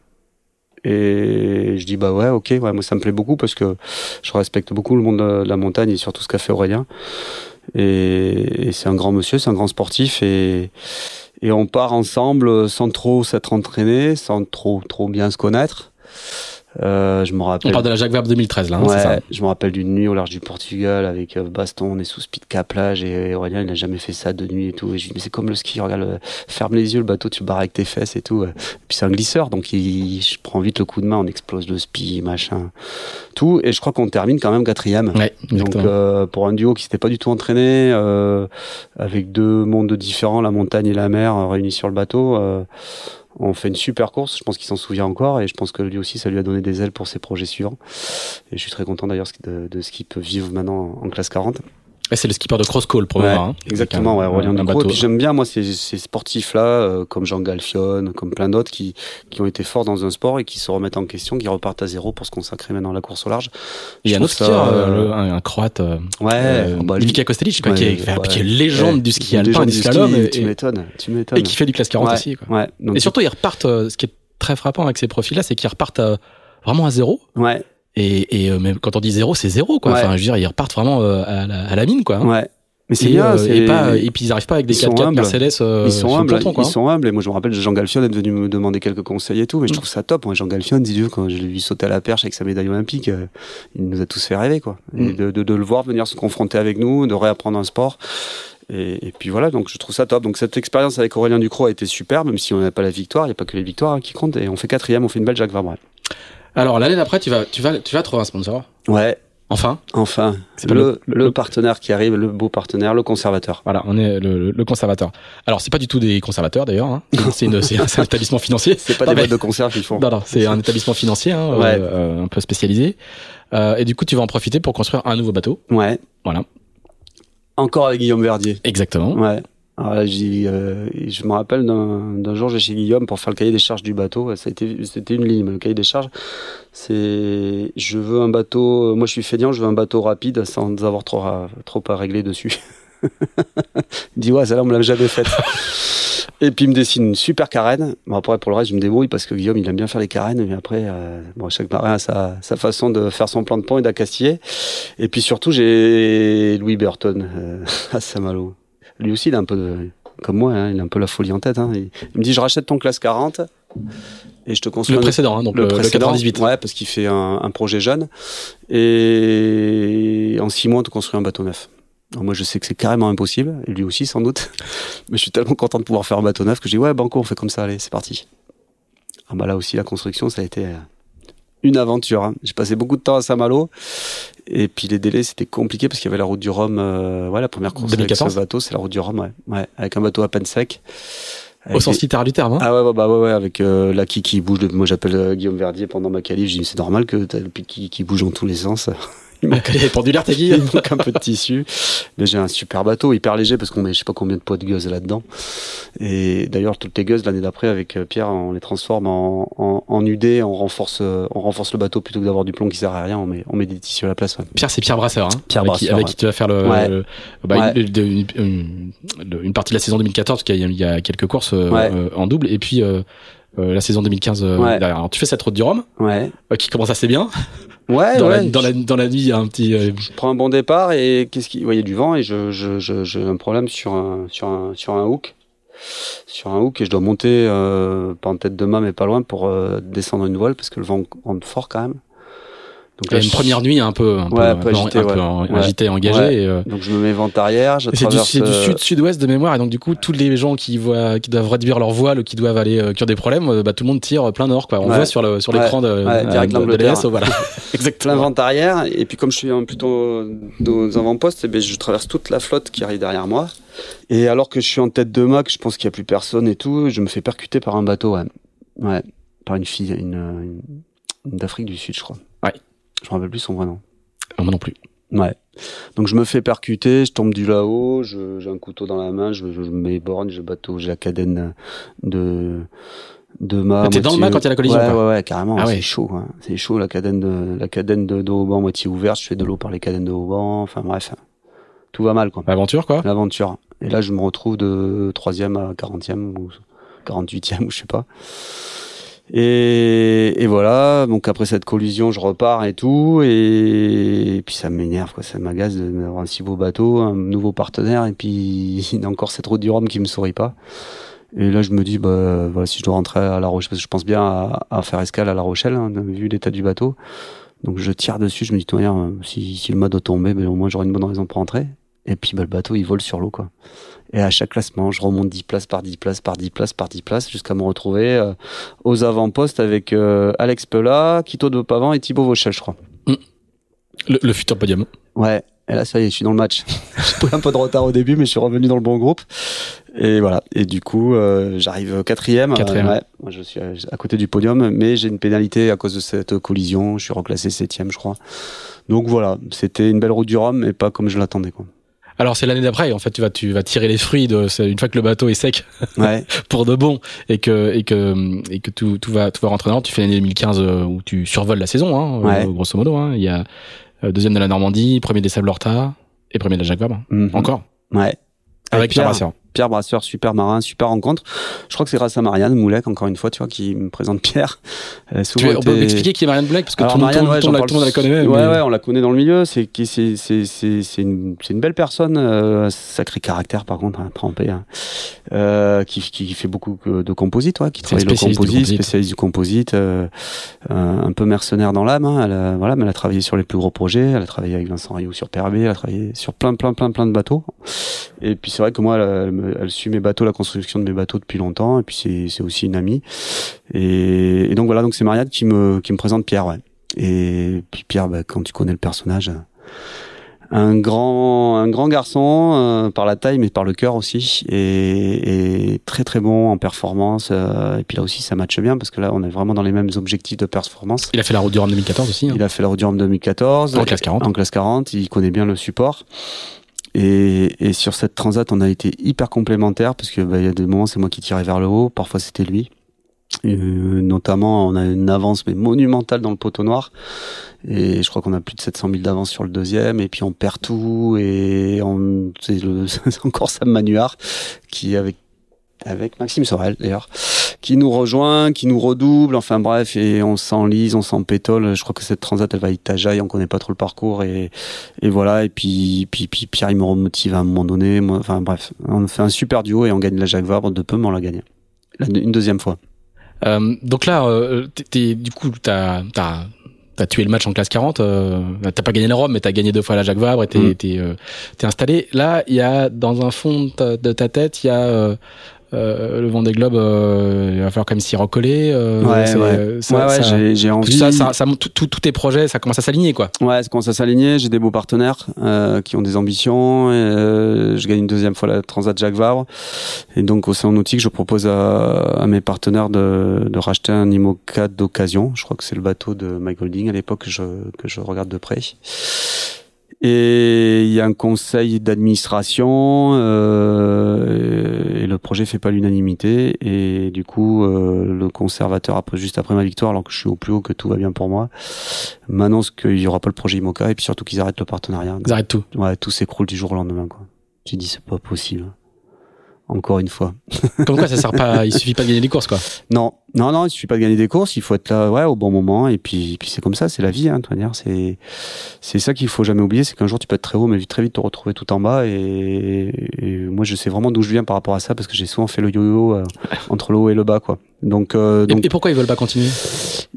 Et je dis, bah ouais, ok, ouais, moi, ça me plaît beaucoup parce que je respecte beaucoup le monde de la montagne et surtout ce qu'a fait Aurélien. Et, et c'est un grand monsieur, c'est un grand sportif et et on part ensemble sans trop s'être entraîné, sans trop trop bien se connaître. Euh, je me rappelle. On parle de la Jacques Verbe 2013 là. Hein, ouais, ça je me rappelle d'une nuit au large du Portugal avec euh, baston, on est sous speed caplage et Aurélien il n'a jamais fait ça de nuit et tout. Et je dis mais c'est comme le ski, regarde, ferme les yeux, le bateau tu barres avec tes fesses et tout. Et puis c'est un glisseur donc il, je prends vite le coup de main, on explose le spi, machin, tout. Et je crois qu'on termine quand même quatrième. Ouais, donc euh, pour un duo qui s'était pas du tout entraîné, euh, avec deux mondes différents, la montagne et la mer réunis sur le bateau. On fait une super course, je pense qu'il s'en souvient encore et je pense que lui aussi ça lui a donné des ailes pour ses projets suivants. Et je suis très content d'ailleurs de, de, ce qu'il peut vivre maintenant en classe 40 c'est le skipper de cross call pour ouais, hein, Exactement, ouais, Aurélien un, Et puis j'aime bien moi ces, ces sportifs là, euh, comme Jean Galfion, comme plein d'autres qui qui ont été forts dans un sport et qui se remettent en question, qui repartent à zéro pour se consacrer maintenant à la course au large. Il y a un autre skieur, euh, un, croate, euh, ouais, euh, bah, Ivica Kostelic, quoi, qui, est, qui est légende du ski alpin, du slalom, et, tu m'étonnes, tu m'étonnes. Et qui fait du classe 40 aussi. Quoi. Ouais, donc, et surtout ils repartent. ce qui est très frappant avec ces profils-là, c'est qu'ils repartent vraiment à zéro. Ouais. Et, et même quand on dit zéro, c'est zéro, quoi. Enfin, je veux dire, ils repartent vraiment à la, à la mine, quoi. Ouais. Mais c'est bien. Euh, et, pas, et puis ils arrivent pas avec des 4x4 Mercedes. Euh, ils sont humbles. Ils sont humbles. Et moi, je me rappelle, Jean Galfion est venu me demander quelques conseils et tout. Mais je mm. trouve ça top. Moi, Jean Galfion, dis quand je l'ai vu sauter à la perche avec sa médaille olympique, euh, il nous a tous fait rêver, quoi. Et mm. de, de, de, le voir venir se confronter avec nous, de réapprendre un sport. Et, et, puis voilà, donc je trouve ça top. Donc cette expérience avec Aurélien Ducrot a été super, même si on n'a pas la victoire, il n'y a pas que les victoires qui comptent. Et on fait quatrième, on fait une belle Jacques Vabre. Alors l'année d'après, tu vas, tu vas, tu vas trouver un sponsor. Ouais. Enfin. Enfin. Le, le, le, partenaire qui arrive, le beau partenaire, le conservateur. Voilà, on est le, le conservateur. Alors, c'est pas du tout des conservateurs d'ailleurs. Hein. C'est un, un étabbissement financier. C'est pas des boîtes de conserve qu'ils font. Non, non, c'est un établissement financier, hein, ouais. euh, un peu spécialisé. Euh, et du coup, tu vas en profiter pour construire un nouveau bateau. Ouais. Voilà. Encore avec Guillaume Verdier. Exactement. Ouais. Alors là, euh, je me rappelle d'un jour, j'ai chez Guillaume pour faire le cahier des charges du bateau. C'était une ligne. Le cahier des charges, c'est, je veux un bateau. Moi, je suis feignant. Je veux un bateau rapide sans avoir trop à, trop à régler dessus. il dit ouais, ça là, on me l'a jamais fait. Et puis il me dessine une super carène. Bon après pour le reste je me débrouille parce que Guillaume il aime bien faire les carènes. Mais après euh, bon chaque marin a sa, sa façon de faire son plan de pont et d'accastiller. Et puis surtout j'ai Louis Burton euh, à Saint-Malo lui aussi, il a un peu de, comme moi, hein, il a un peu la folie en tête. Hein. Il, il, me dit, je rachète ton classe 40 et je te construis le précédent, hein, donc le, le, précédent, le 98. Ouais, parce qu'il fait un, un, projet jeune et en six mois, on te construit un bateau neuf. moi, je sais que c'est carrément impossible, et lui aussi sans doute. Mais je suis tellement content de pouvoir faire un bateau neuf que je dis ouais, banco, on fait comme ça, allez, c'est parti. Ah bah là aussi, la construction, ça a été euh, une aventure. Hein. J'ai passé beaucoup de temps à Saint-Malo, et puis les délais, c'était compliqué parce qu'il y avait la route du Rhum. Euh, ouais, la première course 2014. avec ce bateau, c'est la route du Rhum, ouais. ouais, avec un bateau à peine sec. Au sens littéral du terme. Hein ah ouais, ouais, bah ouais, ouais, avec euh, la qui qui bouge. de- Moi, j'appelle euh, Guillaume Verdier pendant ma qualif. Je dis c'est normal que t'as le pic qui, qui bouge dans tous les sens. Il manque, Il est pendulaire, t'as dit il manque un peu de tissu. Mais j'ai un super bateau, hyper léger parce qu'on met je sais pas combien de poids de gueuse là-dedans. Et d'ailleurs, toutes les gueuses l'année d'après avec euh, Pierre, on les transforme en, en, en UD. On renforce, euh, on renforce le bateau plutôt que d'avoir du plomb qui sert à rien. On met, on met des tissus à la place. ouais. Pierre, c'est Pierre Brasseur. Hein, Pierre avec qui, Brasseur, avec ouais. qui tu vas faire le, Ouais. le- bah, Ouais. une, une- une- une- une partie de la saison 2014, parce qu'il y a, il y a quelques courses euh, Ouais. euh, en double, et puis euh, la saison 2015 euh, Ouais. derrière. Alors, tu fais cette route du Rhum, Ouais. euh, qui commence assez bien. Ouais, dans, ouais. la, dans, la, dans la nuit, il y a un petit. euh, je prends un bon départ et qu'est-ce qui, ouais, il y a du vent et je, je, je, j'ai un problème sur un, sur un, sur un hook, sur un hook et je dois monter euh, pas en tête de mât mais pas loin pour euh, descendre une voile parce que le vent rentre fort quand même. Donc a là, une première nuit un peu, un peu, Ouais, un peu un agitée, peu ouais. en- Ouais. agitée, engagée. Ouais. Et, euh, donc je me mets vent arrière, je c'est du, euh, sud-sud-ouest de mémoire, et donc du coup, tous les gens qui voient, qui doivent réduire leur voile, ou qui doivent aller, euh, qui ont des problèmes, euh, bah, tout le monde tire plein nord, quoi. On voit sur le, sur Ouais. l'écran de, de, de voilà. plein Exactement. vent arrière et puis comme je suis un- plutôt aux avant-postes, eh ben, je traverse toute la flotte qui arrive derrière moi. Et alors que je suis en tête de que je pense qu'il y a plus personne et tout, je me fais percuter par un bateau, ouais. Ouais, par une fille, une, une d'Afrique du Sud, je crois. Je me rappelle plus son vrai nom. Ah, Moi non plus. Ouais. Donc je me fais percuter, je tombe du là-haut, j'ai un couteau dans la main, je, je, borne, je bateau, j'ai la cadène de de mât. T'es dans le mât quand il y a la collision, Ouais, ouais, ouais, carrément. Ah ouais. C'est chaud, hein. c'est chaud la cadène de la cadène de, de haut-banc moitié ouverte. Je fais de l'eau par les cadènes de haut-banc. Enfin bref, tout va mal quoi. Aventure, quoi. L'aventure. Et là, je me retrouve de troisième à 40e ou 48e ou je sais pas. Et, et voilà, donc après cette collision, je repars et tout, et, puis ça m'énerve, quoi, ça m'agace d'avoir un si beau bateau, un nouveau partenaire, et puis il y a encore cette route du Rhum qui me sourit pas. Et là, je me dis, bah voilà, si je dois rentrer à La Rochelle, parce que je pense bien à, faire escale à La Rochelle, hein, vu l'état du bateau. Donc je tire dessus, je me dis, de si le mât doit tomber, ben, au moins j'aurai une bonne raison pour rentrer. Et puis bah, le bateau, il vole sur l'eau, quoi. Et à chaque classement, je remonte 10 places par 10 places par 10 places par 10 places jusqu'à me retrouver euh, aux avant-postes avec euh, Alex Pella, Quito de Pavant et Thibaut Vauchel, je crois. Le, le futur podium. Ouais. Et là, ça y est, je suis dans le match. J'ai pris un peu de retard au début, mais je suis revenu dans le bon groupe. Et voilà. Et du coup, euh, j'arrive quatrième. Quatrième. Euh, ouais. Moi, je suis à, à côté du podium, mais j'ai une pénalité à cause de cette collision. Je suis reclassé septième, je crois. Donc voilà, c'était une belle route du Rhum, mais pas comme je l'attendais, quoi. Alors c'est l'année d'après, en fait, tu vas, tu vas tirer les fruits de, une fois que le bateau est sec Ouais. pour de bon et que, et que, et que tout, tout va, tout va rentrer dans l'ordre. Tu fais l'année 2015 euh, où tu survoles la saison, hein, Ouais. euh, grosso modo. Hein. Il y a euh, deuxième de la Normandie, premier des Sables Horta et premier de la Jacques Vabre. Mhm. Encore. Ouais. Avec Pierre Pierre, Brasseur. Pierre Brasseur, super marin, super rencontre. Je crois que c'est grâce à Marianne Moulec, encore une fois, tu vois, qui me présente Pierre. Tu veux, on peut expliquer qui est Marianne Black parce que tout, le monde- Marianne, ouais, monde la connaît. Ouais, mais- ouais, on la connaît dans le milieu. C'est une, une belle personne, euh, sacré caractère par contre, hein, trempé, hein, euh, qui, qui fait beaucoup de composite, ouais, qui travaille le composite, spécialiste du composite, euh, un peu mercenaire dans l'âme. Hein, elle a, voilà, mais elle a travaillé sur les plus gros projets. Elle a travaillé avec Vincent Rioux sur PRB. Elle a travaillé sur plein, plein, plein, plein de bateaux. Et puis c'est vrai que moi, elle, elle, me- elle suit mes bateaux, la construction de mes bateaux depuis longtemps. Et puis c'est, c'est aussi une amie. Et, et donc voilà, donc c'est Marianne qui me, qui me présente Pierre, ouais. Et puis Pierre, bah, quand tu connais le personnage, un grand, un grand garçon euh, par la taille, mais par le cœur aussi, et, et très très bon en performance. euh, et puis là aussi, ça matche bien parce que là, on est vraiment dans les mêmes objectifs de performance. Il a fait la route du Rhum 2014 aussi. hein. Il a fait la route du Rhum 2014 En classe 40. En classe 40, il connaît bien le support. Et, et sur cette transat, on a été hyper complémentaires parce que bah, il y a des moments c'est moi qui tirais vers le haut, parfois c'était lui. Euh, notamment, on a une avance mais monumentale dans le poteau noir. Et je crois qu'on a plus de 700 000 d'avance sur le deuxième. Et puis on perd tout. Et on, c'est, encore Sam Manuard qui avec avec Maxime Sorel d'ailleurs, qui nous rejoint, qui nous redouble, enfin bref, et on s'enlise, on s'empétole. Je crois que cette transat, elle va à Itajaï, on connaît pas trop le parcours, et, et voilà. Et puis, puis, puis Pierre, il me remotive à un moment donné. Moi, enfin bref, on fait un super duo et on gagne la Jacques Vabre de peu, mais on l'a gagné. Une deuxième fois. Euh, donc là, euh, t'es- du coup, t'as, t'as, T'as tué le match en classe 40. Euh, t'as pas gagné la Rome, mais t'as gagné deux fois la Jacques Vabre et t'es Mm. t'es, euh, t'es installé. Là, il y a dans un fond de ta, de ta tête, il y a euh, le Vendée Globe. Euh, il va falloir quand même s'y recoller. Euh, Ouais, c'est- ouais. ça- ouais, ouais, ça- j'ai, envie. ça, ça, tous tes projets, ça commence à s'aligner, quoi. Ouais, ça commence à s'aligner. J'ai des beaux partenaires euh, qui ont des ambitions. Et, euh, je gagne une deuxième fois la Transat Jacques Vabre. Et donc, au Salon Nautique, je propose à, à mes partenaires de, de racheter un IMOCA d'occasion. Je crois que c'est le bateau de Mike Golding à l'époque que je, que je regarde de près. Et il y a un conseil d'administration euh, et le projet fait pas l'unanimité et du coup euh, le conservateur après juste après ma victoire alors que je suis au plus haut que tout va bien pour moi m'annonce qu'il y aura pas le projet IMOCA et puis surtout qu'ils arrêtent le partenariat. Ils arrêtent tout. Ouais, tout s'écroule du jour au lendemain quoi. Tu dis c'est pas possible. Encore une fois. Comme quoi, ça sert pas. Il suffit pas de gagner des courses, quoi. Non, non, non, il suffit pas de gagner des courses, il faut être là, ouais, au bon moment, et puis, puis c'est comme ça, c'est la vie, hein, de manière, c'est, c'est ça qu'il faut jamais oublier, c'est qu'un jour tu peux être très haut, mais très vite te retrouver tout en bas, et, et moi je sais vraiment d'où je viens par rapport à ça, parce que j'ai souvent fait le yo-yo euh, entre le haut et le bas, quoi. Donc, euh, Et, donc et pourquoi ils veulent pas continuer?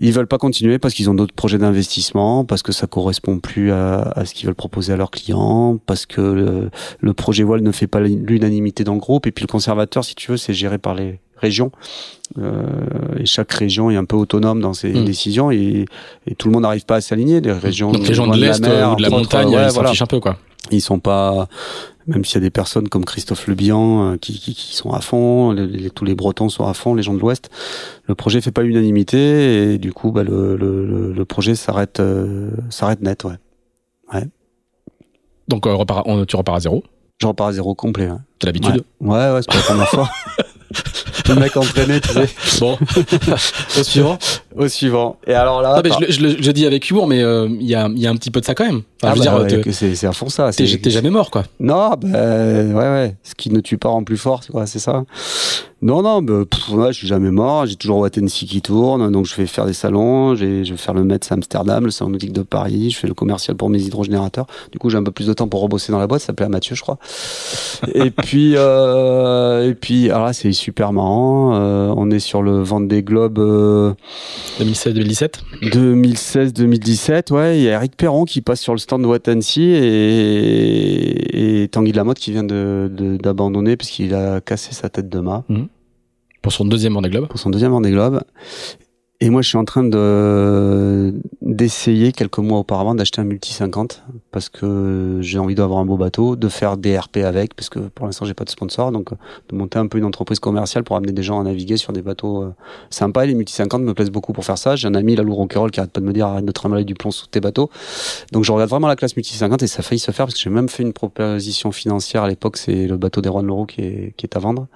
Ils veulent pas continuer parce qu'ils ont d'autres projets d'investissement, parce que ça correspond plus à, à ce qu'ils veulent proposer à leurs clients, parce que le, le projet voile ne fait pas l'unanimité dans le groupe, et puis le conservateur, si tu veux, c'est géré par les régions, euh, et chaque région est un peu autonome dans ses Mm. décisions, et, et tout le monde n'arrive pas à s'aligner. Les régions Donc les gens de l'Est euh, ou de la montagne, ouais, ils s'en voilà. fichent un peu, quoi. Ils sont pas, même s'il y a des personnes comme Christophe Le Bihan euh, qui, qui, qui sont à fond, les- les- tous les Bretons sont à fond, les gens de l'Ouest. Le projet fait pas l'unanimité et du coup, bah, le, le, projet s'arrête, euh, s'arrête net. Ouais. Donc repars- on- tu repars à zéro. Je repars à zéro complet. Ouais, T'as l'habitude. ouais, ouais c'est pas la première fois. Le mec entraîné, tu sais. Bon, au suivant. Au suivant. Et alors là, Non, mais je, le- je le- je le dis avec humour, mais euh, il y, a, y a un petit peu de ça quand même. Enfin, Ah je bah ouais, c'est c'est à fond ça. t'es jamais mort, quoi. Non, bah, ouais, ouais. Ce qui ne tue pas rend plus fort, c'est quoi, c'est ça Non, non, bah, pff, ouais, je suis jamais mort. J'ai toujours Watensi qui tourne, donc je vais faire des salons. j'ai- Je vais faire le Metz à Amsterdam, le salon nautique de Paris. Je fais le commercial pour mes hydrogénérateurs. Du coup, j'ai un peu plus de temps pour rebosser dans la boîte. Ça s'appelait à Mathieu, je crois. et puis, euh, et puis, alors là, c'est super marrant. Euh, on est sur le Vendée Globe. Euh, 2016-2017. 2016-2017, ouais, il y a Eric Perron qui passe sur le stand de Watansi et, et Tanguy Lamotte qui vient de, de- d'abandonner puisqu'il a cassé sa tête de mât Pour son deuxième Vendée Globe. pour son deuxième Vendée Globe. Et moi, je suis en train de d'essayer quelques mois auparavant d'acheter un multi 50 parce que j'ai envie d'avoir un beau bateau, de faire des RP avec parce que pour l'instant j'ai pas de sponsor, donc de monter un peu une entreprise commerciale pour amener des gens à naviguer sur des bateaux euh, sympas. Et les multi 50 me plaisent beaucoup pour faire ça. J'ai un ami, la Lou Ronquerolles, qui arrête pas de me dire arrête de trimballer du plomb sous tes bateaux. Donc je regarde vraiment la classe multi 50 et ça a failli se faire parce que j'ai même fait une proposition financière à l'époque. C'est le bateau des Rois de Leroux qui est, qui est à vendre.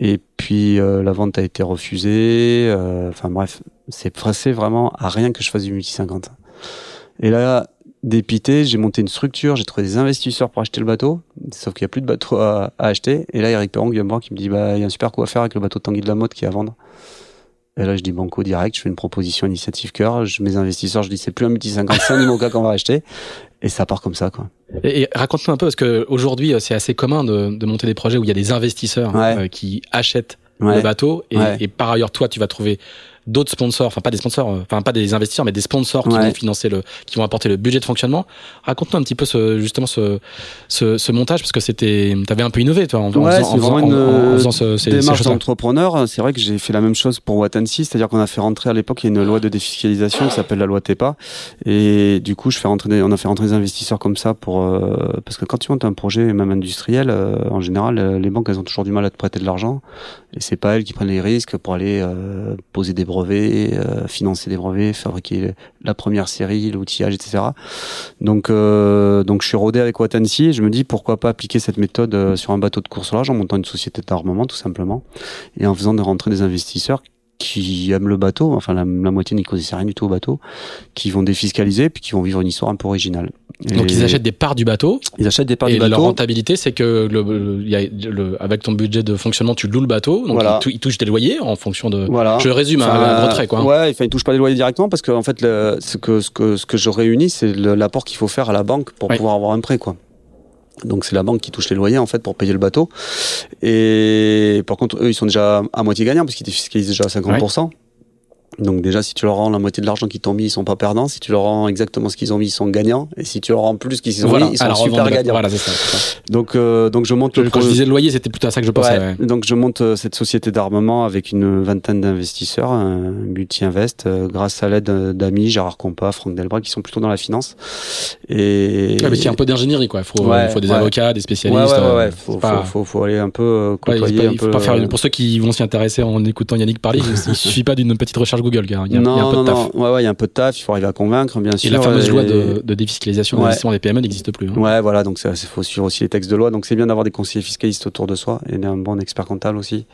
Et puis euh, la vente a été refusée. euh, Enfin bref, c'est pressé vraiment à rien que je fasse du multi 50. Et là, dépité, j'ai monté une structure, j'ai trouvé des investisseurs pour acheter le bateau, sauf qu'il n'y a plus de bateau à, à acheter. Et là, Eric Perron vient me voir qui me dit bah il y a un super coup à faire avec le bateau de Tanguy de la Motte qui est à vendre. Et là, je dis banco direct, je fais une proposition initiative cœur, je mes investisseurs, je dis c'est plus un multi 50, c'est un Imoca qu'on va acheter. Et ça part comme ça, quoi. Et, et raconte-nous un peu, parce que aujourd'hui, euh, c'est assez commun de, de monter des projets où il y a des investisseurs Ouais. euh, qui achètent Ouais. le bateau et, Ouais. et par ailleurs, toi, tu vas trouver d'autres sponsors, enfin pas des sponsors, euh, enfin pas des investisseurs, mais des sponsors qui Ouais. vont financer le, qui vont apporter le budget de fonctionnement. Raconte-nous un petit peu ce, justement ce, ce, ce montage parce que c'était, t'avais un peu innové, toi, en, Ouais, en faisant- une, en- en faisant ce- ces, démarche d'entrepreneur, c'est vrai que j'ai fait la même chose pour Watansi, c'est-à-dire qu'on a fait rentrer à l'époque il y a une loi de défiscalisation qui s'appelle la loi TEPA, et du coup je fais rentrer des- on a fait rentrer des investisseurs comme ça pour euh, parce que quand tu montes un projet même industriel, euh, en général euh, les banques elles ont toujours du mal à te prêter de l'argent, et c'est pas elles qui prennent les risques pour aller euh, poser des brevets, euh, financer des brevets, fabriquer la première série, l'outillage, etc. Donc euh, donc je suis rodé avec Watansi, et je me dis pourquoi pas appliquer cette méthode euh, sur un bateau de course large en montant une société d'armement tout simplement et en faisant de rentrer des investisseurs qui aiment le bateau, enfin la, la moitié n'y connaissait rien du tout au bateau, qui vont défiscaliser puis qui vont vivre une histoire un peu originale. Donc Et ils achètent des parts du bateau ils achètent des parts et du leur bateau. rentabilité, c'est que le, le- il y a le- avec ton budget de fonctionnement, tu loues le bateau, donc Voilà. ils, tou- ils touchent des loyers en fonction de. Voilà. Je résume Enfin, à un gros trait, quoi. Ouais, enfin, ils touchent pas les loyers directement parce que en fait, le, ce que ce que ce que je réunis, c'est l'apport qu'il faut faire à la banque pour Ouais. pouvoir avoir un prêt, quoi. Donc c'est la banque qui touche les loyers en fait pour payer le bateau. Et par contre, eux, ils sont déjà à moitié gagnants parce qu'ils défiscalisent déjà à 50%. Donc déjà, si tu leur rends la moitié de l'argent qu'ils t'ont mis, ils sont pas perdants. Si tu leur rends exactement ce qu'ils ont mis, ils sont gagnants. Et si tu leur rends plus qu'ils ont Voilà, mis, ils sont la super gagnants. Voilà, c'est ça. Donc, euh, donc je monte le Quand je disais le loyer, c'était plutôt à ça que je pensais. Ouais. ouais. Donc je monte euh, cette société d'armement avec une vingtaine d'investisseurs, multi-invest, euh, grâce à l'aide euh, d'amis, Gérard Compas, Franck Delbras, qui sont plutôt dans la finance. Et Ouais, mais il y a un peu d'ingénierie, quoi. Il faut, Ouais, faut des avocats, des spécialistes. ouais, Faut, pas- faut, faut, aller un peu euh, côtoyer pas- un il faut peu. pas faire Pour ceux qui vont s'y intéresser en écoutant Yannick parler, il suffit pas d'une petite recherche Google. Il y a, il y a non, un peu de taf. non, ouais, ouais, il y a un peu de taf. Il faut arriver à convaincre, bien Et sûr. la fameuse et- loi de, de défiscalisation Ouais. des PME n'existe plus. hein. Ouais, voilà, donc il faut suivre aussi les textes de loi. Donc c'est bien d'avoir des conseillers fiscalistes autour de soi et un bon expert comptable aussi.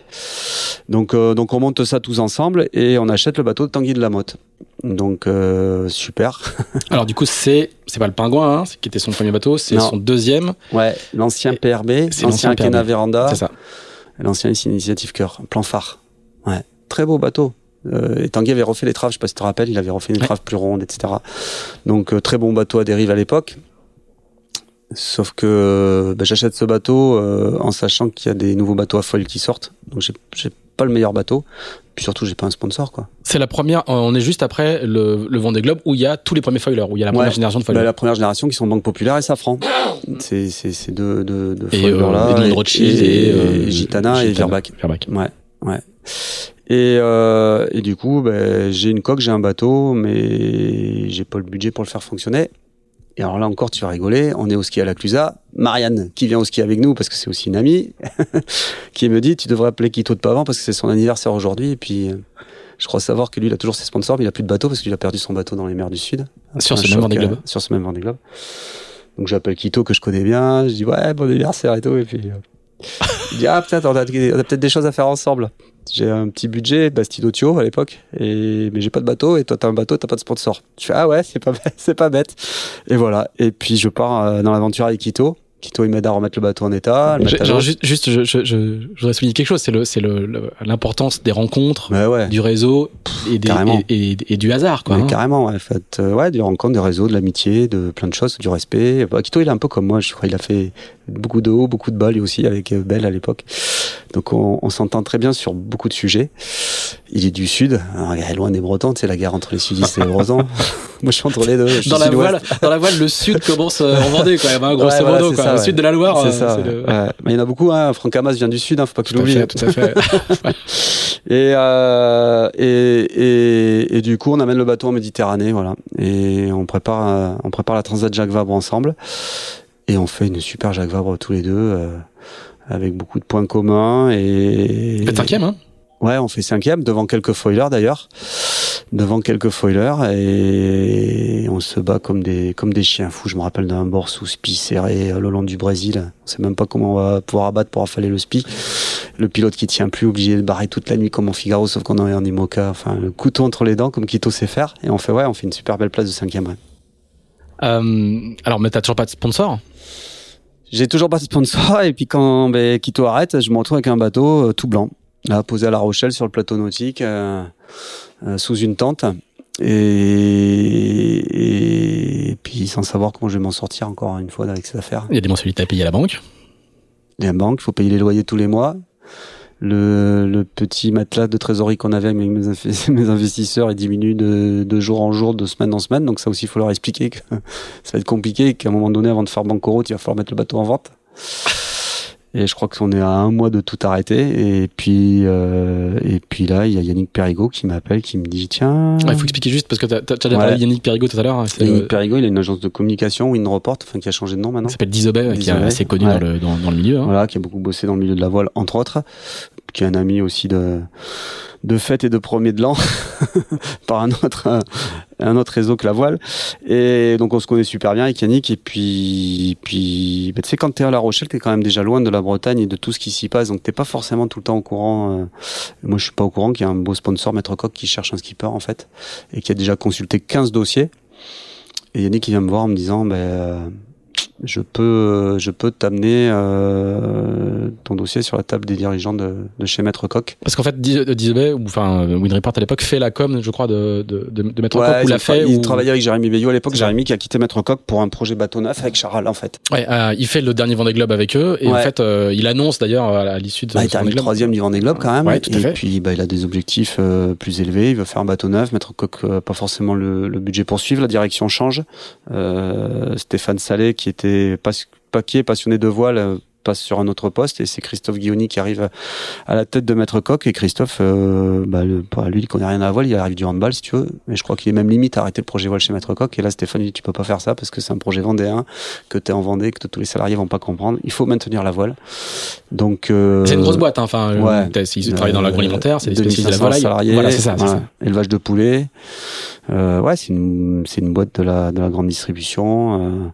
Donc, euh, donc on monte ça tous ensemble et on achète le bateau de Tanguy de la Motte. Donc euh, super. Alors du coup, c'est c'est pas le pingouin, hein, qui était son premier bateau, c'est son deuxième. Ouais, l'ancien Et- PRB, l'ancien. Kena C'est ça. l'ancien Initiative Cœur, plan phare. Ouais, très beau bateau. Euh, et Tanguy avait refait les traves, je sais pas si tu te rappelles, il avait refait des Ouais. traves plus rondes, etc. Donc euh, très bon bateau à dérive à l'époque. Sauf que bah, j'achète ce bateau euh, en sachant qu'il y a des nouveaux bateaux à foil qui sortent. Donc j'ai pas le meilleur bateau. Puis surtout j'ai pas un sponsor quoi. C'est la première. euh, On est juste après le, le Vendée Globe où il y a tous les premiers foilers, où il y a la première Ouais. génération de Bah, foilers. la première génération qui sont Banque Populaire et Safran. C'est c'est ces deux deux, deux Et, foilers là. euh, et, euh, Gitana et Gitana. Virbac. Verbac. Ouais, ouais. Et, euh, et du coup, ben, j'ai une coque, j'ai un bateau, mais j'ai pas le budget pour le faire fonctionner. Et alors là encore, tu vas rigoler, on est au ski à la Clusa. Marianne, qui vient au ski avec nous, parce que c'est aussi une amie, qui me dit, tu devrais appeler Quito de Pavant parce que c'est son anniversaire aujourd'hui. Et puis, euh, je crois savoir que lui, il a toujours ses sponsors, mais il a plus de bateau parce qu'il a perdu son bateau dans les mers du Sud. Sur Un ce même Vendée Globe. euh, Sur ce même Vendée Globe. Donc j'appelle Quito que je connais bien. Je dis ouais bon anniversaire et tout. Et puis euh, il dit ah peut-être on a, peut-être des choses à faire ensemble. J'ai un petit budget Thio à l'époque et mais j'ai pas de bateau et toi t'as un bateau t'as pas de sponsor. Je fais ah ouais c'est pas bête, c'est pas bête. Et voilà et puis je pars euh, dans l'aventure avec Quito. Quito il m'aide à remettre le bateau en état. genre, juste, juste, je, je, je, je voudrais souligner quelque chose, c'est le, c'est le, l'importance des rencontres, ouais. du réseau et, des, carrément. et, et- et du hasard, quoi. Mais hein. carrément, ouais, en fait, euh, ouais, des rencontres, des réseaux, de l'amitié, de plein de choses, du respect. Bah, Quito, il est un peu comme moi, je crois, il a fait beaucoup de haut, beaucoup de bas, lui aussi, avec euh, Belle à l'époque. Donc, on, on s'entend très bien sur beaucoup de sujets. Il est du Sud, alors, il est loin des Bretons, sais, la guerre entre les Sudistes et les Bretons. moi, je suis entre les deux. Je suis Dans la, voile, dans la voile, le sud commence euh, en Vendée, grosso Ouais, voilà, modo, c'est quoi. ça, le sud de la Loire, C'est euh, ça. c'est le- ouais. Mais il y en a beaucoup, hein. Franck Hamas vient du Sud, hein, faut pas que l'oublies. fait, tout à fait. Et, euh, et, et, et du coup, on amène le bateau en Méditerranée, voilà. Et on prépare, on prépare la Transat Jacques Vabre ensemble. Et on fait une super Jacques Vabre tous les deux, euh, avec beaucoup de points communs. Et Le cinquième, hein. Ouais, on fait cinquième devant quelques foilers d'ailleurs, devant quelques foilers et on se bat comme des comme des chiens fous. Je me rappelle d'un bord sous spi serré euh, le long du Brésil. On sait même pas comment on va pouvoir abattre pour affaler le spi. Le pilote qui tient plus, obligé de barrer toute la nuit comme en Figaro, sauf qu'on est en Imoca. Enfin, le couteau entre les dents comme Quito sait faire. Et on fait ouais, on fait une super belle place de cinquième. ouais. Euh, alors, mais t'as toujours pas de sponsor J'ai toujours pas de sponsor et puis quand ben, Quito arrête, je me retrouve avec un bateau euh, tout blanc, là posé à La Rochelle sur le plateau nautique, euh, euh, sous une tente et, et puis sans savoir comment je vais m'en sortir encore une fois avec cette affaire. Il y a des mensualités à payer à la banque. Il y a une banque, faut payer les loyers tous les mois. Le, le petit matelas de trésorerie qu'on avait avec mes, inv- mes investisseurs, il diminue de, jour en jour, de semaine en semaine. Donc ça aussi, il faut leur expliquer que ça va être compliqué qu'à un moment donné, avant de faire banqueroute, il va falloir mettre le bateau en vente. Et je crois qu'on est à un mois de tout arrêter. Et puis, euh, et puis là, il y a Yannick Perrigot qui m'appelle, qui me dit tiens. Il faut expliquer juste parce que déjà Ouais. parlé de Yannick Perrigot tout à l'heure. hein, Yannick le- Perrigot, il a une agence de communication, Winreport, enfin qui a changé de nom maintenant. Il s'appelle Disobey, qui est assez connu ouais. dans, le, dans, dans le milieu. hein. Voilà, qui a beaucoup bossé dans le milieu de la voile, entre autres, qui est un ami aussi de de fête et de premier de l'an par un autre un, autre réseau que la voile. Et donc on se connaît super bien avec Yannick. Et puis puis bah, tu sais quand t'es à La Rochelle, t'es quand même déjà loin de la Bretagne et de tout ce qui s'y passe. Donc t'es pas forcément tout le temps au courant. euh. Moi je suis pas au courant qu'il y a un beau sponsor Maître Coq qui cherche un skipper en fait et qui a déjà consulté 15 dossiers. Et Yannick il vient me voir en me disant ben je peux, je peux t'amener euh, ton dossier sur la table des dirigeants de, de chez Maître Coq. Parce qu'en fait, Disney, ou enfin WinReport à l'époque fait la com, je crois, de, de, de Maître ouais, Coq ou l'a fait. Il ou... travaillait avec Jérémy Veillot à l'époque. Jérémy qui a quitté Maître Coq pour un projet bateau neuf avec Charal en fait. Ouais, euh, il fait le dernier Vendée Globe avec eux et Ouais. en fait, euh, il annonce d'ailleurs à l'issue de Bah, il termine Globe. troisième du Vendée Globe quand même. Ouais, tout à et fait. puis bah, il a des objectifs euh, plus élevés. Il veut faire un bateau neuf. Maître Coq euh, pas forcément le, le budget pour suivre. La direction change. Euh, Stéphane Salé qui était pas, pas qui est passionné de voile euh, passe sur un autre poste et c'est Christophe Guilloni qui arrive à la tête de Maître Coq et Christophe euh, bah, le, bah, lui il connaît rien à la voile il arrive du handball si tu veux mais je crois qu'il est même limite à arrêter le projet voile chez Maître Coq et là Stéphane lui dit tu peux pas faire ça parce que c'est un projet vendéen que tu es en Vendée que tous les salariés vont pas comprendre il faut maintenir la voile donc euh, C'est une grosse boîte, hein. enfin, euh, ouais. ils travaillent dans Euh, l'agroalimentaire, c'est des spécialistes de la 2500 volaille. salariés, Voilà, c'est ça, voilà, ça. élevage de poulets. Euh, ouais, c'est une, une boîte de la, de la grande distribution.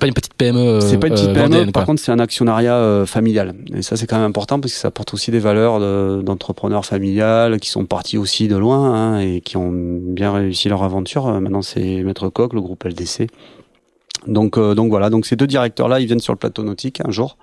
Euh. C'est pas une petite PME. c'est pas une petite euh, PME, vendéenne, par contre, c'est un actionnariat euh, familial. Et ça, c'est quand même important parce que ça apporte aussi des valeurs de- d'entrepreneurs familiales qui sont partis aussi de loin hein, et qui ont bien réussi leur aventure. Euh, Maintenant, c'est Maître Coq, le groupe LDC. Donc, euh, donc voilà. Donc ces deux directeurs-là, ils viennent sur le plateau nautique un jour.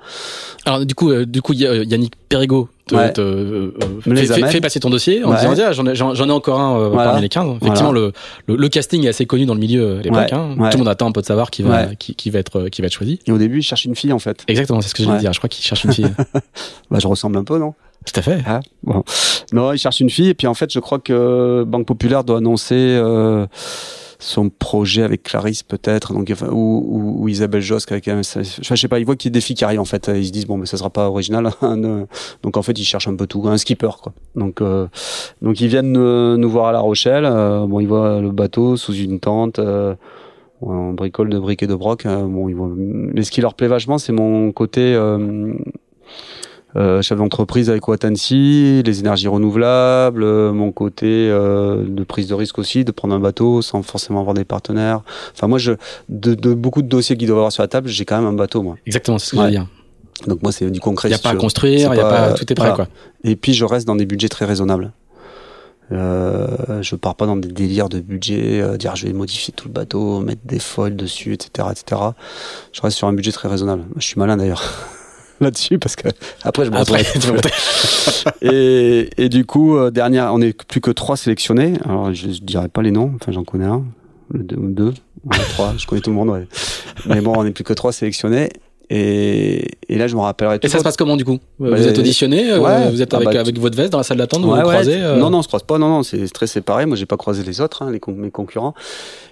Alors du coup, euh, du coup, euh, Yannick Perrigo te, Ouais. te, euh, fait, passer ton dossier en Ouais. disant Tiens, j'en ai, j'en, ai encore un euh, Voilà. parmi les 15. Effectivement, le, le, le casting est assez connu dans le milieu à l'époque. Hein. Tout le monde attend un peu de savoir qui va, qui, qui va être, euh, qui va être choisi. Et au début, ils cherchent une fille en fait. Exactement, c'est ce que Ouais. dire. Je crois qu'il cherche une fille. Bah, je ressemble un peu, non? Tout à fait. Ah, bon. Non, il cherche une fille. Et puis en fait, je crois que Banque Populaire doit annoncer euh, son projet avec Clarisse peut-être, donc ou, ou, Isabelle Josque avec Je sais pas. Ils voient qu'il y a des filles qui arrivent en fait. Ils se disent bon, mais ça sera pas original. hein, donc en fait, ils cherchent un peu tout, un skipper quoi. Donc euh, donc ils viennent euh, nous voir à La Rochelle. Euh, bon, ils voient le bateau sous une tente. Euh, on bricole de briques et de broc. euh, bon, ils voient... Mais ce qui leur plaît vachement, c'est mon côté. Euh, chef d'entreprise avec Watansi, les énergies renouvelables, euh, mon côté euh, de prise de risque aussi, de prendre un bateau sans forcément avoir des partenaires. Enfin moi, je, de, de beaucoup de dossiers qu'ils doivent avoir sur la table, j'ai quand même un bateau moi. Exactement, c'est ce que Ouais. je veux dire. Donc moi, c'est du concret. Il n'y a si pas à construire, il y a pas- pas, tout est prêt, voilà. quoi. Et puis je reste dans des budgets très raisonnables. Euh, je pars pas dans des délires de budget, euh, dire je vais modifier tout le bateau, mettre des foils dessus, etc., etc. Je reste sur un budget très raisonnable. Je suis malin d'ailleurs là-dessus parce que après je me Après, et, et du coup, euh, dernière, on est plus que trois sélectionnés. Alors, je, je dirais pas les noms. Enfin, j'en connais un, le deux, ou deux, ouais, trois. Je connais tout le monde. Ouais. Mais bon, on est plus que trois sélectionnés. Et, et là, je me rappellerai Et ça se passe comment du coup? Vous Bah, êtes auditionné euh, ouais. Vous êtes Ah avec, bah, avec votre veste dans la salle d'attente, vous Ouais, vous ouais. croisez euh, Non, non, on se croise pas. Non, non, c'est très séparé. Moi, j'ai pas croisé les autres, hein, les con- mes concurrents.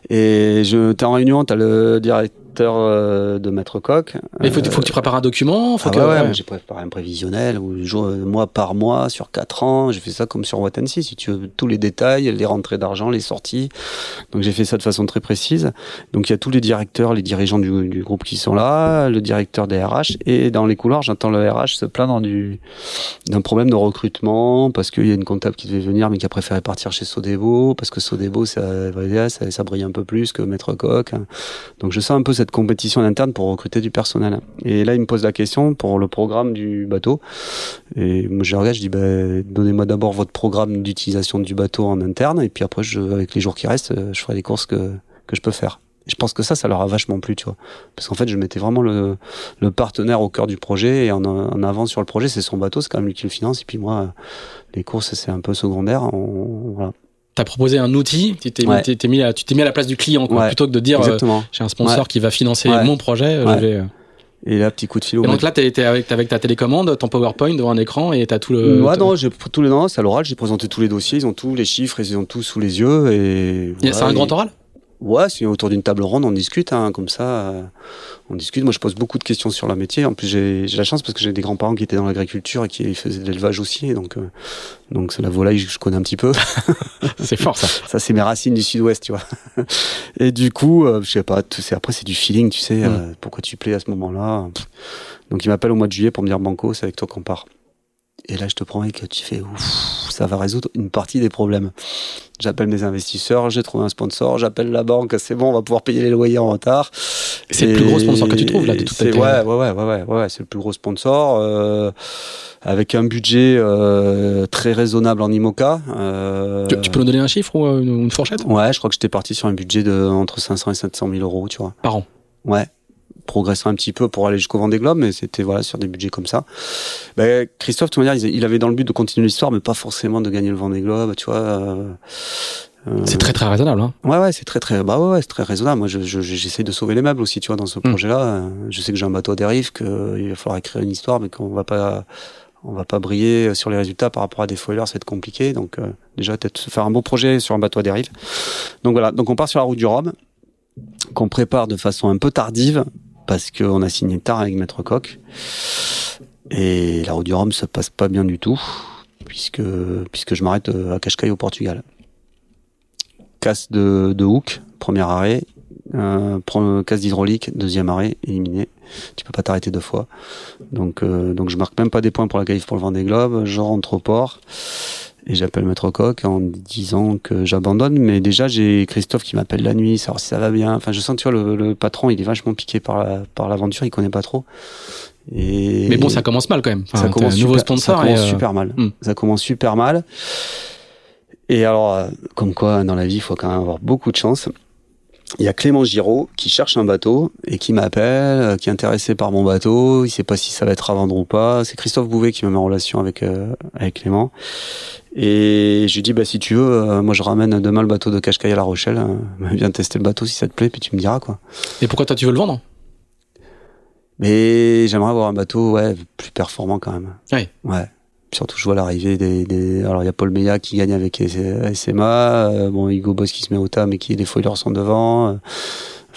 Et je, t'es en réunion, t'as le directeur euh, de Maître Coq. Mais il faut, faut que tu prépares un document. Faut Ah que, ouais, ouais, ouais. moi, j'ai préparé un prévisionnel où je euh, mois par mois sur quatre ans. J'ai fait ça comme sur Watansi, si tu veux, tous les détails, les rentrées d'argent, les sorties. Donc j'ai fait ça de façon très précise. Donc il y a tous les directeurs, les dirigeants du, du groupe qui sont là, le directeur des RH. Et dans les couloirs, j'entends le RH se plaindre du, d'un problème de recrutement parce qu'il y a une comptable qui devait venir mais qui a préféré partir chez Sodebo parce que Sodebo ça, ça, ça brille un peu plus que Maître Coq. Donc je sens un peu cette compétition en interne pour recruter du personnel. Et là, il me pose la question pour le programme du bateau. Et moi, je regarde, je dis, bah, donnez-moi d'abord votre programme d'utilisation du bateau en interne, et puis après, je, avec les jours qui restent, euh, je ferai les courses que, que je peux faire. Et je pense que ça, ça leur a vachement plu, tu vois. Parce qu'en fait, je mettais vraiment le, le partenaire au cœur du projet, et en, en avant sur le projet, c'est son bateau, c'est quand même lui qui le finance, et puis moi, les courses, c'est un peu secondaire. On, voilà. T'as proposé un outil, tu t'es Ouais. mis, t'es- t'es mis, à, tu t'es mis à la place du client, quoi, Ouais. plutôt que de dire euh, j'ai un sponsor Ouais. qui va financer mon projet. euh, je vais, euh. Et là, petit coup de fil au Et donc là, t'es, avec, avec ta télécommande, ton PowerPoint devant un écran et t'as tout le. Ouais, non, j'ai tous les noms, c'est à l'oral, j'ai présenté tous les dossiers, ils ont tous les chiffres, ils ont tout sous les yeux et. C'est un grand oral? Ouais, c'est autour d'une table ronde, on discute, hein, comme ça, euh, on discute. Moi, je pose beaucoup de questions sur la métier. En plus, j'ai j'ai la chance parce que j'ai des grands-parents qui étaient dans l'agriculture et qui faisaient de l'élevage aussi, et donc euh, donc c'est la volaille que je connais un petit peu. C'est fort ça. ça, c'est mes racines du Sud-Ouest, tu vois. et du coup, euh, je sais pas, après c'est du feeling, tu sais, Mm. euh, pourquoi tu plais à ce moment-là. Pff. Donc il m'appelle au mois de juillet pour me dire Banco, c'est avec toi qu'on part. Et là, je te promets que tu fais ouf, ça va résoudre une partie des problèmes. J'appelle mes investisseurs, j'ai trouvé un sponsor, j'appelle la banque, c'est bon, on va pouvoir payer les loyers en retard. C'est le plus gros sponsor que tu trouves, là, de toute ta ouais, ouais, ouais, ouais, ouais, c'est le plus gros sponsor, euh, avec un budget euh, très raisonnable en IMOCA. euh, Tu, tu peux nous donner un chiffre ou une, une fourchette? Ouais, je crois que j'étais parti sur un budget de entre 500 et 700 000 euros, tu vois. par an? Ouais. Progresser un petit peu pour aller jusqu'au Vendée Globe, mais c'était voilà sur des budgets comme ça. Ben, Christophe, de toute manière, il avait dans le but de continuer l'histoire, mais pas forcément de gagner le Vendée Globe, tu vois. Euh, c'est très très raisonnable. Hein. Ouais ouais, c'est très très bah ouais, c'est très raisonnable. Moi, j'essaie je, de sauver les meubles aussi, tu vois, dans ce mm. projet-là. Je sais que j'ai un bateau à dérive, qu'il va falloir écrire une histoire, mais qu'on va pas on va pas briller sur les résultats par rapport à des foilers, c'est compliqué. Donc euh, déjà peut-être se faire un beau projet sur un bateau à dérive. Donc voilà, donc on part sur la route du Rhum, qu'on prépare de façon un peu tardive parce qu'on a signé tard avec Maître Coq. Et la route du Rhum, ça passe pas bien du tout, puisque puisque je m'arrête euh, à Cascais au Portugal. Casse de, de hook, premier arrêt, euh, casse d'hydraulique, deuxième arrêt, éliminé. Tu peux pas t'arrêter deux fois. Donc, euh, donc je marque même pas des points pour la qualif pour le Vendée Globe. Je rentre au port et j'appelle Maître Coq en disant que j'abandonne. Mais déjà, j'ai Christophe qui m'appelle la nuit, savoir si ça va bien. Enfin, je sens, tu vois, le, patron, il est vachement piqué par la, par l'aventure, il connaît pas trop. Et mais bon, ça commence mal quand même. ça commence super, nouveau sponsor. Ça commence euh, super mal. Hmm. Ça commence super mal. Et alors, euh, comme quoi, dans la vie, il faut quand même avoir beaucoup de chance il y a Clément Giraud qui cherche un bateau et qui m'appelle, euh, qui est intéressé par mon bateau. Il sait pas si ça va être à vendre ou pas. C'est Christophe Bouvet qui me met en relation avec euh, avec Clément. Et je lui dis bah si tu veux, euh, moi je ramène demain le bateau de Cascais à La Rochelle. viens tester le bateau si ça te plaît, puis tu me diras quoi. Et pourquoi toi tu veux le vendre? Mais j'aimerais avoir un bateau ouais plus performant quand même. Oui. Ouais. Surtout, je vois l'arrivée des, des, Alors, il y a Paul Meillat qui gagne avec SMA. Euh, bon, Hugo Boss qui se met au tas, mais qui, des fois, ils sont devant.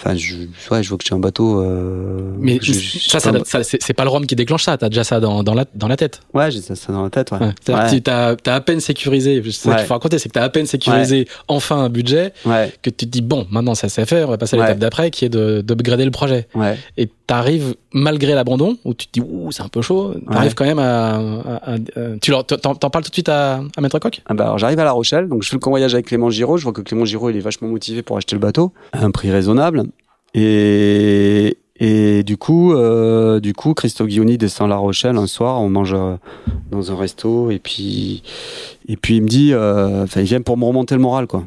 Enfin, je, ouais, je vois que j'ai un bateau. Euh, mais ça, ça, ça c'est pas le rhum qui déclenche ça. T'as déjà ça dans, dans, la, dans la tête. Ouais, j'ai ça, dans la tête. Ouais. ouais. T'as as à peine sécurisé. C'est ça qu'il faut raconter, c'est que t'as à peine sécurisé enfin un budget. Que tu te dis bon, maintenant ça s'est fait, on va passer à l'étape d'après, qui est de d'upgrader le projet. Et t'arrives malgré l'abandon où tu te dis ouh c'est un peu chaud. T'arrives quand même à, à, tu leur t'en parles tout de suite à, à Maître Coq? Ah bah j'arrive à La Rochelle, donc je fais le convoyage avec Clément Giraud. Je vois que Clément Giraud il est vachement motivé pour acheter le bateau à un prix raisonnable. Et, et du coup, euh, du coup, Christophe Guilloni descend La Rochelle un soir, on mange euh, dans un resto, et puis, et puis il me dit, euh, enfin, il vient pour me remonter le moral, quoi.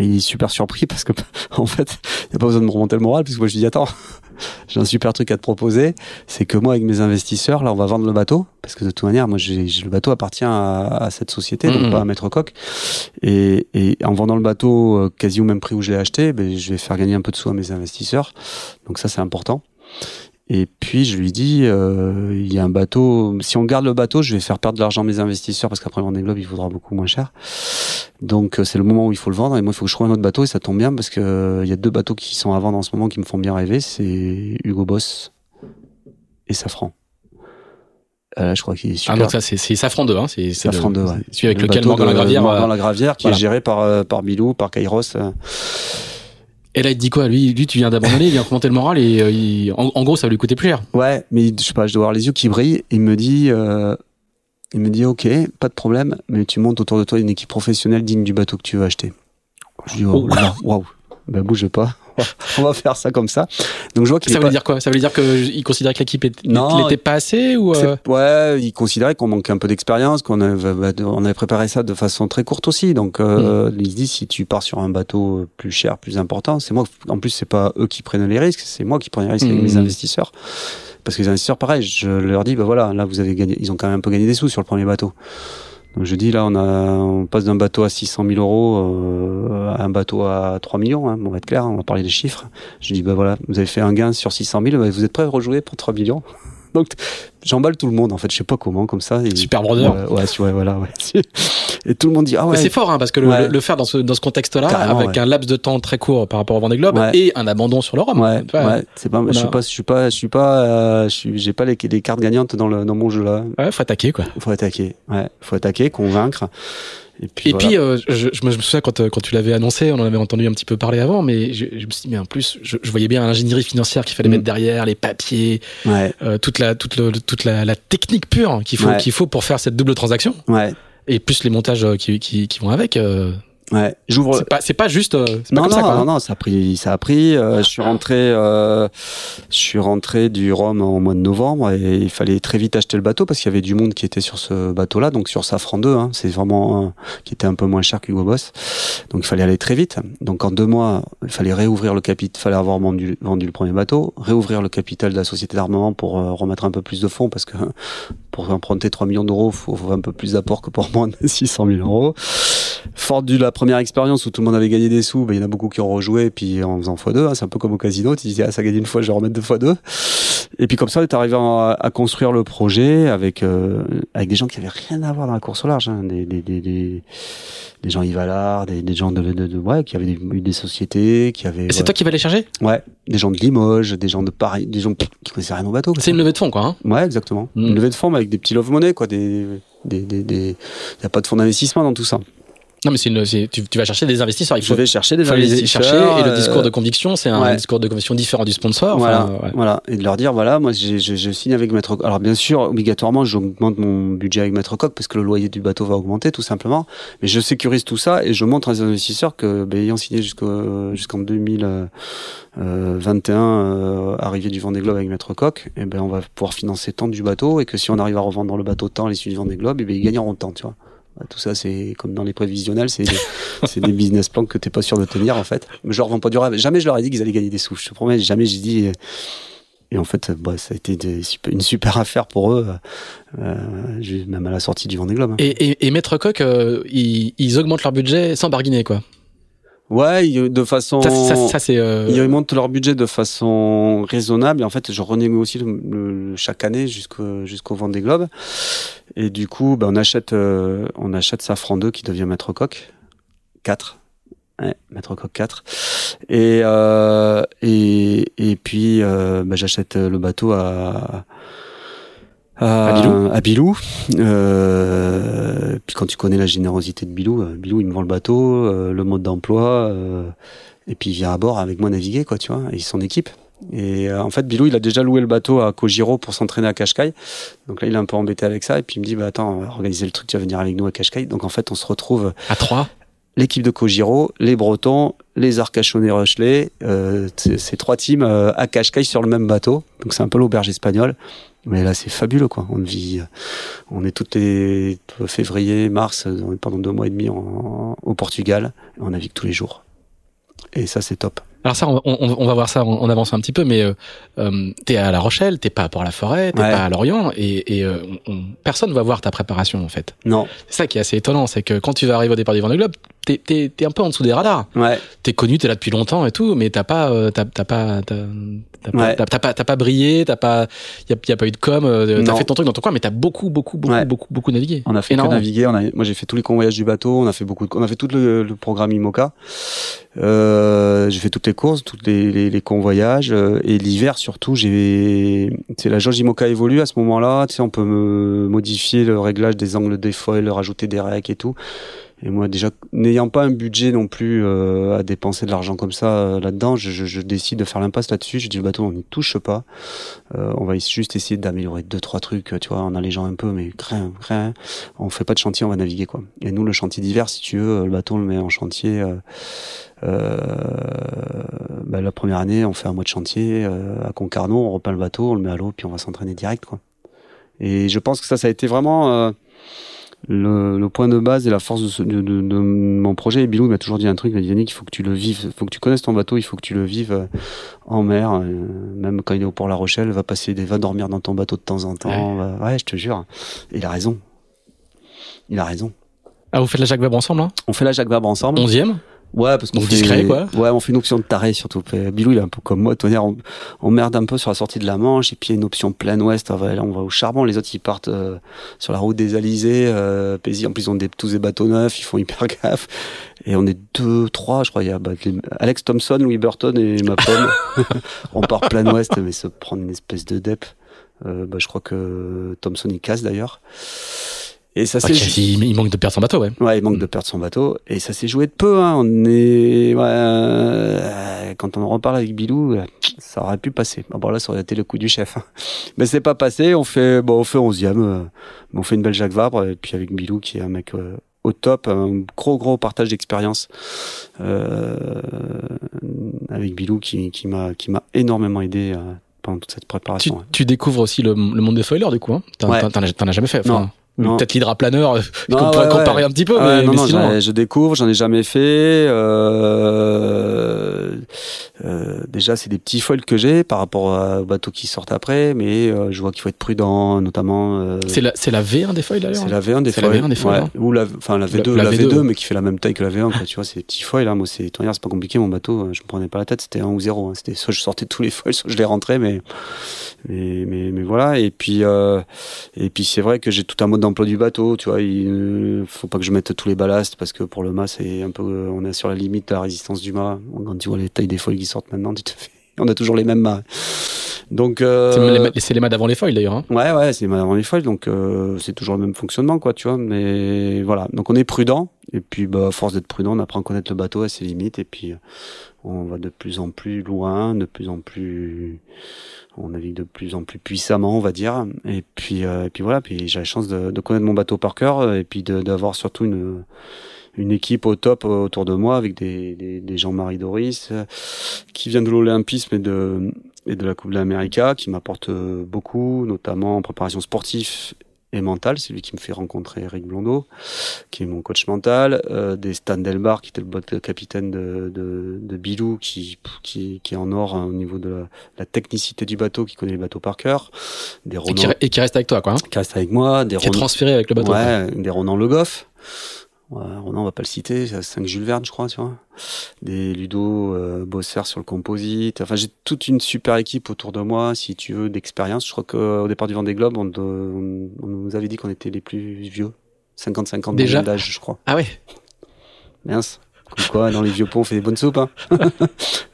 Mais il est super surpris parce que, en fait, il n'y a pas besoin de me remonter le moral, parce que moi je lui dis, attends, j'ai un super truc à te proposer, c'est que moi avec mes investisseurs, là on va vendre le bateau, parce que de toute manière, moi j'ai, le bateau appartient à, cette société, donc mmh. pas à Maître Coq. Et, et, en vendant le bateau euh, quasi au même prix où je l'ai acheté, ben, je vais faire gagner un peu de sous à mes investisseurs. Donc ça c'est important. Et puis je lui dis, euh, il y a un bateau. Si on garde le bateau, je vais faire perdre de l'argent à mes investisseurs parce qu'après le Vendée Globe, il faudra beaucoup moins cher. Donc euh, c'est le moment où il faut le vendre. Et moi, il faut que je trouve un autre bateau et ça tombe bien parce que euh, il y a deux bateaux qui sont à vendre en ce moment qui me font bien rêver. C'est Hugo Boss et Safran. Euh, je crois qu'il est super. Ah donc ça c'est Safran 2 hein, c'est Safran 2 ouais. Celui avec lequel Morgan la Gravière Morgan la Gravière qui est géré par par Bilou, par Kairos. Et là, il te dit quoi? Lui, lui, tu viens d'abandonner, il vient remonter le moral et euh, en, gros, ça va lui coûter plus cher. Ouais, mais je sais pas, je dois avoir les yeux qui brillent. Il me dit, euh, il me dit, ok, pas de problème, mais tu montes autour de toi une équipe professionnelle digne du bateau que tu veux acheter. Je dis, oh, waouh, wow. ben bouge pas. on va faire ça comme ça. Donc je vois qu'il ça veut dire quoi? Ça veut dire qu'il considérait que l'équipe n'était pas assez ou euh? Ouais, il considérait qu'on manquait un peu d'expérience, qu'on avait, bah, on avait préparé ça de façon très courte aussi. Donc euh, hmm. il dit si tu pars sur un bateau plus cher, plus important, c'est moi. En plus, c'est pas eux qui prennent les risques, c'est moi qui prends les risques avec mes hmm. investisseurs. Parce que les investisseurs, pareil, je leur dis, bah voilà, là vous avez gagné, ils ont quand même un peu gagné des sous sur le premier bateau. Donc je dis là, on, a, on passe d'un bateau à 600 000 euros euh, à un bateau à 3 millions. Hein, on va être clair, on va parler des chiffres. Je dis bah voilà, vous avez fait un gain sur 600 000, bah, vous êtes prêt à rejouer pour 3 millions? Donc j'emballe tout le monde en fait, je sais pas comment comme ça. Et, Super brother. Ouais, ouais, voilà. Ouais. Et tout le monde dit ah ouais. C'est fort hein, parce que le, le, faire dans ce dans ce contexte-là, avec un laps de temps très court par rapport au Vendée Globe et un abandon sur le Rhum. Ouais, ouais. C'est pas, je sais pas, je suis pas, je suis pas, euh, j'ai pas les, les, cartes gagnantes dans le dans mon jeu là. Ouais, faut attaquer quoi. Faut attaquer. Ouais, faut attaquer, convaincre. Et puis, et puis euh, je, je, me souviens quand, quand tu l'avais annoncé, on en avait entendu un petit peu parler avant, mais je, je me suis dit, mais en plus, je, je voyais bien l'ingénierie financière qu'il fallait mm. mettre derrière, les papiers, ouais. euh, toute la toute, le, toute la, la, technique pure qu'il faut qu'il faut pour faire cette double transaction. Ouais. Et plus les montages euh, qui, qui, qui vont avec. Euh, Ouais, j'ouvre. C'est pas, c'est pas juste. euh, pas Non, comme non, ça, quoi, non, hein. non, ça a pris, ça a pris. euh, je suis rentré, euh, je suis rentré du Rhum en mois de novembre et il fallait très vite acheter le bateau parce qu'il y avait du monde qui était sur ce bateau-là, donc sur Safran 2, hein, c'est vraiment un, qui était un peu moins cher qu'Hugo Boss. Donc il fallait aller très vite. Donc en deux mois, il fallait réouvrir le capital, il fallait avoir vendu, vendu le premier bateau, réouvrir le capital de la société d'armement pour euh, remettre un peu plus de fonds parce que pour emprunter 3 millions d'euros, faut, faut un peu plus d'apport que pour moins de 600 000 euros. Fort la première expérience où tout le monde avait gagné des sous, ben, il y en a beaucoup qui ont rejoué, et puis en faisant x2, hein, c'est un peu comme au casino, tu disais, ah, ça gagne une fois, je vais remettre deux fois deux. Et puis comme ça, on est arrivé à, à construire le projet avec, euh, avec des gens qui avaient rien à voir dans la course au large, hein, des, des, des, des, gens Yvalard, des, des gens de, de, de- ouais, qui avaient des- eu des sociétés, qui avaient, c'est ouais, toi qui vas les charger ouais, des gens de Limoges, des gens de Paris, des gens qui connaissaient rien au bateau. C'est une levée de fonds, quoi. Hein. Ouais, exactement. Mm. Une levée de fonds mais avec des petits love money, quoi, des, des, des, des, y a pas de fonds d'investissement dans tout ça. Non, mais c'est une, tu, tu vas chercher des investisseurs. Il Je faut, vais chercher des faut les investisseurs. chercher. Et le euh, discours de conviction, c'est un ouais. discours de conviction différent du sponsor. Voilà, Enfin, ouais. voilà, et de leur dire voilà, moi j'ai- je, je signe avec Maître. Alors bien sûr, obligatoirement, j'augmente mon budget avec Maître Coq parce que le loyer du bateau va augmenter tout simplement. Mais je sécurise tout ça et je montre aux investisseurs que, ben, ayant signé jusqu'en 2021, euh, arrivée du Vendée Globe avec Maître Coq, et ben on va pouvoir financer tant du bateau et que si on arrive à revendre le bateau tant à l'issue du Vendée Globe, et ben ils gagneront tant, tu vois. Bah, Tout ça, c'est comme dans les prévisionnels, c'est des, des business plans que t'es pas sûr de tenir en fait. Mais je leur vends pas du. Jamais je leur ai dit qu'ils allaient gagner des sous. Je te promets, jamais j'ai dit. euh, Et en fait, bah, ça a été une super affaire pour eux, euh, j'ai- même à la sortie du Vendée Globe. hein. Et, et, et Maître Coq, euh, ils, ils augmentent leur budget sans barguiner, quoi. Ouais, de façon. Ça, ça, ça, c'est. euh, Ils remontent leur budget de façon raisonnable et en fait je renégocie le, le- chaque année jusqu'au jusqu'au Vendée Globe et du coup ben, on achète euh, on achète Safran 2 qui devient Maître Coq 4 ouais, Maître Coq 4 et euh, et et puis euh, ben, j'achète le bateau à À Bilou. à Bilou. Euh, puis quand tu connais la générosité de Bilou, euh, Bilou il me vend le bateau, euh, le mode d'emploi, euh, et puis il vient à bord avec moi naviguer, quoi, tu vois, et son équipe. Et euh, en fait, Bilou, il a déjà loué le bateau à Kojiro pour s'entraîner à Cascais. Donc là, il est un peu embêté avec ça. Et puis il me dit, bah attends, on va organiser le truc, tu vas venir avec nous à Cascais. Donc en fait, on se retrouve À 3 l'équipe de Kojiro, les Bretons, les Arcachonnais Rochelet, euh, ces trois teams euh, à Cascais sur le même bateau. Donc c'est un peu l'auberge espagnole. Mais là, c'est fabuleux, quoi. On vit, euh, on est toutes les février, mars, euh, on pendant deux mois et demi en- au Portugal. Et on navigue tous les jours. Et ça, c'est top. Alors ça, on, on- on va voir ça en, en avançant un petit peu, mais euh, euh, t'es à La Rochelle, t'es pas à Port-la-Forêt, t'es Ouais. pas à Lorient, et, et euh, on- on- personne va voir ta préparation en fait. Non. C'est ça qui est assez étonnant, c'est que quand tu vas arriver au départ du Vendée Globe, t'es t'es t'es un peu en dessous des radars. Ouais. T'es connu, t'es là depuis longtemps et tout, mais t'as pas euh, t'as t'as pas t'as t'as pas, pas t'as pas brillé, t'as pas y a, y a pas eu de com, euh, t'as fait ton truc dans ton coin, mais t'as beaucoup beaucoup beaucoup Ouais. beaucoup beaucoup navigué. On a fait que Énorme. naviguer. On a, moi, j'ai fait tous les convoyages du bateau. On a fait beaucoup. De, on a fait tout le, le programme IMOCA. Euh, j'ai fait toutes les courses, tous les, les, les convoyages. euh, et l'hiver, surtout, j'ai. C'est la jauge IMOCA évolue à ce moment-là. Tu sais, on peut me modifier le réglage des angles des foils, rajouter des racks et tout. Et moi, déjà, n'ayant pas un budget non plus euh, à dépenser de l'argent comme ça euh, là-dedans, je, je, décide de faire l'impasse là-dessus. Je dis le bateau, on n'y touche pas. Euh, on va juste essayer d'améliorer deux trois trucs, tu vois, en allégeant un peu, mais rien, rien. On fait pas de chantier, on va naviguer quoi. Et nous, le chantier d'hiver, si tu veux, le bateau on le met en chantier. Euh, euh, bah, la première année, on fait un mois de chantier euh, à Concarneau, on repeint le bateau, on le met à l'eau, puis on va s'entraîner direct quoi. Et je pense que ça, ça a été vraiment euh, le, le point de base et la force de, ce- de, de- de mon projet. Et Bilou il m'a toujours dit un truc, il m'a dit Yannick, il faut que tu le vives, il faut que tu connaisses ton bateau, il faut que tu le vives euh, en mer, euh, même quand il est au port La Rochelle, va passer des, va dormir dans ton bateau de temps en temps. va- ouais je te jure. Et il a raison. Il a raison. Ah vous faites la Jacques Vabre ensemble, hein? On fait la Jacques Vabre ensemble. 11e Ouais, parce qu'on fait, discret, quoi. Ouais, on fait une option de taré surtout. Fait- Bilou, il est un peu comme moi. Tonnerre, on, on merde un peu sur la sortie de la Manche, et puis il y a une option plein ouest. On va, là, on va au charbon. Les autres, ils partent euh, sur la route des Alizés. Euh, Paisy, en plus, ils ont des, tous des bateaux neufs. Ils font hyper gaffe. Et on est deux, trois, je crois. Il y a bah, Alex Thompson, Louis Burton et ma pomme. on part plein ouest, mais se prendre une espèce de dep. Euh, bah, je crois que Thompson, il casse d'ailleurs. Et ça, Ok, c'est il, manque de perdre son bateau, ouais. Ouais, il manque de perdre son bateau et ça s'est joué de peu. Hein. On est, ouais, euh, quand on en reparle avec Bilou, ça aurait pu passer. Ah Bon là, ça aurait été le coup du chef. hein. Mais c'est pas passé. On fait, bon, on fait onzième, euh, on fait une belle Jacques Vabre et puis avec Bilou qui est un mec euh, au top, un gros gros partage d'expérience euh, avec Bilou qui, qui m'a qui m'a énormément aidé euh, pendant toute cette préparation. Tu, tu découvres aussi le, le monde des foilers du coup. Hein T'en Ouais. as, jamais fait. Enfin, Non. Peut-être l'hydraplaneur, euh, qu'on pourrait ouais, comparer ouais. un petit peu, mais, non, mais non, sinon. ai- je découvre, j'en ai jamais fait. Euh, euh, déjà, c'est des petits foils que j'ai par rapport aux bateaux qui sortent après, mais euh, je vois qu'il faut être prudent, notamment. euh, C'est la, c'est la V1 des foils d'ailleurs. c'est la V1 des C'est la foils. V1 des foils, ouais. hein. Ou la, enfin la V2, La- la, la V2, V2, mais qui fait la même taille que la V1. Quoi, tu vois, c'est des petits foils. Là, moi, c'est, c'est pas compliqué. Mon bateau, je me prenais pas la tête. C'était 1 ou 0. hein. C'était soit je sortais tous les foils, soit je les rentrais, mais mais mais, mais voilà. Et puis euh, et puis c'est vrai que j'ai tout un mode d'emploi du bateau. Tu vois, il euh, faut pas que je mette tous les ballasts parce que pour le mât, c'est un peu, euh, on est sur la limite de la résistance du mât. Quand tu vois les tailles des foils qui sortent maintenant, tu te fais, on a toujours les mêmes mâts. Donc euh, C'est les, les mâts d'avant les foils d'ailleurs. Hein. Ouais, ouais, c'est avant les foils, donc euh, c'est toujours le même fonctionnement, quoi, tu vois. Mais voilà, donc on est prudent, et puis bah, à force d'être prudent, on apprend à connaître le bateau à ses limites, et puis on va de plus en plus loin, de plus en plus, on navigue de plus en plus puissamment, on va dire. Et puis, euh, et puis voilà, puis j'ai la chance de, de connaître mon bateau par cœur, et puis d'avoir surtout une une équipe au top euh, autour de moi avec des, des, des Jean-Marie Doris euh, qui vient de l'Olympisme et de et de la Coupe de l'Amérique qui m'apporte euh, beaucoup, notamment en préparation sportive et mentale. C'est lui qui me fait rencontrer Eric Blondeau, qui est mon coach mental. Euh, des Stan Delbar, qui était le bot capitaine de, de, de Bilou, qui, qui, qui est en or hein, au niveau de la, la technicité du bateau, qui connaît les bateaux par cœur. Des Et qui, Ronan et qui reste avec toi, quoi. Hein. qui reste avec moi, des Qui est transféré avec le bateau. quoi. ouais, des Ronan Le Goff. Ronan, on va pas le citer, c'est 5 Jules Verne, je crois, tu vois. Des Ludo euh, Bosser sur le composite. Enfin, j'ai toute une super équipe autour de moi, si tu veux, d'expérience. Je crois qu'au départ du Vendée Globe, on, on, on nous avait dit qu'on était les plus vieux. 50-50 ans Déjà d'âge, je crois. Ah ouais. Mince. Comme quoi, dans les vieux ponts, on fait des bonnes soupes. Hein.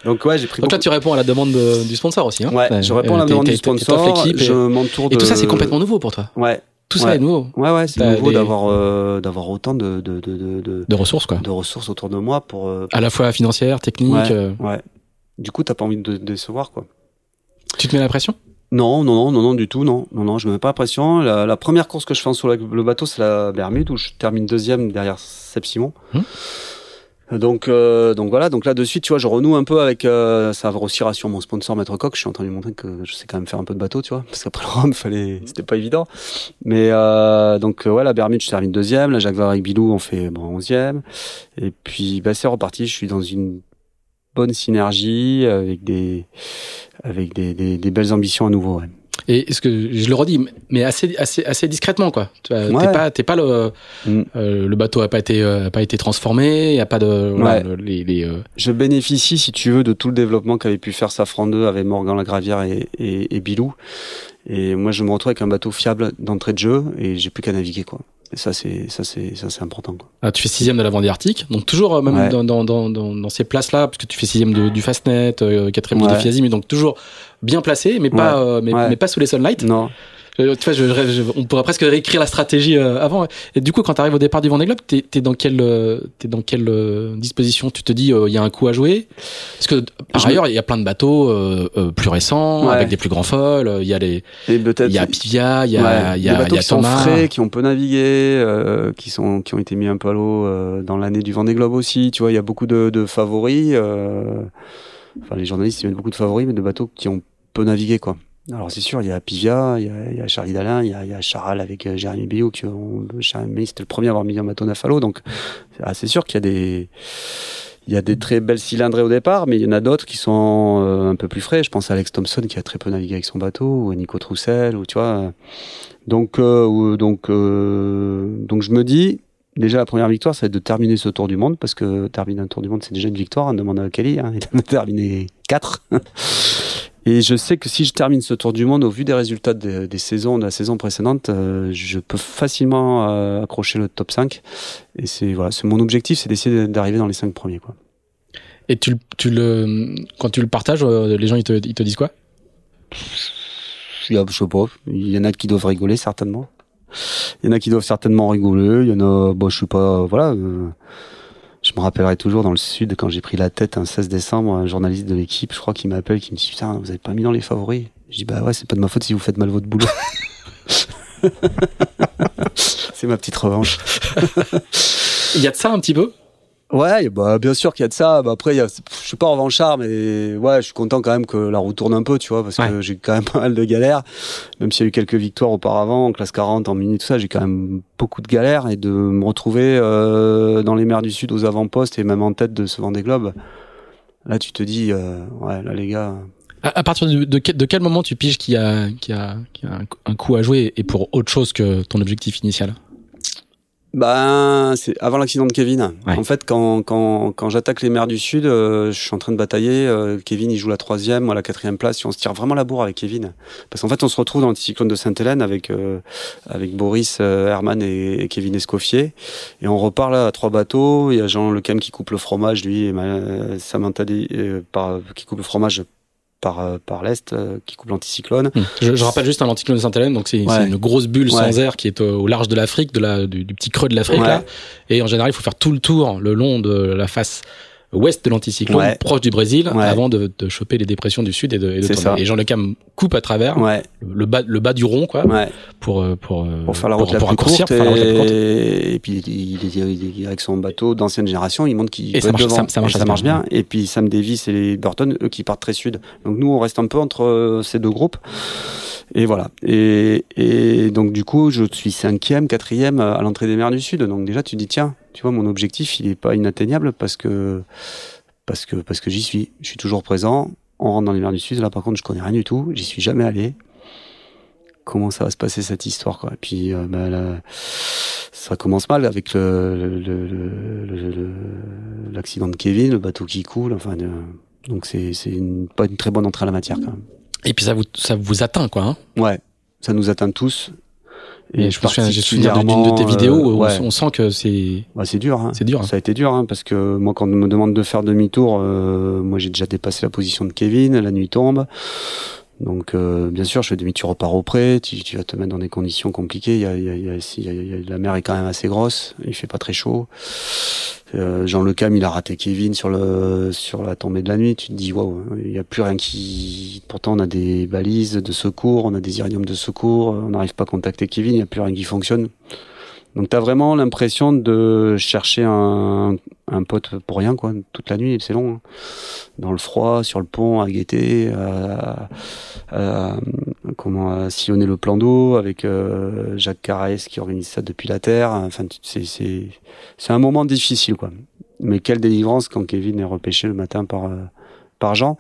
Donc ouais, j'ai pris Donc là, beaucoup- tu réponds à la demande de- du sponsor aussi. Hein. Ouais, je réponds à Euh, la t'es- demande du sponsor. l'équipe Je et, m'entoure de... et tout ça, c'est complètement nouveau pour toi. Ouais, Tout ça est nouveau. ouais, ouais, c'est nouveau des- d'avoir euh, d'avoir autant de, de, de, de, de, De ressources, quoi. de ressources autour de moi pour, euh, À la fois financière, technique. Ouais. euh, Ouais. Du coup, t'as pas envie de de décevoir, quoi. Tu te mets la pression? Non, non, non, non, non, du tout, non. Non, non, je me mets pas la pression. La, la première course que je fais sur la- le bateau, c'est la Bermude, où je termine deuxième derrière Seb Simon. Hum. Donc, euh, donc voilà, donc là de suite, tu vois, je renoue un peu avec, euh, ça aussi rassure mon sponsor Maître Coq. Je suis en train de lui montrer que je sais quand même faire un peu de bateau, tu vois, parce qu'après le Rhum, fallait, c'était pas évident. Mais euh, donc euh, ouais, la Bermude, je termine deuxième. La Jacques avec Bilou, on fait bon onzième. Et puis bah c'est reparti. Je suis dans une bonne synergie avec des avec des, des, des belles ambitions à nouveau. Ouais. Et ce que je le redis, mais assez, assez, assez discrètement, quoi. Ouais. T'es pas, t'es pas le, Mm. euh, le bateau a pas été, euh, a pas été transformé, y a pas de, voilà, le- les, les, euh, Je bénéficie, si tu veux, de tout le développement qu'avait pu faire Safran 2 avec Morgan Lagravière et, et, et Bilou. Et moi, je me retrouve avec un bateau fiable d'entrée de jeu et j'ai plus qu'à naviguer, quoi. Et ça, c'est ça, c'est ça, c'est important. Quoi. ah, tu fais sixième de la Vendée Arctique, donc toujours euh, même Ouais. dans, dans, dans, dans, ces places-là, parce que tu fais sixième de, du Fastnet, euh, quatrième du Ouais. défi Azimut, donc toujours bien placé, mais pas, euh, mais, mais pas sous les sunlight. Non, Euh, Tu vois, je, je- je- on pourrait presque réécrire la stratégie euh, avant. Et du coup, quand tu arrives au départ du Vendée Globe, t'es es dans quelle, euh, t'es dans quelle euh, disposition? Tu te dis, il y a un coup à jouer? Parce que par ailleurs, il y a plein de bateaux euh, euh, plus récents, Ouais. avec des plus grands folles. Il y a les, il y a Pivia, il y a, il y a, des bateaux il y a qui sont frais, qui ont peu navigué, qui sont qui ont été mis un peu à l'eau dans l'année du Vendée Globe aussi. Tu vois, il y a beaucoup de, de favoris. euh, enfin, les journalistes ils mettent beaucoup de favoris, mais de bateaux qui ont peu navigué, quoi. Alors c'est sûr, il y a Pivia, il y a, il y a Charlie Dalin, il y a, il y a Charal avec euh, Jérémy Béou, qui ont, Jérémy c'était le premier à avoir mis un bateau à l'eau, donc ah, c'est sûr qu'il y a des il y a des très belles cylindrées au départ, mais il y en a d'autres qui sont euh, un peu plus frais. Je pense à Alex Thompson qui a très peu navigué avec son bateau, ou à Nico Troussel, ou tu vois. Donc, euh, donc, euh, donc je me dis, déjà la première victoire, c'est de terminer ce tour du monde, parce que terminer un tour du monde, c'est déjà une victoire. On demande à Kelly, hein, il a terminé quatre. Et je sais que si je termine ce tour du monde, au vu des résultats des, des saisons, de la saison précédente, euh, je peux facilement euh, accrocher le top 5. Et c'est voilà, c'est mon objectif, c'est d'essayer d'arriver dans les 5 premiers. Quoi. Et tu, le- tu le, quand tu le partages, euh, les gens ils te, ils te disent quoi? Il y a, je sais pas, il y en a qui doivent rigoler certainement. Il y en a qui doivent certainement rigoler. Il y en a, bon, je sais pas, voilà. euh, me rappellerai toujours dans le sud quand j'ai pris la tête un 16 décembre, un journaliste de l'équipe, je crois, qui m'appelle, qui me dit putain, vous avez pas mis dans les favoris. Je dis bah ouais, c'est pas de ma faute si vous faites mal votre boulot. c'est ma petite revanche. Il y a de ça un petit peu? Ouais, bah bien sûr qu'il y a de ça. Bah, après, il y a, je suis pas revanchard, mais ouais, je suis content quand même que la roue tourne un peu, tu vois, parce que j'ai quand même pas mal de galères. Même s'il y a eu quelques victoires auparavant, en classe 40, en mini, tout ça, j'ai quand même beaucoup de galères et de me retrouver euh, dans les mers du Sud aux avant-postes et même en tête de ce Vendée Globe. Là, tu te dis, euh, ouais, là les gars. À, partir de, de, quel, moment tu piges qu'il y a, qu'il y a, qu'il y a un, un coup à jouer et pour autre chose que ton objectif initial? Ben, c'est avant l'accident de Kevin. En fait, quand, quand, quand j'attaque les mers du Sud, euh, je suis en train de batailler. Euh, Kevin, il joue la troisième, moi la quatrième place. on se tire vraiment la bourre avec Kevin. Parce qu'en fait, on se retrouve dans l'anticyclone de Sainte-Hélène avec, euh, avec Boris Herman et, Kevin Escoffier. Et on repart là à trois bateaux. Il y a Jean Lecam qui coupe le fromage, lui, et Samantha par, qui coupe le fromage par, euh, par l'est euh, qui coupe l'anticyclone. Hmm. Je, rappelle juste un anticyclone de Sainte-Hélène, donc c'est une grosse bulle sans air qui est au, large de l'Afrique, de la, du, petit creux de l'Afrique là. Et en général, il faut faire tout le tour le long de la face ouest de l'anticyclone, proche du Brésil, avant de, de, choper les dépressions du sud et de, et de Et Jean Le Cam coupe à travers le bas le bas du rond quoi pour euh, pour euh, pour faire la route la plus courte et, et, puis il, il, il, avec son bateau d'ancienne génération, il montre qu'il peut ça marche, devant. Ça, marche, ça, marche bien. Et puis Sam Davis et Burton, eux qui partent très sud. Donc nous on reste un peu entre euh, ces deux groupes. Et voilà. Et, et donc du coup, je suis cinquième, quatrième à l'entrée des mers du Sud. Donc déjà, tu dis tiens, tu vois, mon objectif, il est pas inatteignable parce que parce que parce que j'y suis. Je suis toujours présent. On rentre dans les mers du Sud. Là, par contre, je connais rien du tout. J'y suis jamais allé. Comment ça va se passer cette histoire, quoi? Et puis, euh, bah, là, ça commence mal avec le, l'accident de Kevin, le bateau qui coule. Enfin, donc c'est c'est une, pas une très bonne entrée à la matière, quand même. Et puis ça vous ça vous atteint, quoi. Hein ouais, ça nous atteint tous. Et, je me j'ai souvenir d'une de tes vidéos où on sent que c'est. Bah, c'est dur. Hein. C'est dur. Hein. Ça a été dur, hein, parce que moi, quand on me demande de faire demi-tour, euh, moi j'ai déjà dépassé la position de Kevin. La nuit tombe. Donc, euh, bien sûr, je fais demi-tour, repars au près. Tu, tu, vas te mettre dans des conditions compliquées. La mer est quand même assez grosse. Il fait pas très chaud. Euh, Jean Le Cam, il a raté Kevin sur le sur la tombée de la nuit. Tu te dis waouh, il y a plus rien qui. Pourtant, on a des balises de secours, on a des iridiums de secours. On n'arrive pas à contacter Kevin. Il y a plus rien qui fonctionne. Donc t'as vraiment l'impression de chercher un, un pote pour rien quoi, toute la nuit, c'est long. Hein. Dans le froid, sur le pont, à guetter, à, à, comment à sillonner le plan d'eau avec euh, Jacques Carès qui organise ça depuis la Terre. Enfin, c'est c'est c'est un moment difficile quoi. Mais quelle délivrance quand Kevin est repêché le matin par euh, par Jean.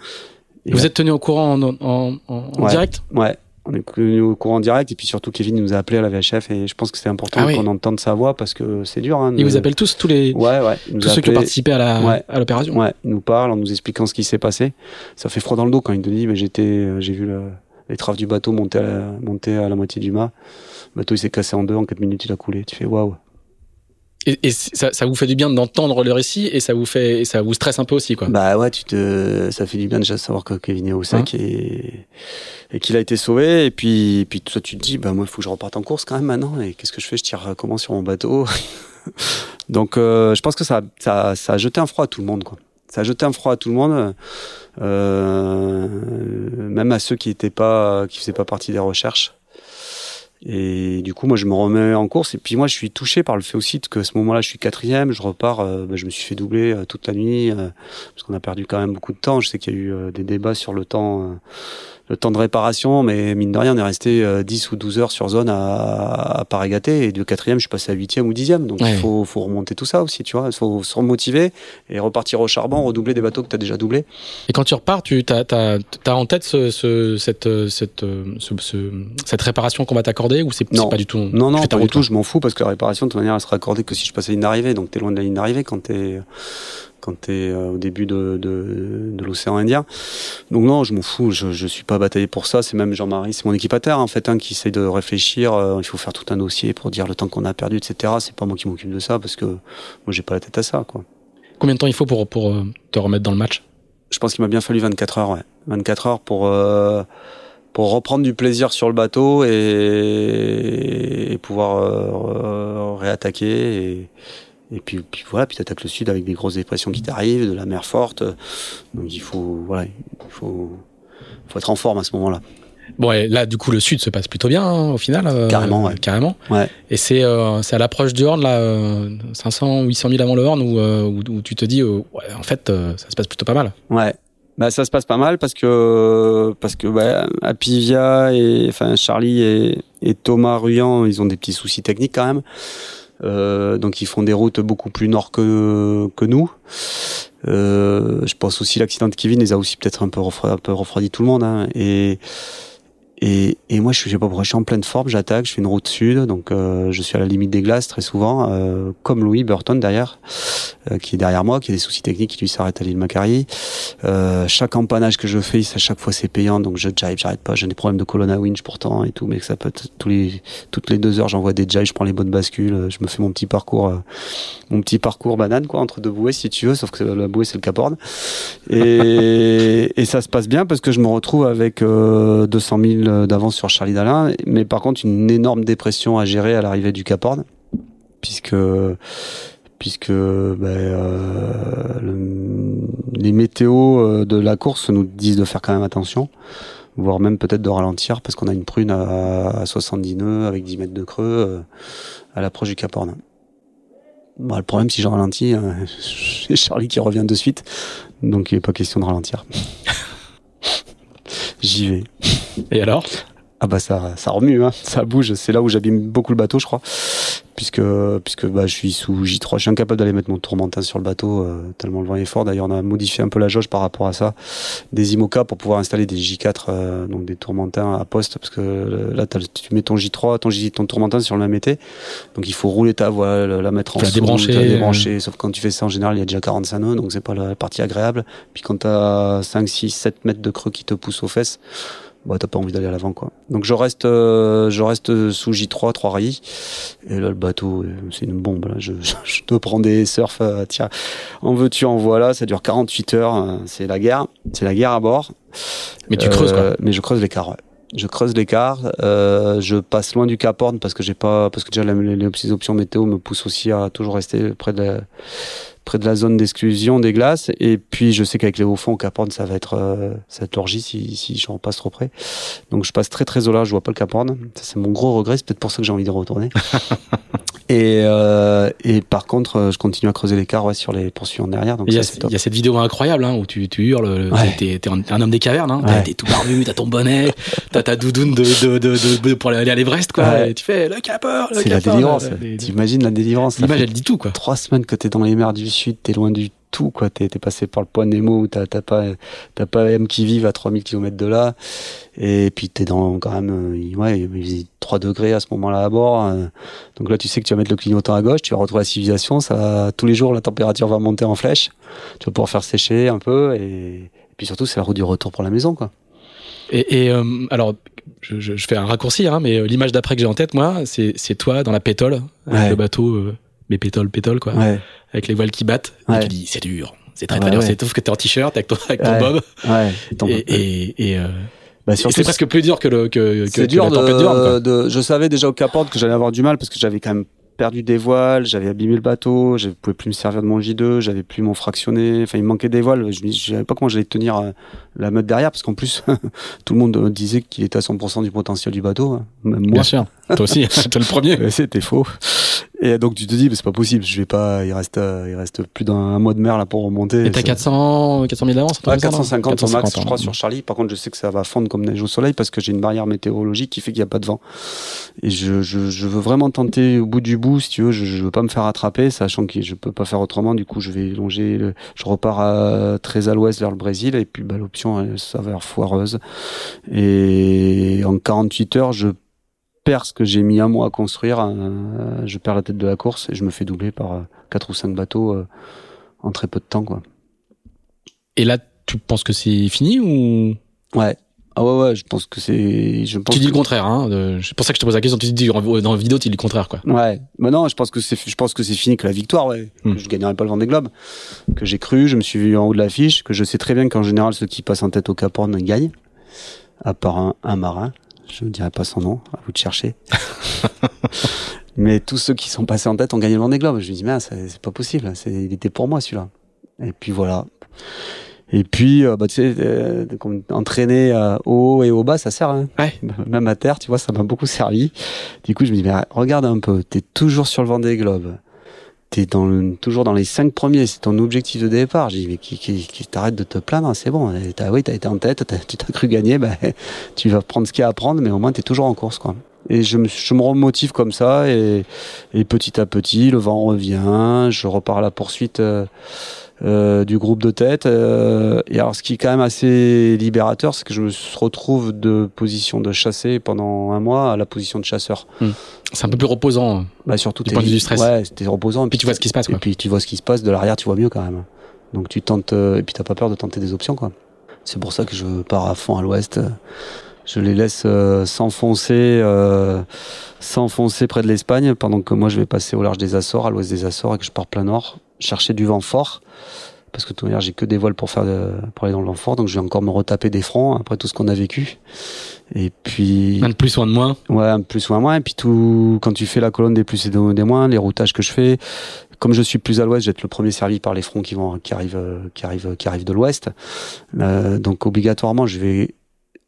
Vous êtes tenu au courant en, en, en direct? Ouais, on est connu au courant direct et puis surtout Kevin nous a appelé à la VHF et je pense que c'est important ah qu'on entende sa voix parce que c'est dur. Hein, il vous appelle tous, tous les, ouais, ouais, tous ceux qui ont participé à la, à l'opération. Ouais, il nous parle en nous expliquant ce qui s'est passé. Ça fait froid dans le dos quand il te dit, mais j'étais, euh, j'ai vu le, les traves du bateau monter à la, monter à la moitié du mât. Le bateau il s'est cassé en deux, en quatre minutes il a coulé. Tu fais waouh. Et, et ça, ça, vous fait du bien d'entendre le récit et ça vous fait, et ça vous stresse un peu aussi, quoi. Bah ouais, tu te, ça fait du bien déjà de savoir que Kevin est au sac hein et, et qu'il a été sauvé. Et puis, et puis toi, tu te dis, bah moi, il faut que je reparte en course quand même maintenant. Et qu'est-ce que je fais? Je tire comment sur mon bateau? Donc, euh, je pense que ça, ça, ça a jeté un froid à tout le monde, quoi. Ça a jeté un froid à tout le monde, euh, même à ceux qui étaient pas, qui faisaient pas partie des recherches. Et du coup, moi, je me remets en course. Et puis moi, je suis touché par le fait aussi que à ce moment-là, je suis quatrième. Je repars. Euh, bah, je me suis fait doubler euh, toute la nuit euh, parce qu'on a perdu quand même beaucoup de temps. Je sais qu'il y a eu des débats sur le temps le temps de réparation, mais mine de rien, on est resté 10 euh, ou 12 heures sur zone à, à pas régater. Et de quatrième, je suis passé à huitième ou dixième. Donc il faut, faut, remonter tout ça aussi, tu vois. Il faut se remotiver et repartir au charbon, redoubler des bateaux que tu as déjà doublés. Et quand tu repars, tu as, as, as, en tête ce, ce, cette, cette, ce, cette réparation qu'on va t'accorder ou c'est pas du tout Non, non, pas du tout. Je m'en fous parce que la réparation, de toute manière, elle sera accordée que si je passe à la ligne d'arrivée. Donc tu es loin de la ligne d'arrivée quand tu es quand tu es euh, au début de, de, de l'océan Indien. Donc non, je m'en fous, je, je suis pas bataillé pour ça. C'est même Jean-Marie, c'est mon terre en fait, hein, qui essaye de réfléchir. Euh, il faut faire tout un dossier pour dire le temps qu'on a perdu, etc. C'est pas moi qui m'occupe de ça parce que moi j'ai pas la tête à ça. Quoi. Combien de temps il faut pour, pour euh, te remettre dans le match? Je pense qu'il m'a bien fallu 24 heures, ouais. 24 heures pour pour reprendre du plaisir sur le bateau et, et pouvoir réattaquer et, et puis, puis voilà, puis t'attaques le sud avec des grosses dépressions qui t'arrivent, de la mer forte. Donc il faut, voilà, il faut, faut être en forme à ce moment-là. Bon, et là, du coup, le sud se passe plutôt bien hein, au final. euh, Carrément, ouais. Carrément. Ouais. Et c'est euh, à l'approche du Horn, là, euh, 500, 800 000 avant le Horn, où, euh, où, où tu te dis, euh, ouais, en fait, ça se passe plutôt pas mal. Ouais. Bah, ça se passe pas mal parce que parce que bah, Apivia et enfin Charlie et, et Thomas Ruyant, ils ont des petits soucis techniques quand même. Euh, donc ils font des routes beaucoup plus nord que que nous. Euh, je pense aussi l'accident de Kevin les a aussi peut-être un peu refroidi, tout le monde. Hein. Et et, et moi, je sais pas pourquoi, je suis en pleine forme, j'attaque, je fais une route sud, donc euh, je suis à la limite des glaces très souvent, euh, comme Louis Burton derrière, euh, qui est derrière moi, qui a des soucis techniques, qui lui s'arrête à l'île Macquarie. Euh, chaque empannage que je fais, à chaque fois c'est payant, donc je jive, j'arrête pas, j'ai des problèmes de colonne à winch pourtant et tout, mais que ça peut être tous les, toutes les deux heures, j'envoie des jives, je prends les bonnes bascules, euh, je me fais mon petit parcours, euh, mon petit parcours banane quoi, entre deux bouées si tu veux, sauf que la bouée c'est le Cap Horn. Et, et ça se passe bien parce que je me retrouve avec euh, 200 000 d'avance sur Charlie Dalin, mais par contre une énorme dépression à gérer à l'arrivée du Cap Horn, puisque ben, euh, le- les météos euh, de la course nous disent de faire quand même attention, voire même peut-être de ralentir parce qu'on a une prune à, à 70 nœuds avec 10 mètres de creux euh, à l'approche du Cap Horn. Bon, le problème, si je ralentis, euh, j'ai Charlie qui revient de suite, donc il n'est pas question de ralentir. J'y vais. Et alors? Ah bah ça, ça remue, hein. ça bouge. C'est là où j'abîme beaucoup le bateau, je crois, puisque puisque bah je suis sous J3, je suis incapable d'aller mettre mon tourmentin sur le bateau euh, tellement le vent est fort. D'ailleurs, on a modifié un peu la jauge par rapport à ça, des IMOCA pour pouvoir installer des J4, euh, donc des tourmentins à poste, parce que euh, là tu mets ton J3, ton J, ton tourmentin sur le même été, donc il faut rouler ta voile, la mettre en la débrancher, la débrancher. Sauf quand tu fais ça en général, il y a déjà 45 nœuds, donc c'est pas la partie agréable. Puis quand t'as 5, 6, 7 mètres de creux qui te poussent aux fesses bah t'as pas envie d'aller à l'avant quoi. Donc je reste euh, je reste sous J3 3 rails et là le bateau euh, c'est une bombe là. Je, je, je te prends des surfs euh, tiens en veux-tu en voilà ça dure 48 heures euh, c'est la guerre c'est la guerre à bord. Mais tu creuses, quoi. Mais je creuse l'écart ouais. Je creuse l'écart, euh, je passe loin du Cap Horn parce que j'ai pas parce que déjà les, les, les options météo me poussent aussi à toujours rester près de la, près de la zone d'exclusion des glaces. Et puis, je sais qu'avec les hauts fonds au Cap Horn, ça va être, euh, être l'orgie si, si j'en passe trop près. Donc, je passe très, très au large. Je vois pas le Cap Horn. C'est mon gros regret. C'est peut-être pour ça que j'ai envie de retourner. et, euh, et par contre, euh, je continue à creuser l'écart ouais, sur les poursuivants derrière. Donc, Il y, a, y cette vidéo incroyable hein, où tu, tu hurles, Ouais. t'es, t'es un, homme des cavernes, hein, t'es- Ouais. t'es tout barbu, t'as ton bonnet, t'as ta doudoune de, de, de, de- de- pour aller à l'Everest, quoi. Et tu fais le capeur, le C'est la délivrance. T'imagines la délivrance. L'image, elle dit tout, quoi. trois semaines que t'es dans les mers du Sud, t'es loin du tout, quoi. T'es, passé par le point Nemo où t'as, t'as pas, t'as pas M qui vive à 3000 km de là. Et puis t'es dans, quand même, euh, ouais, il faisait 3 degrés à ce moment-là à bord. euh. Donc là, tu sais que tu vas mettre le clignotant à gauche, tu vas retrouver la civilisation, ça, va- tous les jours, la température va monter en flèche. Tu vas pouvoir faire sécher un peu et, et puis surtout, c'est la route du retour pour la maison, quoi. Et, et, euh, alors, je, fais un raccourci, hein, mais l'image d'après que j'ai en tête, moi, c'est, c'est toi dans la pétole, avec Ouais. le bateau, euh, mais pétole, pétole, quoi, Ouais, avec les voiles qui battent. Ouais. Et tu dis, c'est dur. C'est très très dur. C'est sauf que t'es en t-shirt avec ton, avec ton Ouais. bob. Et, et, et, euh, bah, c'est presque plus dur que, le, que, que, C'est que dur la tempête de, du Horn, quoi. de- Je savais déjà au Cap Horn que j'allais avoir du mal parce que j'avais quand même perdu des voiles, j'avais abîmé le bateau, je pouvais plus me servir de mon J2, j'avais plus mon fractionné, enfin il me manquait des voiles, je ne savais pas comment j'allais tenir euh, la meute derrière parce qu'en plus tout le monde disait qu'il était à 100% du potentiel du bateau, hein. même moi. Bien sûr. Toi aussi, toi le premier. C'était faux. Et donc tu te dis, mais c'est pas possible, je vais pas, il reste, euh, il reste plus d'un mois de mer là pour remonter. Et t'as Ça- 400, 400 000 d'avance Ouais, truc comme ça, non 450 au max, je 450, crois, sur Charlie. Par contre, je sais que ça va fondre comme neige au soleil parce que j'ai une barrière météorologique qui fait qu'il n'y a pas de vent. Et je, je, je veux vraiment tenter au bout du bout, si tu veux. Je, je veux pas me faire attraper, sachant que je peux pas faire autrement. Du coup, je vais longer, le- je repars à, très à l'ouest vers le Brésil. Et puis, bah, l'option, elle s'avère foireuse. Et en 48 heures, je perds ce que j'ai mis un mois à construire. euh, je perds la tête de la course et je me fais doubler par euh, quatre ou cinq bateaux euh, en très peu de temps, quoi. Et là, tu penses que c'est fini ou? Ouais. Ah ouais, ouais, je pense que c'est. Je pense tu dis que- le contraire hein de- C'est pour ça que je te pose la question. Tu dis dans la vidéo, tu dis le contraire quoi. Ouais. Mais non, je pense que c'est, je pense que c'est fini que la victoire, ouais. Hmm. Que je gagnerai pas le Vendée Globe. Que j'ai cru, je me suis vu en haut de l'affiche, que je sais très bien qu'en général, ceux qui passent en tête au Cap Horn gagnent. À part un, un marin. Je ne dirai pas son nom, à vous de chercher. Mais tous ceux qui sont passés en tête ont gagné le Vendée Globe. Je me dis, mais c'est, pas possible. Il était pour moi, celui-là. Et puis voilà. Et puis, euh, bah, tu sais, euh, entraîner euh, au haut et au bas, ça sert. Hein. Ouais. Même à terre, tu vois, ça m'a beaucoup servi. Du coup, je me dis, mais regarde un peu, t'es toujours sur le vent des globes. T'es dans toujours dans les cinq premiers, c'est ton objectif de départ. Je dis, mais qui, qui, qui t'arrête de te plaindre, c'est bon. T'as, oui, t'as été en tête, tu t'as cru gagner, bah, tu vas prendre ce qu'il y a à prendre, mais au moins t'es toujours en course, quoi. Et je me, je me remotive comme ça, et, et petit à petit, le vent revient, je repars à la poursuite. Euh, euh, du groupe de tête. Euh, et alors, ce qui est quand même assez libérateur, c'est que je me retrouve de position de chassé pendant un mois à la position de chasseur. Hmm. C'est un peu plus reposant. Bah, surtout du point de vue du stress. Ouais, c'était reposant. Et puis tu vois ce qui se passe. Quoi. Et puis tu vois ce qui se passe de l'arrière, tu vois mieux quand même. Donc tu tentes, euh, et puis t'as pas peur de tenter des options, quoi. C'est pour ça que je pars à fond à l'ouest. Je les laisse euh, s'enfoncer, euh, s'enfoncer près de l'Espagne, pendant que moi je vais passer au large des Açores, à l'ouest des Açores, et que je pars plein nord chercher du vent fort parce que tout j'ai que des voiles pour faire de, pour aller dans le vent fort donc je vais encore me retaper des fronts après tout ce qu'on a vécu. Et puis un de plus ou un de moins. Ouais un de plus ou un de moins. Et puis tout quand tu fais la colonne des plus et des moins les routages que je fais comme je suis plus à l'ouest, j'être le premier servi par les fronts qui vont qui arrivent qui arrivent qui arrivent de l'ouest. Euh, donc obligatoirement, je vais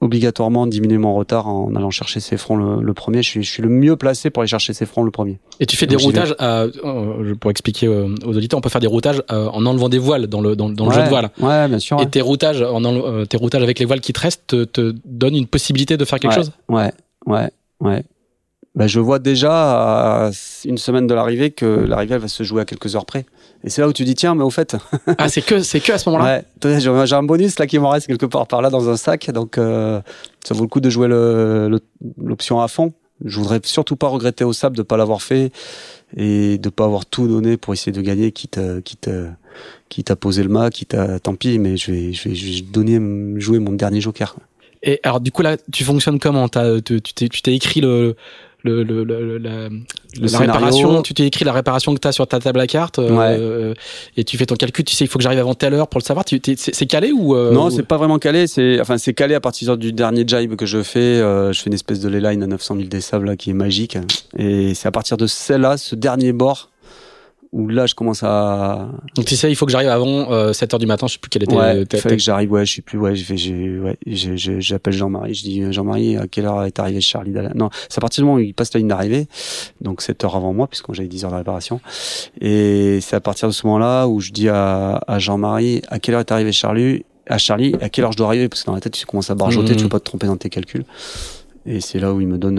obligatoirement diminuer mon retard en allant chercher ces fronts le, premier. Je suis, je suis le mieux placé pour aller chercher ces fronts le premier. Et tu fais des routages, euh, pour expliquer euh, aux auditeurs, on peut faire des routages euh, en enlevant des voiles dans le, dans, dans le jeu de voile. Ouais, bien sûr. Et tes routages, en, tes routages avec les voiles qui te restent te, te donnent une possibilité de faire quelque chose? Ouais, ouais, ouais. Bah, je vois déjà à une semaine de l'arrivée que l'arrivée va se jouer à quelques heures près. Et c'est là où tu dis tiens, mais au fait. ah, c'est que c'est que à ce moment-là. Ouais, j'ai un bonus là qui m'en reste quelque part par là dans un sac, donc euh, ça vaut le coup de jouer l'option à fond. Je voudrais surtout pas regretter au sable de pas l'avoir fait et de pas avoir tout donné pour essayer de gagner, quitte quitte quitte à poser le mât, quitte à tant pis, mais je vais je vais, je vais donner jouer mon dernier joker. Et alors du coup là, tu fonctionnes comment? Tu t'es écrit le le, le, le, la, la réparation, tu t'es écrit la réparation que tu as sur ta table à cartes euh, et tu fais ton calcul, tu sais il faut que j'arrive avant telle heure pour le savoir. C'est calé ou euh, Non, c'est pas vraiment calé. C'est enfin c'est calé à partir du dernier jibe que je fais. Euh, je fais une espèce de ley line à 900 000 des sables là, qui est magique et c'est à partir de celle-là, ce dernier bord où là je commence à donc tu sais il faut que j'arrive avant euh, 7 heures du matin je sais plus quelle était ouais, il fallait que j'arrive ouais je sais plus ouais j'ai ouais j'appelle Jean-Marie je dis Jean-Marie à quelle heure est arrivé Charlie non c'est à partir du moment où il passe la ligne d'arrivée donc 7 heures avant moi puisqu'on j'avais 10 heures de réparation. Et c'est à partir de ce moment-là où je dis à, à Jean-Marie à quelle heure est arrivé Charlie à Charlie à quelle heure je dois arriver? Parce que dans la tête tu commences à barjoter mmh. tu veux pas te tromper dans tes calculs. Et c'est là où il me donne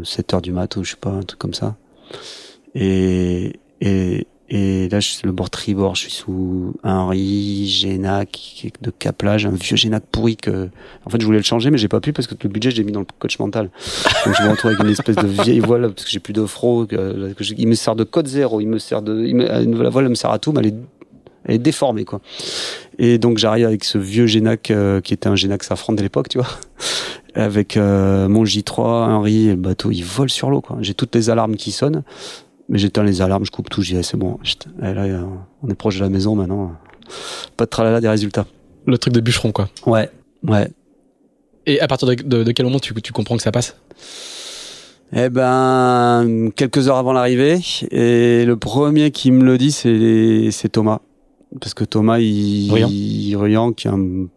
euh, 7 heures du mat ou je sais pas un truc comme ça. Et et, et là, c'est le bord tribord. Je suis sous riz, Génac de caplage, un vieux Génac pourri que, en fait, je voulais le changer, mais j'ai pas pu parce que le budget, j'ai mis dans le coach mental. Donc, je me retrouve avec une espèce de vieille voile parce que j'ai plus de fro. Que, il me sert de code zéro. Il me sert de, il me, la voile, elle me sert à tout, mais elle est, elle est déformée, quoi. Et donc, j'arrive avec ce vieux Génac, euh, qui était un Génac safran de l'époque, tu vois. Avec euh, mon J3, un riz, et le bateau, il vole sur l'eau, quoi. J'ai toutes les alarmes qui sonnent. Mais j'éteins les alarmes, je coupe tout, je dis, c'est bon. Et là, on est proche de la maison maintenant. Pas de tralala des résultats. Le truc de bûcheron, quoi. Ouais, ouais. Et à partir de, de, quel moment tu, tu comprends que ça passe? Eh ben, quelques heures avant l'arrivée. Et le premier qui me le dit, c'est, c'est Thomas. Parce que Thomas, il, Riant. qui est un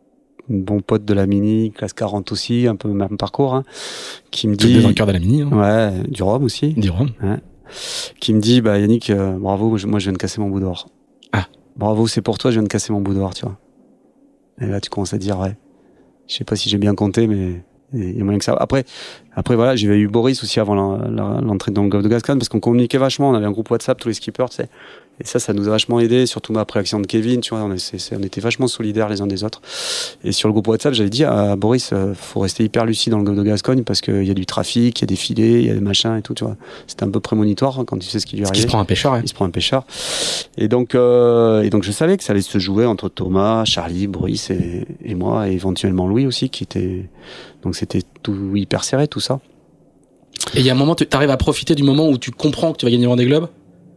bon pote de la mini, classe 40 aussi, un peu même parcours, hein, qui me dit. Le vainqueur de la mini. Hein. Ouais, du Rhum aussi. Du Rhum. Ouais qui me dit bah Yannick, euh, bravo, moi je viens de casser mon bout d'or. Ah. Bravo, c'est pour toi, je viens de casser mon bout d'or, tu vois. Et là, tu commences à dire ouais. Je sais pas si j'ai bien compté, mais il y a moyen que ça. Après, après voilà, j'avais eu Boris aussi avant l'entrée dans le golfe de Gascogne parce qu'on communiquait vachement. On avait un groupe WhatsApp, tous les skippers, tu sais. Et ça, ça nous a vachement aidé, surtout après l'accident de Kevin, tu vois, on, on, était vachement solidaires les uns des autres. Et sur le groupe WhatsApp, j'avais dit à Boris, euh, faut rester hyper lucide dans le golfe de Gascogne parce qu'il y a du trafic, il y a des filets, il y a des machins et tout, tu vois. C'était un peu prémonitoire hein, quand tu sais ce qui lui arrive. Il se prend un pêcheur, Il se prend un pêcheur. Et donc, euh, et donc je savais que ça allait se jouer entre Thomas, Charlie, Boris et, et moi, et éventuellement Louis aussi, qui était, donc c'était tout hyper serré, tout ça. Et il y a un moment, tu arrives à profiter du moment où tu comprends que tu vas gagner le Vendée Globe?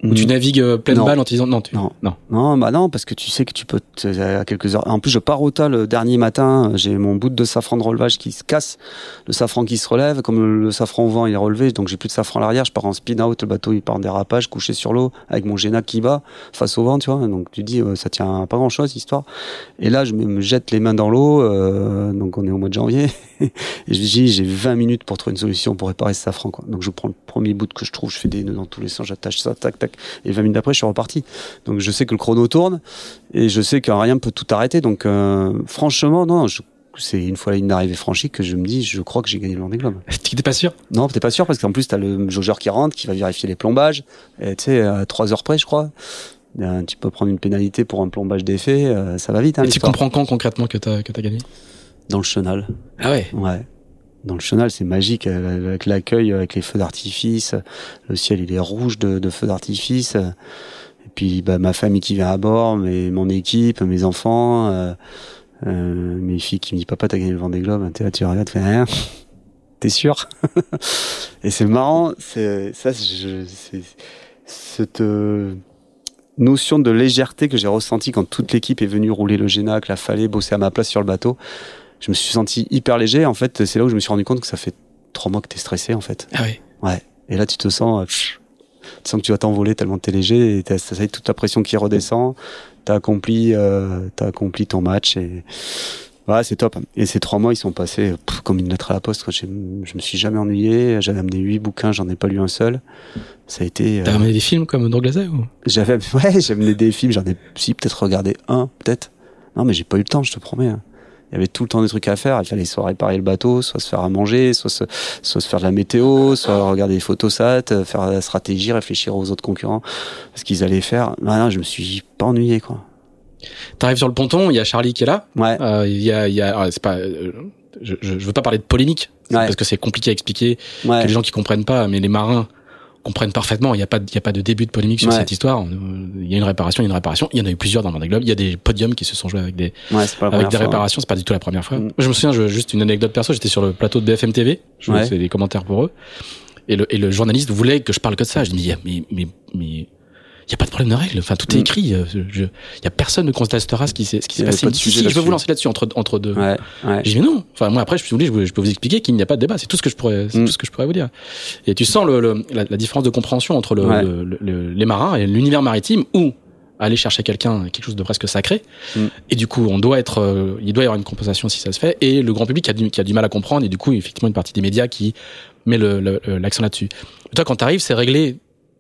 Ou tu navigues euh, pleine balle en te disant non, tu... non, non, non, bah non, parce que tu sais que tu peux à quelques heures. En plus, je pars au tas le dernier matin. J'ai mon bout de safran de relevage qui se casse, le safran qui se relève. Comme le safran au vent il est relevé, donc j'ai plus de safran à l'arrière. Je pars en spin out, le bateau il part en dérapage, couché sur l'eau avec mon Génac qui bat face au vent, tu vois. Donc tu dis ça tient pas grand chose histoire. Et là, je me jette les mains dans l'eau. Euh, donc on est au mois de janvier et je dis j'ai 20 minutes pour trouver une solution pour réparer ce safran. Quoi. Donc je prends le premier bout que je trouve, je fais des nœuds dans tous les sens, j'attache ça, tac tac et 20 minutes après, je suis reparti. Donc je sais que le chrono tourne et je sais que rien peut tout arrêter. Donc euh, franchement, non, c'est une fois la ligne d'arrivée franchie que je me dis, je crois que j'ai gagné le Vendée Globe. Tu n'es pas sûr? Non, t'es pas sûr parce qu'en plus t'as le jaugeur qui rentre, qui va vérifier les plombages. Tu sais, à 3 heures près, je crois. Tu peux prendre une pénalité pour un plombage d'effet, euh, ça va vite. Hein, et tu comprends quand concrètement que t'as que as gagné? Dans le chenal. Ah ouais. Ouais dans le chenal, c'est magique euh, avec l'accueil, avec les feux d'artifice. Le ciel, il est rouge de, de feux d'artifice. Et puis, bah, ma famille qui vient à bord, mais mon équipe, mes enfants, euh, euh, mes filles qui me disent papa, t'as gagné le Vendée Globe. T'es là, tu regardes, tu fais rien. T'es sûr? Et c'est marrant. C'est ça, c'est cette notion de légèreté que j'ai ressentie quand toute l'équipe est venue rouler le Génac, la fallait bosser à ma place sur le bateau je me suis senti hyper léger. En fait, c'est là où je me suis rendu compte que ça fait trois mois que t'es stressé, en fait. Ah oui. Ouais. Et là, tu te sens, euh, tu sens que tu vas t'envoler tellement t'es léger et t'as, ça toute ta pression qui redescend. T'as accompli, euh, t'as accompli ton match et ouais, c'est top. Et ces trois mois, ils sont passés comme une lettre à la poste. Je, je me suis jamais ennuyé. J'avais amené huit bouquins, j'en ai pas lu un seul. Ça a été. T'as amené des films comme Droglaza ou? J'avais, ouais, j'ai amené des films. J'en ai si peut-être regardé un, peut-être. Non, mais j'ai pas eu le temps, je te promets. Hein il y avait tout le temps des trucs à faire. Il fallait soit réparer le bateau, soit se faire à manger, soit se, soit se faire de la météo, soit regarder des photosats, faire la stratégie, réfléchir aux autres concurrents, ce qu'ils allaient faire. Non, non, je me suis pas ennuyé, quoi. T'arrives sur le ponton, il y a Charlie qui est là. Ouais. Euh, il y a, y a, c'est pas, euh, je, je, veux pas parler de polémique parce que c'est compliqué à expliquer. Ouais. Que les gens qui comprennent pas, mais les marins comprennent parfaitement. Il n'y a pas, il y a pas de début de polémique sur cette histoire. Il y a une réparation, il y a une réparation. Il y en a eu plusieurs dans le Globe. Il y a des podiums qui se sont joués avec des, avec des réparations. C'est pas du tout la première fois. Mm. Je me souviens, je, juste une anecdote perso. J'étais sur le plateau de BFM TV. Je faisais des commentaires pour eux. Et le, et le journaliste voulait que je parle que de ça. Je dis, mais, mais, mais, il y a pas de problème de règle. Enfin, tout est mm. écrit. Il y a personne ne contestera ce qui s'est passé. Si, je veux vous lancer là-dessus entre entre deux. Ouais, ouais. J'ai dit mais non. Enfin, moi après, je suis je, je peux vous expliquer qu'il n'y a pas de débat. C'est tout ce que je pourrais, mm. tout ce que je pourrais vous dire. Et tu sens le, le la, la, différence de compréhension entre le, le, les marins et l'univers maritime où aller chercher quelqu'un quelque chose de presque sacré mm. et du coup on doit être euh, il doit y avoir une compensation si ça se fait et le grand public a du, qui a du mal à comprendre et du coup effectivement une partie des médias qui met l'accent là-dessus toi quand t'arrives c'est réglé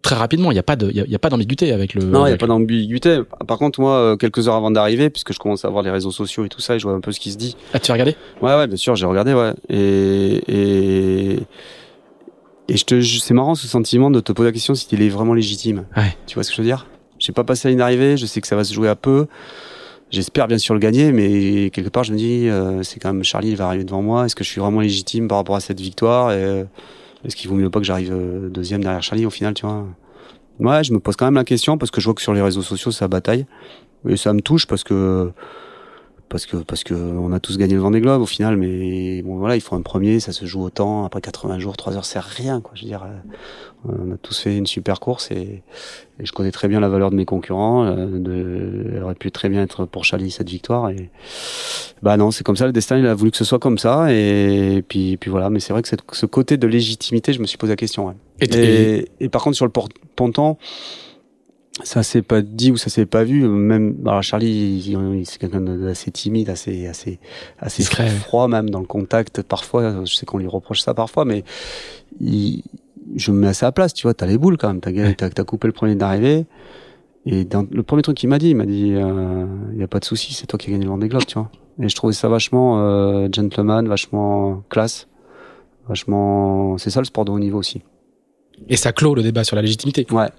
très rapidement. Il n'y a pas de, il y a, pas d'ambiguïté avec le. Non, il n'y a pas d'ambiguïté. Par contre, moi, euh, quelques heures avant d'arriver, puisque je commence à voir les réseaux sociaux et tout ça, et je vois un peu ce qui se dit. Ah, tu as regardé? Ouais, ouais, bien sûr, j'ai regardé, ouais. Et et et je te, c'est marrant ce sentiment de te poser la question si il est vraiment légitime. Ouais. Tu vois ce que je veux dire? J'ai pas passé à une arrivée. Je sais que ça va se jouer à peu. J'espère bien sûr le gagner, mais quelque part je me dis, euh, c'est quand même Charlie, il va arriver devant moi. Est-ce que je suis vraiment légitime par rapport à cette victoire? Et, est-ce qu'il vaut mieux pas que j'arrive euh, deuxième derrière Charlie au final, tu vois? Ouais, je me pose quand même la question parce que je vois que sur les réseaux sociaux ça bataille. Et ça me touche parce que parce que parce que on a tous gagné le Vendée Globe au final mais bon voilà il faut un premier ça se joue autant après 80 jours 3 heures c'est rien quoi je veux dire euh, on a tous fait une super course et, et je connais très bien la valeur de mes concurrents euh, de, elle aurait pu très bien être pour Charlie cette victoire et bah non c'est comme ça le destin il a voulu que ce soit comme ça et, puis puis voilà mais c'est vrai que cette, ce côté de légitimité je me suis posé la question ouais. et, et, par contre sur le ponton ça s'est pas dit ou ça s'est pas vu. Même alors Charlie c'est quelqu'un d'assez timide assez assez assez froid même dans le contact. Parfois je sais qu'on lui reproche ça parfois mais il, je me mets à sa place tu vois t'as les boules quand même. T'as as, coupé le premier d'arrivée. Et dans, le premier truc qu'il m'a dit il m'a dit il euh, y a pas de souci c'est toi qui as gagné le Vendée Globe tu vois. Et je trouvais ça vachement euh, gentleman vachement classe. Vachement c'est ça le sport de haut niveau aussi. Et ça clôt le débat sur la légitimité. Ouais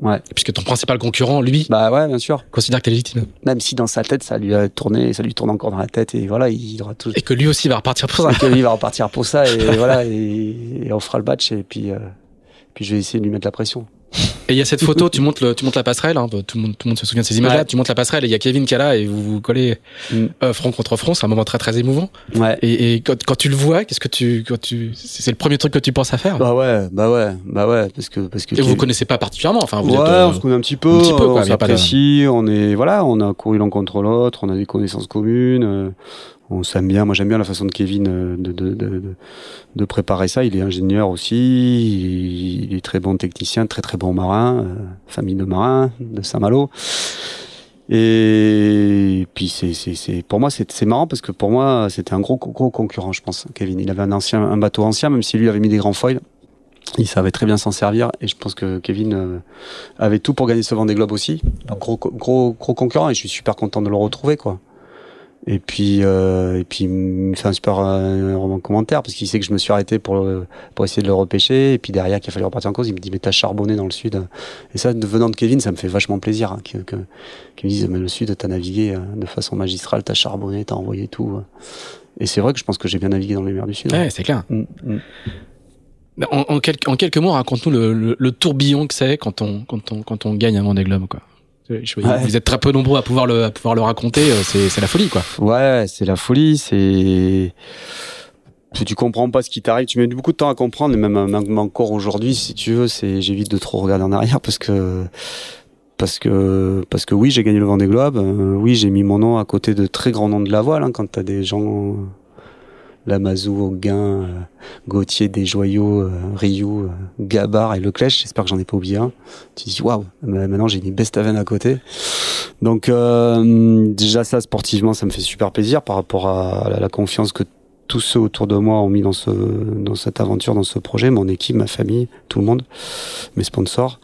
Ouais. Puisque ton principal concurrent, lui, bah ouais, bien sûr, considère que t'es légitime. Même si dans sa tête, ça lui a tourné, ça lui tourne encore dans la tête, et voilà, il aura tout. Et que lui aussi va repartir pour ça. Et que lui va repartir pour ça, et voilà, et, on fera le match, et puis, euh, puis je vais essayer de lui mettre la pression. Et il y a cette photo, tu montes, le, tu montes la passerelle, hein, tout, le monde, tout le monde se souvient de ces images-là, tu montes la passerelle et il y a Kevin qui est là et vous vous collez mm. euh, front contre front, c'est un moment très très émouvant. Ouais. Et, et quand, quand, tu le vois, qu'est-ce que tu, quand tu, c'est le premier truc que tu penses à faire? Bah ouais, bah ouais, bah ouais, parce que parce que. Et vous vous connaissez pas particulièrement, enfin vous ouais, êtes, euh, on se connaît un petit peu, un petit peu quoi, on s'apprécie, on est voilà, on a couru l'un contre l'autre, on a des connaissances communes. Euh, on s'aime bien. Moi, j'aime bien la façon de Kevin euh, de, préparer ça. Il est ingénieur aussi. Il est très bon technicien, très très bon marin, euh, famille de marins de Saint-Malo. Et puis c'est c'est pour moi c'est marrant parce que pour moi c'était un gros gros concurrent je pense Kevin il avait un ancien un bateau ancien même si lui avait mis des grands foils il savait très bien s'en servir et je pense que Kevin euh, avait tout pour gagner ce Vendée Globe aussi un gros gros gros concurrent et je suis super content de le retrouver quoi et puis, euh, et puis, il me fait un super euh, commentaire parce qu'il sait que je me suis arrêté pour, pour essayer de le repêcher. Et puis derrière, qu'il a fallu repartir en cause, il me dit Mais t'as charbonné dans le sud. Et ça, venant de Kevin, ça me fait vachement plaisir hein, qu'il que, me dise Mais le sud, t'as navigué euh, de façon magistrale, t'as charbonné, t'as envoyé tout. Et c'est vrai que je pense que j'ai bien navigué dans les mers du sud. Ouais, c'est clair. Mm, mm. En, en, quelques, en quelques mots, raconte-nous le, le, le, tourbillon que c'est quand on, quand, on, quand on gagne un Vendée Globe. Quoi. Vous êtes très peu nombreux à pouvoir le, à pouvoir le raconter. Euh, c'est, la folie, quoi. Ouais, c'est la folie. C'est tu comprends pas ce qui t'arrive, tu mets beaucoup de temps à comprendre, et même, même encore aujourd'hui, si tu veux, c'est j'évite de trop regarder en arrière parce que parce que parce que oui, j'ai gagné le Vendée Globe, euh, oui, j'ai mis mon nom à côté de très grands noms de la voile. Hein, quand t'as des gens Lamazou, Auguin, euh, Gauthier, Desjoyaux, euh, Rioux, euh, Gabard et Leclèche. J'espère que j'en ai pas oublié un. Tu dis waouh, maintenant j'ai une Bestaven à côté. Donc déjà ça sportivement, ça me fait super plaisir par rapport à, la, confiance que tous ceux autour de moi ont mis dans ce dans cette aventure, dans ce projet, mon équipe, ma famille, tout le monde, mes sponsors.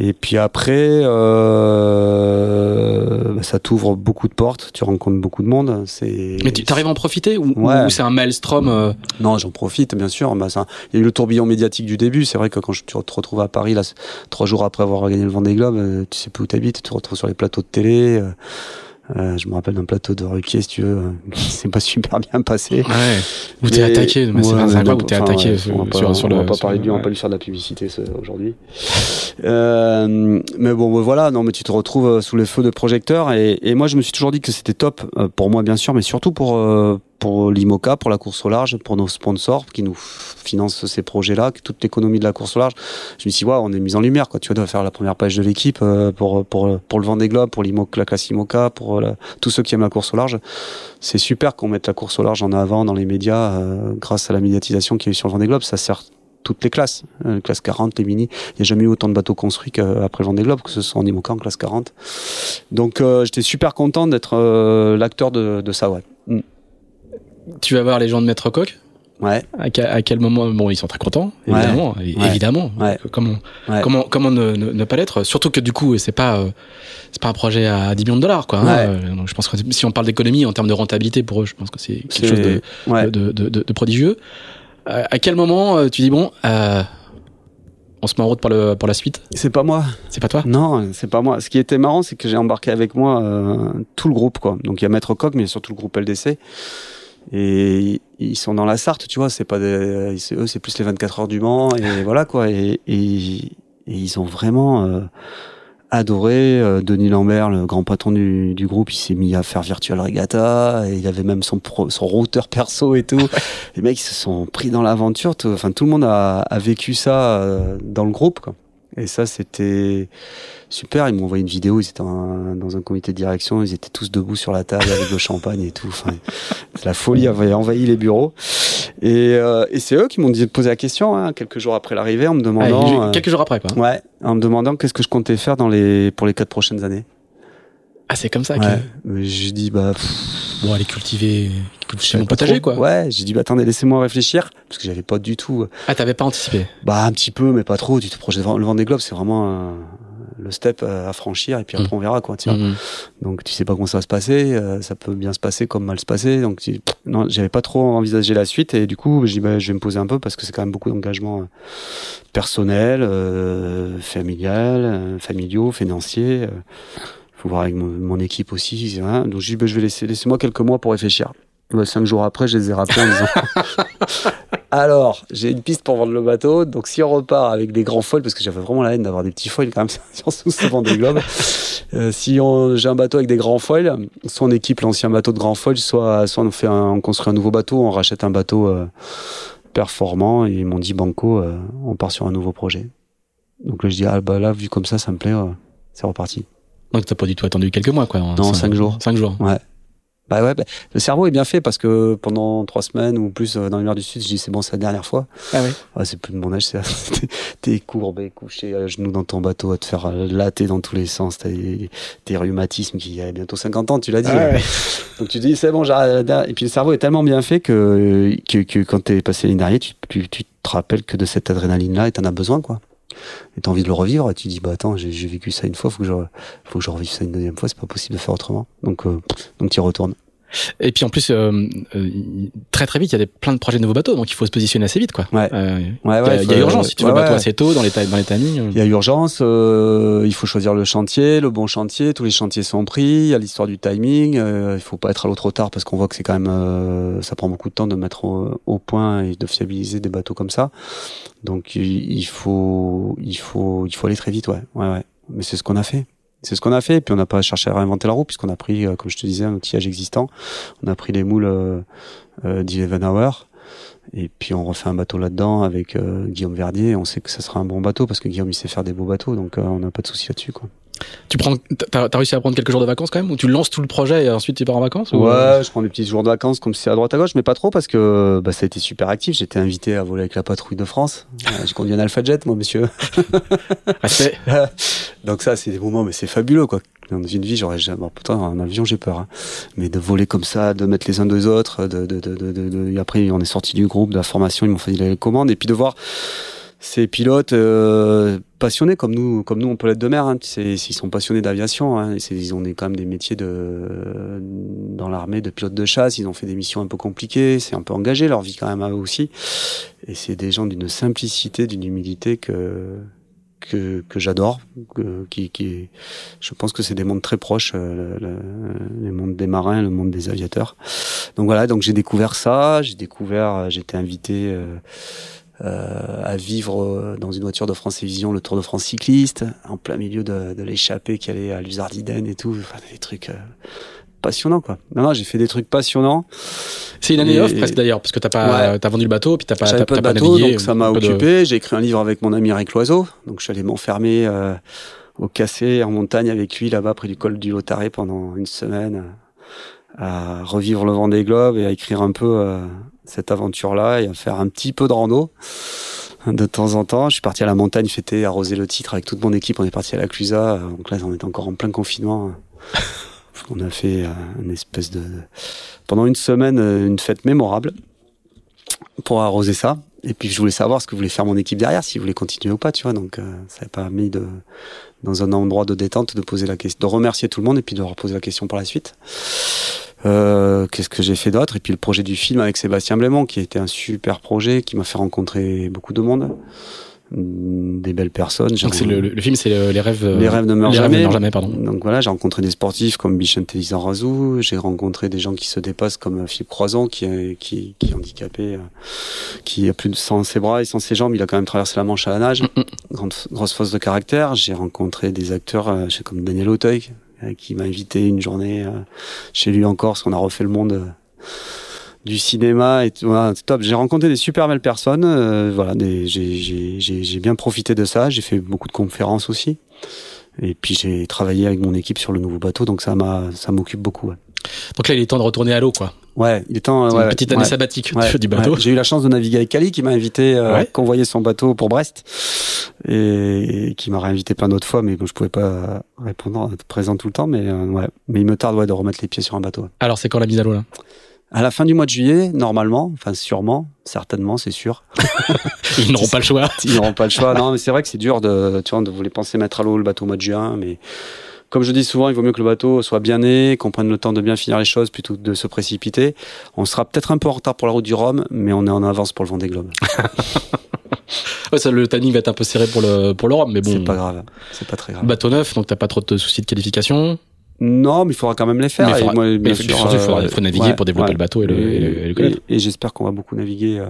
Et puis après, euh, bah, ça t'ouvre beaucoup de portes, tu rencontres beaucoup de monde. C'est. Mais tu arrives à en profiter ou, c'est un maelstrom euh Non, j'en profite bien sûr. Bah, ça, il y a eu le tourbillon médiatique du début. C'est vrai que quand je, tu te retrouves à Paris, là, trois jours après avoir gagné le Vendée Globe, euh, tu sais plus où t'habites, tu te retrouves sur les plateaux de télé. Euh, euh, je me rappelle d'un plateau de Ruquier, si tu veux, qui s'est pas super bien passé. Ouais. Où t'es attaqué, mais c'est pas sympa où t'es attaqué on va pas, sur, le. On va pas parler de lui, on va pas lui faire de la publicité aujourd'hui. Euh, mais bon, voilà, non, mais tu te retrouves euh, sous les feux de projecteurs et, et moi je me suis toujours dit que c'était top euh, pour moi bien sûr, mais surtout pour pour l'IMOCA, pour la course au large, pour nos sponsors qui nous financent ces projets-là, toute l'économie de la course au large. Je me suis dit, ouais, on est mis en lumière, quoi. Tu dois faire la première page de l'équipe euh, pour, pour, pour le Vendée Globe, pour la classe IMOCA, pour euh, tous ceux qui aiment la course au large. C'est super qu'on mette la course au large en avant dans les médias, euh, grâce à la médiatisation qu'il y a eu sur le Vendée Globe. Ça sert toutes les classes, euh, classe 40, les mini. Il n'y a jamais eu autant de bateaux construits qu'après le Vendée Globe, que ce soit en IMOCA en classe 40. Donc j'étais super content d'être l'acteur de, de ça, ouais. Mm tu vas voir les gens de Maître Coq Ouais. À, quel moment Bon, ils sont très contents, évidemment, évidemment. Comment, comment, comment ne, ne, pas l'être? Surtout que du coup, c'est pas, euh, c'est pas un projet à 10 millions de dollars, quoi. Hein. Euh, je pense que si on parle d'économie en termes de rentabilité pour eux, je pense que c'est quelque chose de, de, de, de, prodigieux. Euh, à quel moment tu dis bon, on se met en route pour, le, pour la suite? C'est pas moi. C'est pas toi? Non, c'est pas moi. Ce qui était marrant, c'est que j'ai embarqué avec moi tout le groupe, quoi. Donc il y a Maître Coq, mais surtout le groupe LDC. Et ils sont dans la Sarthe, tu vois, c'est pas des, eux, c'est plus les 24 heures du Mans, et voilà quoi. Et, et, ils ont vraiment euh, adoré. Euh, Denis Lambert, le grand patron du, du groupe, il s'est mis à faire Virtual Regatta, et il avait même son, son routeur perso et tout. les mecs, ils se sont pris dans l'aventure. Enfin, tout le monde a, a vécu ça euh, dans le groupe, quoi. Et ça, c'était super. Ils m'ont envoyé une vidéo. Ils étaient dans un comité de direction. Ils étaient tous debout sur la table avec le champagne et tout. Enfin, la folie avait envahi les bureaux. Et, euh, et c'est eux qui m'ont posé la question hein, quelques jours après l'arrivée en me demandant. Ah, quelques jours après, quoi. Ouais, en me demandant qu'est-ce que je comptais faire dans les pour les quatre prochaines années. Ah, c'est comme ça. Ouais. Que... J'ai dit bah. Bon, aller cultiver, cultiver mon potager, quoi. Ouais, j'ai dit bah attendez, laissez-moi réfléchir parce que j'avais pas du tout. Euh, ah, t'avais pas anticipé. Bah un petit peu, mais pas trop. Tu te projettes le Vendée Globe, c'est vraiment le step à franchir et puis après mm. on verra quoi. Tiens. Mm-hmm. Donc tu sais pas comment ça va se passer. Euh, ça peut bien se passer comme mal se passer. Donc non, j'avais pas trop envisagé la suite et du coup j'ai dit bah, je vais me poser un peu parce que c'est quand même beaucoup d'engagement euh, personnel, familial, familiaux, financiers faut voir avec mon, équipe aussi. Hein. Donc je dis, ben, je vais laisser, laissez-moi quelques mois pour réfléchir. Cinq jours après, je les ai rappelés en disant, Alors, j'ai une piste pour vendre le bateau. Donc, si on repart avec des grands foils, parce que j'avais vraiment la haine d'avoir des petits foils quand même, surtout souvent des globes. Euh, si on, j'ai un bateau avec des grands foils, soit on équipe l'ancien bateau de grands foils, soit, soit on fait un, on construit un nouveau bateau, on rachète un bateau euh, performant et ils m'ont dit banco, euh, on part sur un nouveau projet. Donc là, je dis ah bah là, vu comme ça, ça me plaît, euh, c'est reparti. Donc t'as pas du tout attendu quelques mois, quoi. Non, cinq jours. Cinq jours. Ouais. Bah ouais, bah, le cerveau est bien fait parce que pendant trois semaines ou plus euh, dans l'hiver du Sud, je dis c'est bon, c'est la dernière fois. Ah oui. Ouais, c'est plus de mon âge, c'est t'es- courbé, couché à genoux dans ton bateau, à te faire euh, latter dans tous les sens, t'as des, des rhumatismes qui a bientôt 50 ans, tu l'as dit. Ah ouais. Donc tu dis c'est bon, j'arrête. Et puis le cerveau est tellement bien fait que, que, que quand t'es passé l'année dernière, tu, tu, tu te rappelles que de cette adrénaline-là et t'en as besoin, quoi. Et t'as envie de le revivre, et tu dis bah attends, j'ai vécu ça une fois, faut que je, faut que je revive ça une deuxième fois, c'est pas possible de faire autrement. Donc, euh, donc tu y retournes. Et puis en plus, euh, euh, très très vite, il y a des, plein de projets de nouveaux bateaux, donc il faut se positionner assez vite, quoi. Ouais. Euh, Ouais, il y a, ouais, il y a urgence. Si tu veux bateau assez tôt dans les, dans les timings. euh. Il y a urgence, euh, il faut choisir le chantier, le bon chantier, tous les chantiers sont pris, il y a l'histoire du timing, euh, il faut pas être à l'eau trop tard parce qu'on voit que c'est quand même, euh, ça prend beaucoup de temps de mettre au, au point et de fiabiliser des bateaux comme ça. Donc il il faut, il faut, il faut aller très vite, ouais, ouais, ouais. Mais c'est ce qu'on a fait. C'est ce qu'on a fait, et puis on n'a pas cherché à réinventer la roue, puisqu'on a pris, euh, comme je te disais, un outillage existant. On a pris les moules euh, euh, et puis on refait un bateau là-dedans avec euh, Guillaume Verdier. On sait que ça sera un bon bateau parce que Guillaume il sait faire des beaux bateaux, donc euh, on n'a pas de souci là-dessus. Tu prends, t'as t'as réussi à prendre quelques jours de vacances quand même, ou tu lances tout le projet et ensuite tu pars en vacances ou- Ouais, je prends des petits jours de vacances comme c'est à droite à gauche, mais pas trop parce que bah, ça a été super actif. J'étais invité à voler avec la patrouille de France. J'ai conduit un Alpha Jet, moi, monsieur. Respect. Donc ça, c'est des moments, mais c'est fabuleux, quoi. Dans une vie, j'aurais jamais. Bon, putain, en avion, j'ai peur. hein. Mais de voler comme ça, de mettre les uns deux autres, de, de, de, de, de- de- et après, on est sorti du groupe, de la formation, ils m'ont fait les commandes, et puis de voir ces pilotes euh, passionnés comme nous, comme nous, on peut l'être de mer. Hein. S'ils sont passionnés d'aviation, hein. Ils ont quand même des métiers de dans l'armée de pilote de chasse. Ils ont fait des missions un peu compliquées. C'est un peu engagé leur vie quand même à eux aussi. Et c'est des gens d'une simplicité, d'une humilité que que, que j'adore, qui, qui, je pense que c'est des mondes très proches, euh, le, le- les mondes des marins, le monde des aviateurs. Donc voilà, donc j'ai découvert ça, j'ai découvert, euh, été invité euh, à vivre euh, dans une voiture de France Télévisions le Tour de France cycliste, en plein milieu de, de l'échappée qui allait à Luzardiden et tout, enfin, des trucs euh, passionnants quoi. Non, non, j'ai fait des trucs passionnants. C'est une année Et- off presque d'ailleurs, parce que t'as pas, Ouais. t'as vendu le bateau, puis t'as pas, t'as, pas de bateau, navigué, donc ça m'a de- occupé. J'ai écrit un livre avec mon ami Eric Loiseau. Donc je suis allé m'enfermer euh, au Cassé en montagne avec lui là-bas près du col du Lotaré pendant une semaine euh, à revivre le Vendée Globe et à écrire un peu euh, cette aventure-là et à faire un petit peu de rando de temps en temps. Je suis parti à la montagne fêter, arroser le titre avec toute mon équipe. On est parti à la Clusa. Donc là, on était encore en plein confinement. On a fait euh, une espèce de pendant une semaine euh, une fête mémorable pour arroser ça. Et puis je voulais savoir ce que voulait faire mon équipe derrière, s'ils voulaient continuer ou pas, tu vois. Donc euh, ça n'a pas mis de dans un endroit de détente de poser la question, de remercier tout le monde et puis de leur poser la question par la suite. Euh, Qu'est-ce que j'ai fait d'autre? Et puis le projet du film avec Sébastien Blémont, qui a été un super projet, qui m'a fait rencontrer beaucoup de monde, Mm, des belles personnes. Donc c'est le, le- film, c'est le- les rêves. les rêves ne meurent les rêves jamais. ne meurent jamais, pardon. Donc voilà, j'ai rencontré des sportifs comme Bichente Lizarazu, j'ai rencontré des gens qui se dépassent comme Philippe Croison, qui est, qui, qui est handicapé, euh, qui a plus de sans ses bras et sans ses jambes, il a quand même traversé la Manche à la nage, grande, grosse force de caractère. J'ai rencontré des acteurs euh, comme Daniel Auteuil, qui m'a invité une journée euh, chez lui en Corse, on a refait le monde. euh, du cinéma et voilà, top. J'ai rencontré des super belles personnes. euh, voilà, j'ai- bien profité de ça. J'ai fait beaucoup de conférences aussi. Et puis j'ai travaillé avec mon équipe sur le nouveau bateau, donc ça m'a, ça m'occupe beaucoup. Donc là, il est temps de retourner à l'eau, quoi. Ouais il est temps. Ouais, une petite année ouais, sabbatique ouais, du bateau. ouais. J'ai eu la chance de naviguer avec Cali qui m'a invité, euh, Ouais. convoyer son bateau pour Brest, et, et qui m'a réinvité plein d'autres fois, mais bon, je pouvais pas répondre, être présent tout le temps, mais euh, ouais, mais il me tarde ouais, de remettre les pieds sur un bateau. Alors c'est quand la mise à l'eau là? À la fin du mois de juillet, normalement, enfin sûrement, certainement, c'est sûr. Ils n'auront pas le choix. Ils n'auront pas le choix. Non, mais c'est vrai que c'est dur de, tu vois, de vous les penser mettre à l'eau le bateau au mois de juin, mais comme je dis souvent, il vaut mieux que le bateau soit bien né, qu'on prenne le temps de bien finir les choses plutôt que de se précipiter. On sera peut-être un peu en retard pour la route du Rhum, mais on est en avance pour le Vendée Globe. Ouais, ça, le timing va être un peu serré pour le pour l'Europe, mais bon. C'est pas grave. C'est pas très grave. Bateau neuf, donc t'as pas trop de soucis de qualification. Non, mais il faudra quand même les faire. Mais il faudra- moi, mais bien il faut- sûr, surtout, il faudra- euh, faut naviguer pour développer le bateau et le- et le- et le connaître. Et, et j'espère qu'on va beaucoup naviguer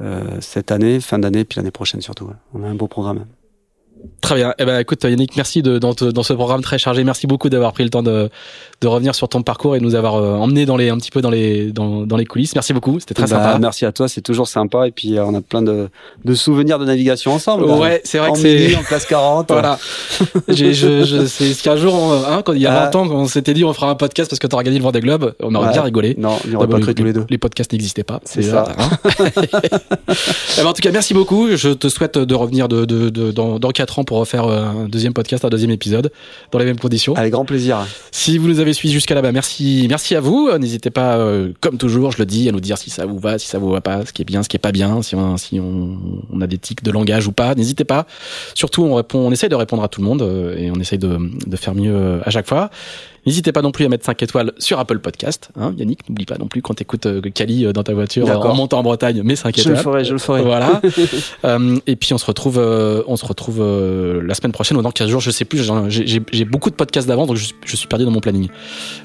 euh, cette année, fin d'année, puis l'année prochaine surtout. On a un beau programme. Très bien. Eh ben, écoute, Yannick, merci de, dans, dans, ce programme très chargé. Merci beaucoup d'avoir pris le temps de, de revenir sur ton parcours et de nous avoir euh, emmené dans les, un petit peu dans les, dans, dans les coulisses. Merci beaucoup. C'était très bah, sympa. Merci à toi. C'est toujours sympa. Et puis, euh, on a plein de, de souvenirs de navigation ensemble. Ouais, c'est vrai que c'est. En classe 40. voilà. Je, je, c'est ce qu'un jour, hein, quand il y a 20 ans, quand on s'était dit on fera un podcast parce que t'auras gagné le Vendée Globe, on aurait bien rigolé. Non, n'y aurait pas cru tous les deux. Les podcasts n'existaient pas. C'est ça. Hein. Eh ben, en tout cas, merci beaucoup. Je te souhaite de revenir de, de, de dans, dans 4 ans pour refaire euh, un deuxième podcast, un deuxième épisode, dans les mêmes conditions. Avec grand plaisir. Si vous nous avez suivis jusqu'à là-bas, merci, merci à vous. N'hésitez pas, euh, comme toujours, je le dis, à nous dire si ça vous va, si ça vous va pas, ce qui est bien, ce qui est pas bien, si on, si on, on a des tics de langage ou pas. N'hésitez pas. Surtout, on répond, on essaye de répondre à tout le monde euh, et on essaye de, de faire mieux euh, à chaque fois. N'hésitez pas non plus à mettre 5 étoiles sur Apple Podcast. Hein, Yannick, n'oublie pas non plus quand tu écoutes euh, Cali euh, dans ta voiture en montant en Bretagne, mets 5 étoiles. Je le ferai, je le ferai. Voilà. euh, et puis on se retrouve, euh, on se retrouve euh, la semaine prochaine ou dans 15 jours, je sais plus. J'ai beaucoup de podcasts d'avant, donc je, je, suis perdu dans mon planning.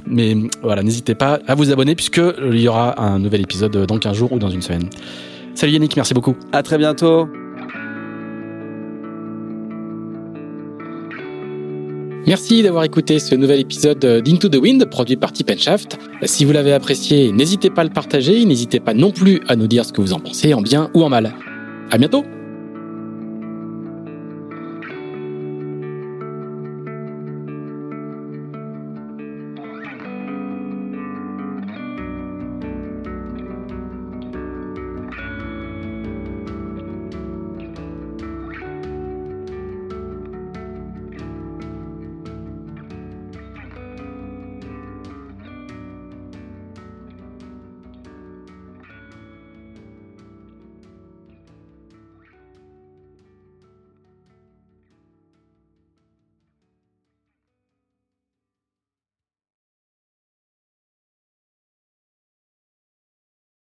Mais voilà, n'hésitez pas à vous abonner puisque il y aura un nouvel épisode dans 15 jours ou dans une semaine. Salut Yannick, merci beaucoup. À très bientôt. Merci d'avoir écouté ce nouvel épisode d'Into the Wind produit par Tip Shaft. Si vous l'avez apprécié, n'hésitez pas à le partager, n'hésitez pas non plus à nous dire ce que vous en pensez en bien ou en mal. À bientôt!